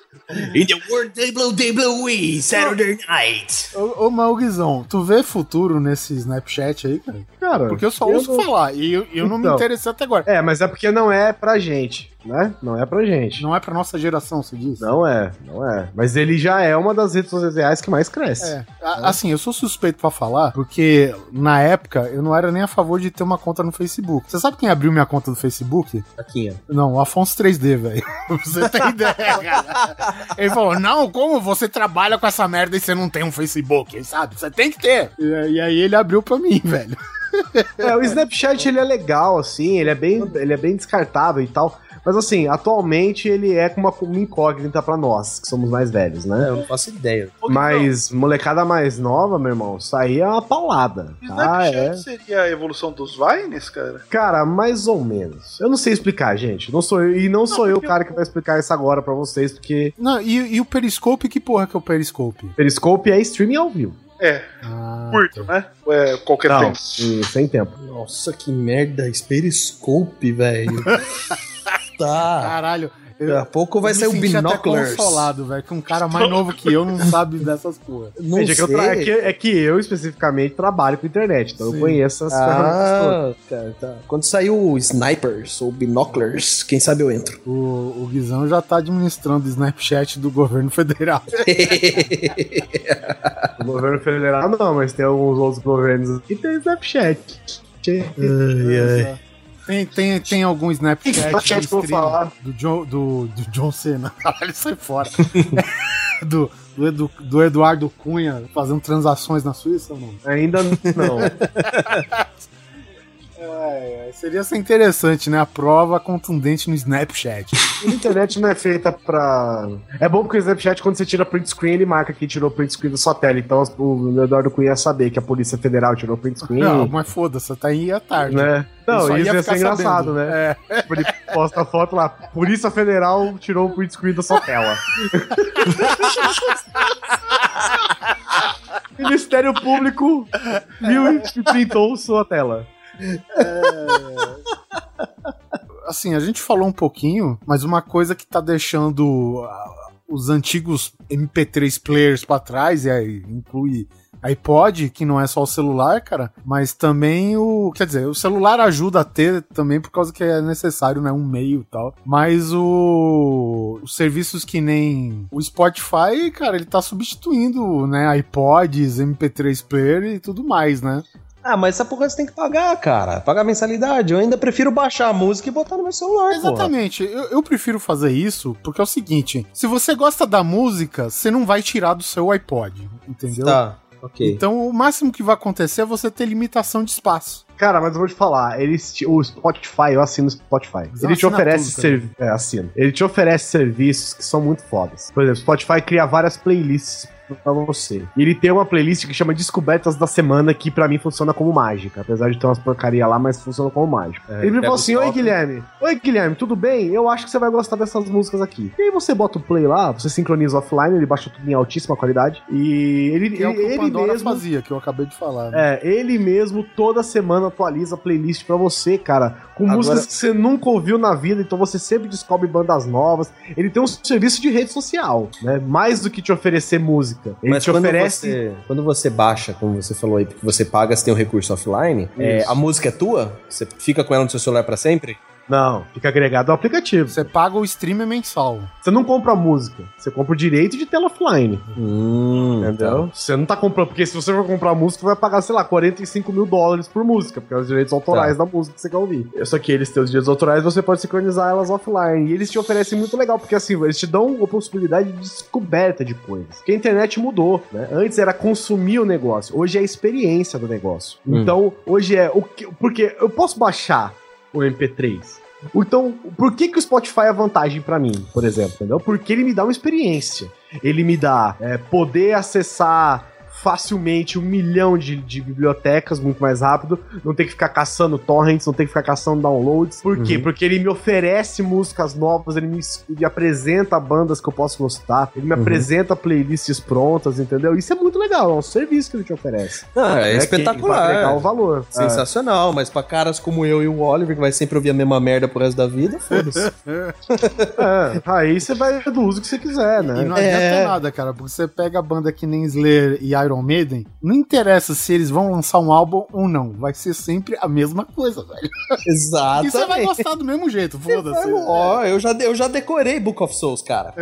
In the World WWE Saturday Night. Ô, ô Malguizão, tu vê futuro nesse Snapchat aí, cara? Cara, Porque eu só eu ouço não- falar e eu, eu não me Então. interessei até agora. É, mas é porque não é pra gente, né? Não é pra gente. Não é pra nossa geração, se diz? Não é, não é. Mas ele já é uma das redes sociais que mais cresce. É. A- Assim, eu sou suspeito pra falar, porque na época eu não era nem a favor de ter uma conta no Facebook. Você sabe quem abriu minha conta do Facebook? Taquinha. Não, o Afonso 3D, velho. Pra Você tem ideia, cara? Ele falou: Não, como você trabalha com essa merda e você não tem um Facebook, sabe? Você tem que ter. E, e aí ele abriu pra mim, velho. É, o Snapchat ele é legal, assim, ele é bem, ele é bem descartável e tal. Mas assim, atualmente ele é como uma, uma incógnita pra nós, que somos mais velhos, né? Eu não faço ideia. Mas molecada mais nova, meu irmão, isso aí é uma paulada. Ah, Snapchat é. seria a evolução dos Vines, cara? Cara, mais ou menos. Eu não sei explicar, gente. Não sou eu, e não sou eu o cara que vai explicar isso agora pra vocês, porque Não, e, e o Periscope, que porra que é o Periscope? Periscope é streaming ao vivo. É, Ah, curto, né? É, qualquer Não, tempo. sem tempo. Nossa, que merda. Periscope, velho. Tá. Caralho. Daqui a pouco vai eu sair o Binoculars. consolado, velho, que um cara mais novo que eu não sabe dessas porra. Gente, é, que eu tra- é que, é que eu especificamente trabalho com internet, então eu conheço as ferramentas Ah, todas. cara, tá. Quando sair o Snipers ou Binoculars, quem sabe eu entro. O, o Guizão já tá administrando o Snapchat do governo federal. O governo federal não, mas tem alguns outros governos que tem Snapchat. Tem, tem, tem algum Snapchat que eu falar. do, John, do, do John Cena. Caralho, sai fora. do, do, Edu- do Eduardo Cunha fazendo transações na Suíça ou não? Ainda não. É, é, seria ser interessante, né? A prova contundente no Snapchat. A internet não é feita pra. É bom porque o Snapchat, quando você tira print screen, ele marca que tirou print screen do sua tela. Então o Eduardo Cunha ia saber que a Polícia Federal tirou print screen. Não, mas foda-se, tá aí à tarde. Né? Não, isso ia ia, ser engraçado, sabendo. né? Tipo, ele posta a foto lá, Polícia Federal tirou o print screen da sua tela. Ministério Público viu e printou sua tela. Assim, a gente falou um pouquinho, mas uma coisa que tá deixando ah, os antigos MP3 players pra trás, e aí inclui iPod, que não é só o celular, cara, mas também o. Quer dizer, o celular ajuda a ter também por causa que é necessário, né? Um meio e tal. Mas o. Os serviços que nem o Spotify, cara, ele tá substituindo, né? iPods, MP3 player e tudo mais, né? Ah, mas essa porra você tem que pagar, cara. Pagar mensalidade. Eu ainda prefiro baixar a música e botar no meu celular, porra. Exatamente. Eu, eu prefiro fazer isso porque é o seguinte: se você gosta da música, você não vai tirar do seu iPod, entendeu? Tá, ok. Então o máximo que vai acontecer é você ter limitação de espaço. Cara, mas eu vou te falar, eles te- o Spotify, eu assino o Spotify. Mas Ele te oferece tudo também. servi- é, assino. Ele te oferece serviços que são muito fodas. Por exemplo, o Spotify cria várias playlists pra você. E ele tem uma playlist que chama Descobertas da Semana, que pra mim funciona como mágica. Apesar de ter umas porcaria lá, mas funciona como mágica. É, ele me falou assim: Oi. Guilherme. Oi, Guilherme, tudo bem? Eu acho que você vai gostar dessas músicas aqui. E aí você bota o play lá, você sincroniza offline, ele baixa tudo em altíssima qualidade. E ele, Que é o que ele, o Pandora mesmo. fazia, que eu acabei de falar. né? É, ele mesmo toda semana atualiza a playlist pra você, cara, com Agora- músicas que você nunca ouviu na vida, então você sempre descobre bandas novas. Ele tem um serviço de rede social, né? Mais do que te oferecer música. Ele Mas te quando oferece. você, quando você baixa, como você falou aí, porque você paga, você tem um recurso offline, é, a música é tua? Você fica com ela no seu celular pra sempre? Não, fica agregado ao aplicativo. Você paga o stream mensal. Você não compra música, você compra o direito de tela offline. Hum, Entendeu? Você não tá comprando, porque se você for comprar música, você vai pagar, sei lá, 45 mil dólares por música, porque é os direitos autorais Tá. da música que você quer ouvir. Só que eles têm os direitos autorais, você pode sincronizar elas offline. E eles te oferecem muito legal, porque assim, eles te dão a possibilidade de descoberta de coisas. Porque a internet mudou, né? Antes era consumir o negócio, hoje é a experiência do negócio. Hum. Então, hoje é o que. Porque eu posso baixar o MP3. Então, por que, que o Spotify é vantagem pra mim, por exemplo, entendeu? Porque ele me dá uma experiência. Ele me dá é, poder acessar facilmente um milhão de, de bibliotecas muito mais rápido, não tem que ficar caçando torrents, não tem que ficar caçando downloads. Por quê? Uhum. Porque ele me oferece músicas novas, ele me, me apresenta bandas que eu posso gostar, ele me Uhum. apresenta playlists prontas, entendeu? Isso é muito legal, é um serviço que ele te oferece. Ah, é Né? espetacular. Agregar o valor. É. Sensacional, mas pra caras como eu e o Oliver, que vai sempre ouvir a mesma merda pro resto da vida, foda-se. É, aí você vai do uso que você quiser, né? E não É. adianta nada, cara, porque você pega a banda que nem Slayer e Iron Maiden, não interessa se eles vão lançar um álbum ou não, vai ser sempre a mesma coisa, velho. Exato. E você vai gostar do mesmo jeito, foda-se. Ó, eu já, eu já decorei Book of Souls, cara.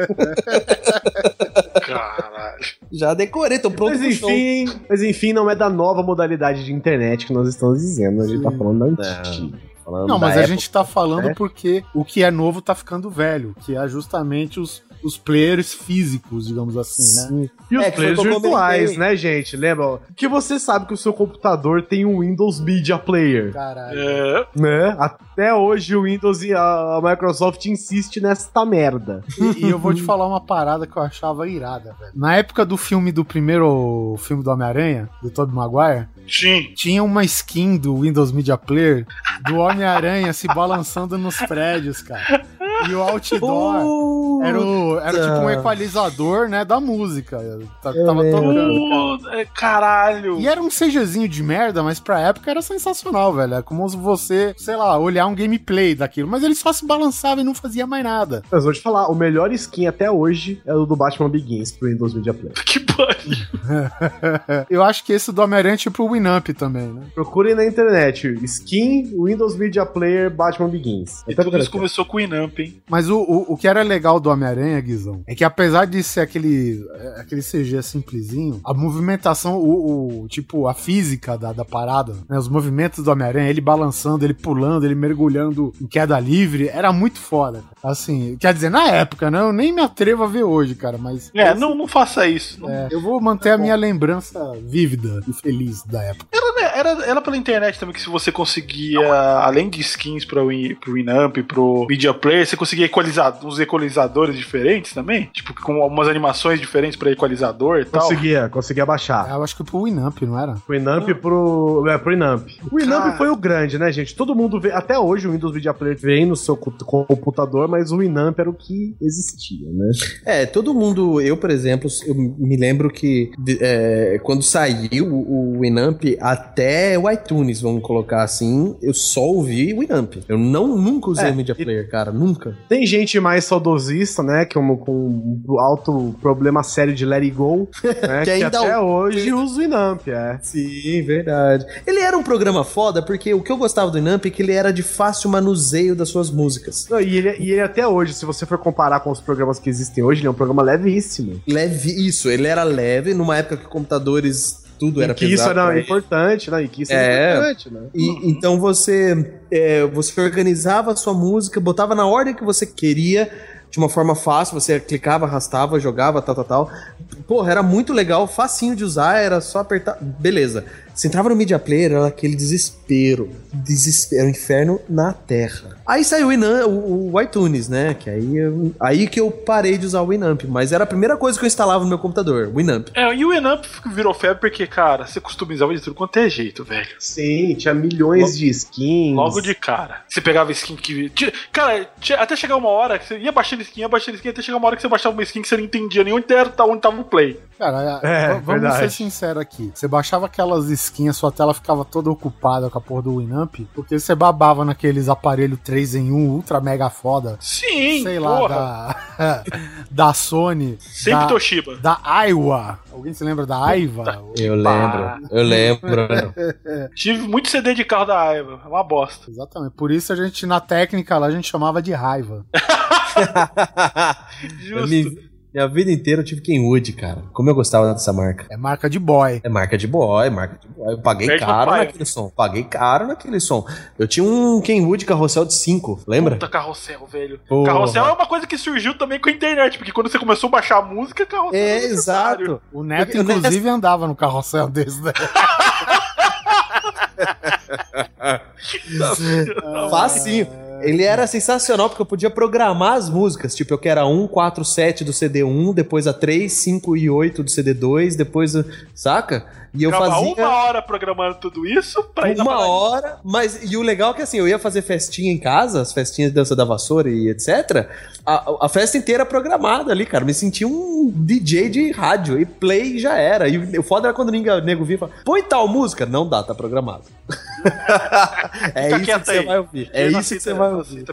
Caralho. Já decorei, tô pronto Mas pro show. enfim, mas enfim, não é da nova modalidade de internet que nós estamos dizendo, a gente tá falando da antiga. falando Não, mas a época. gente tá falando né? porque o que é novo tá ficando velho, que é justamente os, os players físicos, digamos assim, né? E os É, players virtuais, né, gente? Lembra? Que você sabe que o seu computador tem um Windows Media Player. Caralho. É, Né? Até hoje o Windows e a a Microsoft insiste nesta merda. E, e eu vou te falar uma parada que eu achava irada, velho. Na época do filme do primeiro filme do Homem-Aranha, do Tobey Maguire, sim. tinha uma skin do Windows Media Player do Homem-Aranha se balançando nos prédios, cara. E o outdoor era, o, era tipo um equalizador, né, da música. Tá- tava tocando. Puta, Caralho. E era um CGzinho de merda, mas pra época era sensacional, velho. É como se você, sei lá, olhar um gameplay daquilo. Mas ele só se balançava e não fazia mais nada. Mas vou te falar, o melhor skin até hoje é o do Batman Begins pro Windows Media Player. Que pariu. Eu acho que esse do Homem-Aranha é tipo o Winamp também, né? Procurem na internet, skin Windows Media Player Batman Begins. E Até tudo isso porque- começou com o Inamp, hein? Mas o, o, o que era legal do Homem-Aranha, Guizão, é que apesar de ser aquele, é, aquele CG simplesinho, a movimentação, o, o- tipo, a física da, da parada, né, os movimentos do Homem-Aranha, ele balançando, ele pulando, ele mergulhando em queda livre, era muito foda. Assim, quer dizer, na época, né? Eu nem me atrevo a ver hoje, cara, mas... É, não, não faça isso. Não- É, eu vou manter a minha lembrança vívida e feliz da época. Era, era, era pela internet também que se você conseguia, além de skins para o Winamp, pro Media Player, você conseguia equalizar uns equalizadores diferentes também? Tipo, com algumas animações diferentes pra equalizador e tal. Conseguia, conseguia baixar. Eu acho que pro Winamp, não era? O Inamp pro. É, pro Inamp. O Inamp Cara. foi o grande, né, gente? Todo mundo vê. Até hoje o Windows Media Player vem no seu co- computador, mas o Inamp era o que existia, né? É, todo mundo, eu, por exemplo, eu me lembro que é, quando saiu o o Winamp até o iTunes, vamos colocar assim, eu só ouvi o Winamp. Eu não, nunca usei É, o Media e- Player, cara, nunca. Tem gente mais saudosista, né? Que é um, com um alto problema sério de Let It Go, né? Que que, ainda até o- hoje usa o Inamp, é. Sim, verdade. Ele era um programa foda, porque o que eu gostava do Winamp é que ele era de fácil manuseio das suas músicas. Não, e, ele, e ele até hoje, se você for comparar com os programas que existem hoje, ele é um programa levíssimo. Leve, isso, ele era leve, numa época que computadores, tudo era e que pesado. isso era importante, né? E que isso É. era importante, né? E, então você, é, você organizava a sua música, botava na ordem que você queria, de uma forma fácil, você clicava, arrastava, jogava, tal, tal, tal. Porra, era muito legal, facinho de usar, era só apertar. Beleza. Você entrava no Media Player, era aquele desespero. Desespero, um inferno na terra. Aí saiu o, Inan, o, o iTunes, né? Que aí, eu- aí que eu parei de usar o Winamp. Mas era a primeira coisa que eu instalava no meu computador, o Winamp. É, e o Inamp virou febre porque, cara, você customizava de tudo quanto é jeito, velho. Sim, tinha milhões de skins. Logo de cara. Você pegava skin que. tinha- Cara, tinha- até chegar uma hora que você ia baixando skin, ia baixando skin, até chegar uma hora que você baixava uma skin que você não entendia nem onde era, tá- onde tava o play. Cara, É, vamos verdade. ser sinceros aqui. Você baixava aquelas skins, sua tela ficava toda ocupada com a porra do Winamp, porque você babava naqueles aparelhos 3 em 1 ultra mega foda. Sim, Sei lá, porra. da, da Sony. Sempre da, Toshiba. Da Aiwa. Alguém se lembra da Aiva? Eu lembro, eu lembro. Tive muito CD de carro da Aiva, é uma bosta. Exatamente. Por isso a gente, na técnica lá, a gente chamava de raiva. Me- minha vida inteira eu tive Kenwood, cara. Como eu gostava dessa marca. É marca de boy. É marca de boy, marca de boy. Eu paguei Perde caro naquele som. Paguei caro naquele som. Eu tinha um Kenwood carrossel de 5, lembra? Puta carrossel, velho. Porra. Carrossel é uma coisa que surgiu também com a internet, porque quando você começou a baixar a música, carrossel. É, exato. O Neto, Eu- eu- inclusive, andava no carrossel desse daí. Facinho. Ele era sensacional porque eu podia programar as músicas. Tipo, eu quero a 1, 4, 7 do CD1, depois a 3, 5 e 8 do CD2, depois. Saca? E eu fazia. uma hora programando tudo isso pra ir Uma hora, mas e o legal é que assim, eu ia fazer festinha em casa, as festinhas de dança da vassoura e etc. A, a festa inteira programada ali, cara. Me sentia um DJ de rádio e play já era. E o foda era quando o nego via e falava, põe tal música. Não dá, tá programado. é isso que você aí. vai ouvir. É não isso que você vai ouvir.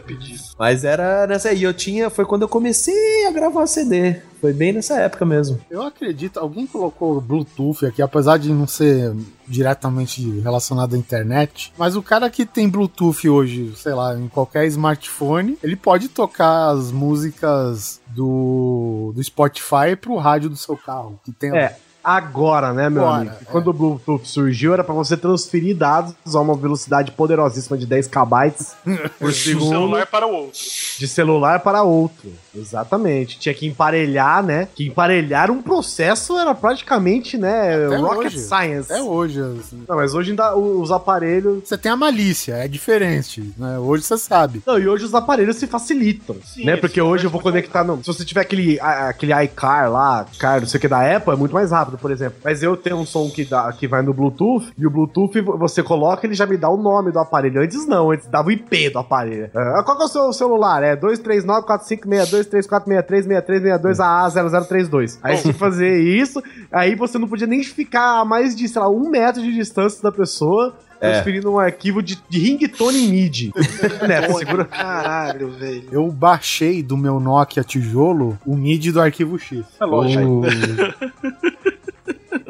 Mas era nessa aí. Eu tinha. Foi quando eu comecei a gravar CD. Foi bem nessa época mesmo. Eu acredito, alguém colocou Bluetooth aqui, apesar de não ser diretamente relacionado à internet, mas o cara que tem Bluetooth hoje, sei lá, em qualquer smartphone, ele pode tocar as músicas do, do Spotify pro rádio do seu carro. Que tem É, agora, né, meu amigo? Quando o Bluetooth surgiu, era pra você transferir dados a uma velocidade poderosíssima de 10 kb por Do segundo celular para o outro. de celular para outro. Exatamente. Tinha que emparelhar, né? Que emparelhar um processo era praticamente, né, Até rocket hoje. science. Até hoje. assim. Não, mas hoje ainda os aparelhos. Você tem a malícia, é diferente, né? Hoje você sabe. Não, e hoje os aparelhos se facilitam, Sim, né? Porque hoje eu vou conectar. Não, se você tiver aquele, aquele iCar lá, car, não sei o que da Apple, é muito mais rápido. Separado, por exemplo. Mas eu tenho um som que, dá, que vai no Bluetooth, e o Bluetooth você coloca, ele já me dá o nome do aparelho. Antes não, antes dava o IP do aparelho. Ah, qual que é o seu celular? É 239-4562-3345-6362-AA0032. Aí você fazer isso, aí você não podia nem ficar a mais de, sei lá, um metro de distância da pessoa. É. Transferindo um arquivo de, de ringtone MIDI. né, segura. Caralho, velho. Eu baixei do meu Nokia tijolo o MIDI do arquivo X. É lógico.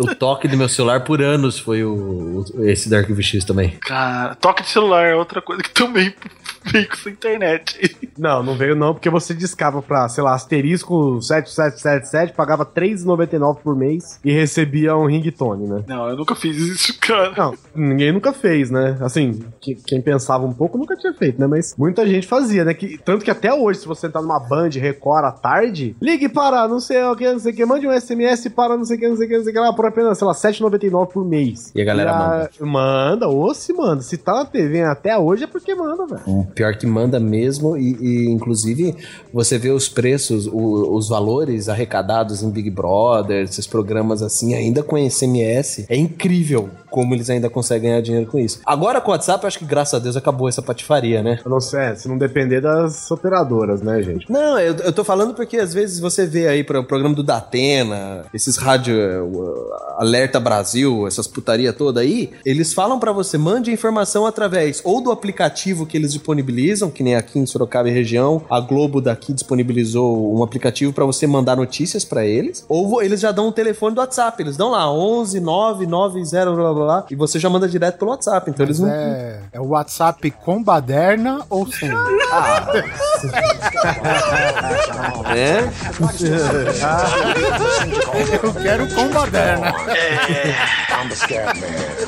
O toque do meu celular por anos foi o, o- esse da Arquivo X também. Cara, toque de celular é outra coisa que também veio com essa internet. Não, não veio não, porque você discava pra, sei lá, asterisco 7777, pagava R$3,99 por mês e recebia um ringtone, né? Não, eu nunca fiz isso, cara. Não, ninguém nunca fez, né? Assim, que- quem pensava um pouco nunca tinha feito, né? Mas muita gente fazia, né? Que, tanto que até hoje, se você entrar numa Band Record à tarde, ligue para não sei o que, não sei o que, mande um SMS para não sei o que, não sei o que, não sei o que lá, por apenas, sei lá, R$7,99 por mês. E a galera manda. Manda, ou se manda. Se tá na TV até hoje é porque manda, velho. Pior que manda mesmo, e, e, inclusive você vê os preços, o- os valores arrecadados em Big Brother, esses programas assim, ainda com SMS. É incrível como eles ainda conseguem ganhar dinheiro com isso. Agora com o WhatsApp, acho que graças a Deus acabou essa patifaria, né? Eu não sei, é, se não depender das operadoras, né, gente? Não, eu, eu tô falando porque às vezes você vê aí pro programa do Datena, esses rádio Alerta Brasil, essas putaria toda aí, eles falam pra você, mande a informação através ou do aplicativo que eles disponibilizam, que nem aqui em Sorocaba e região, a Globo daqui disponibilizou um aplicativo pra você mandar notícias pra eles, ou eles já dão um telefone do WhatsApp, eles dão lá 11 990 blá blá blá, e você já manda direto pelo WhatsApp, então eles Mas não é, é o WhatsApp com baderna ou sem? É? Eu quero com baderna. I'm the scat man.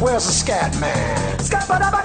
Where's the scat man? Scat man, I'm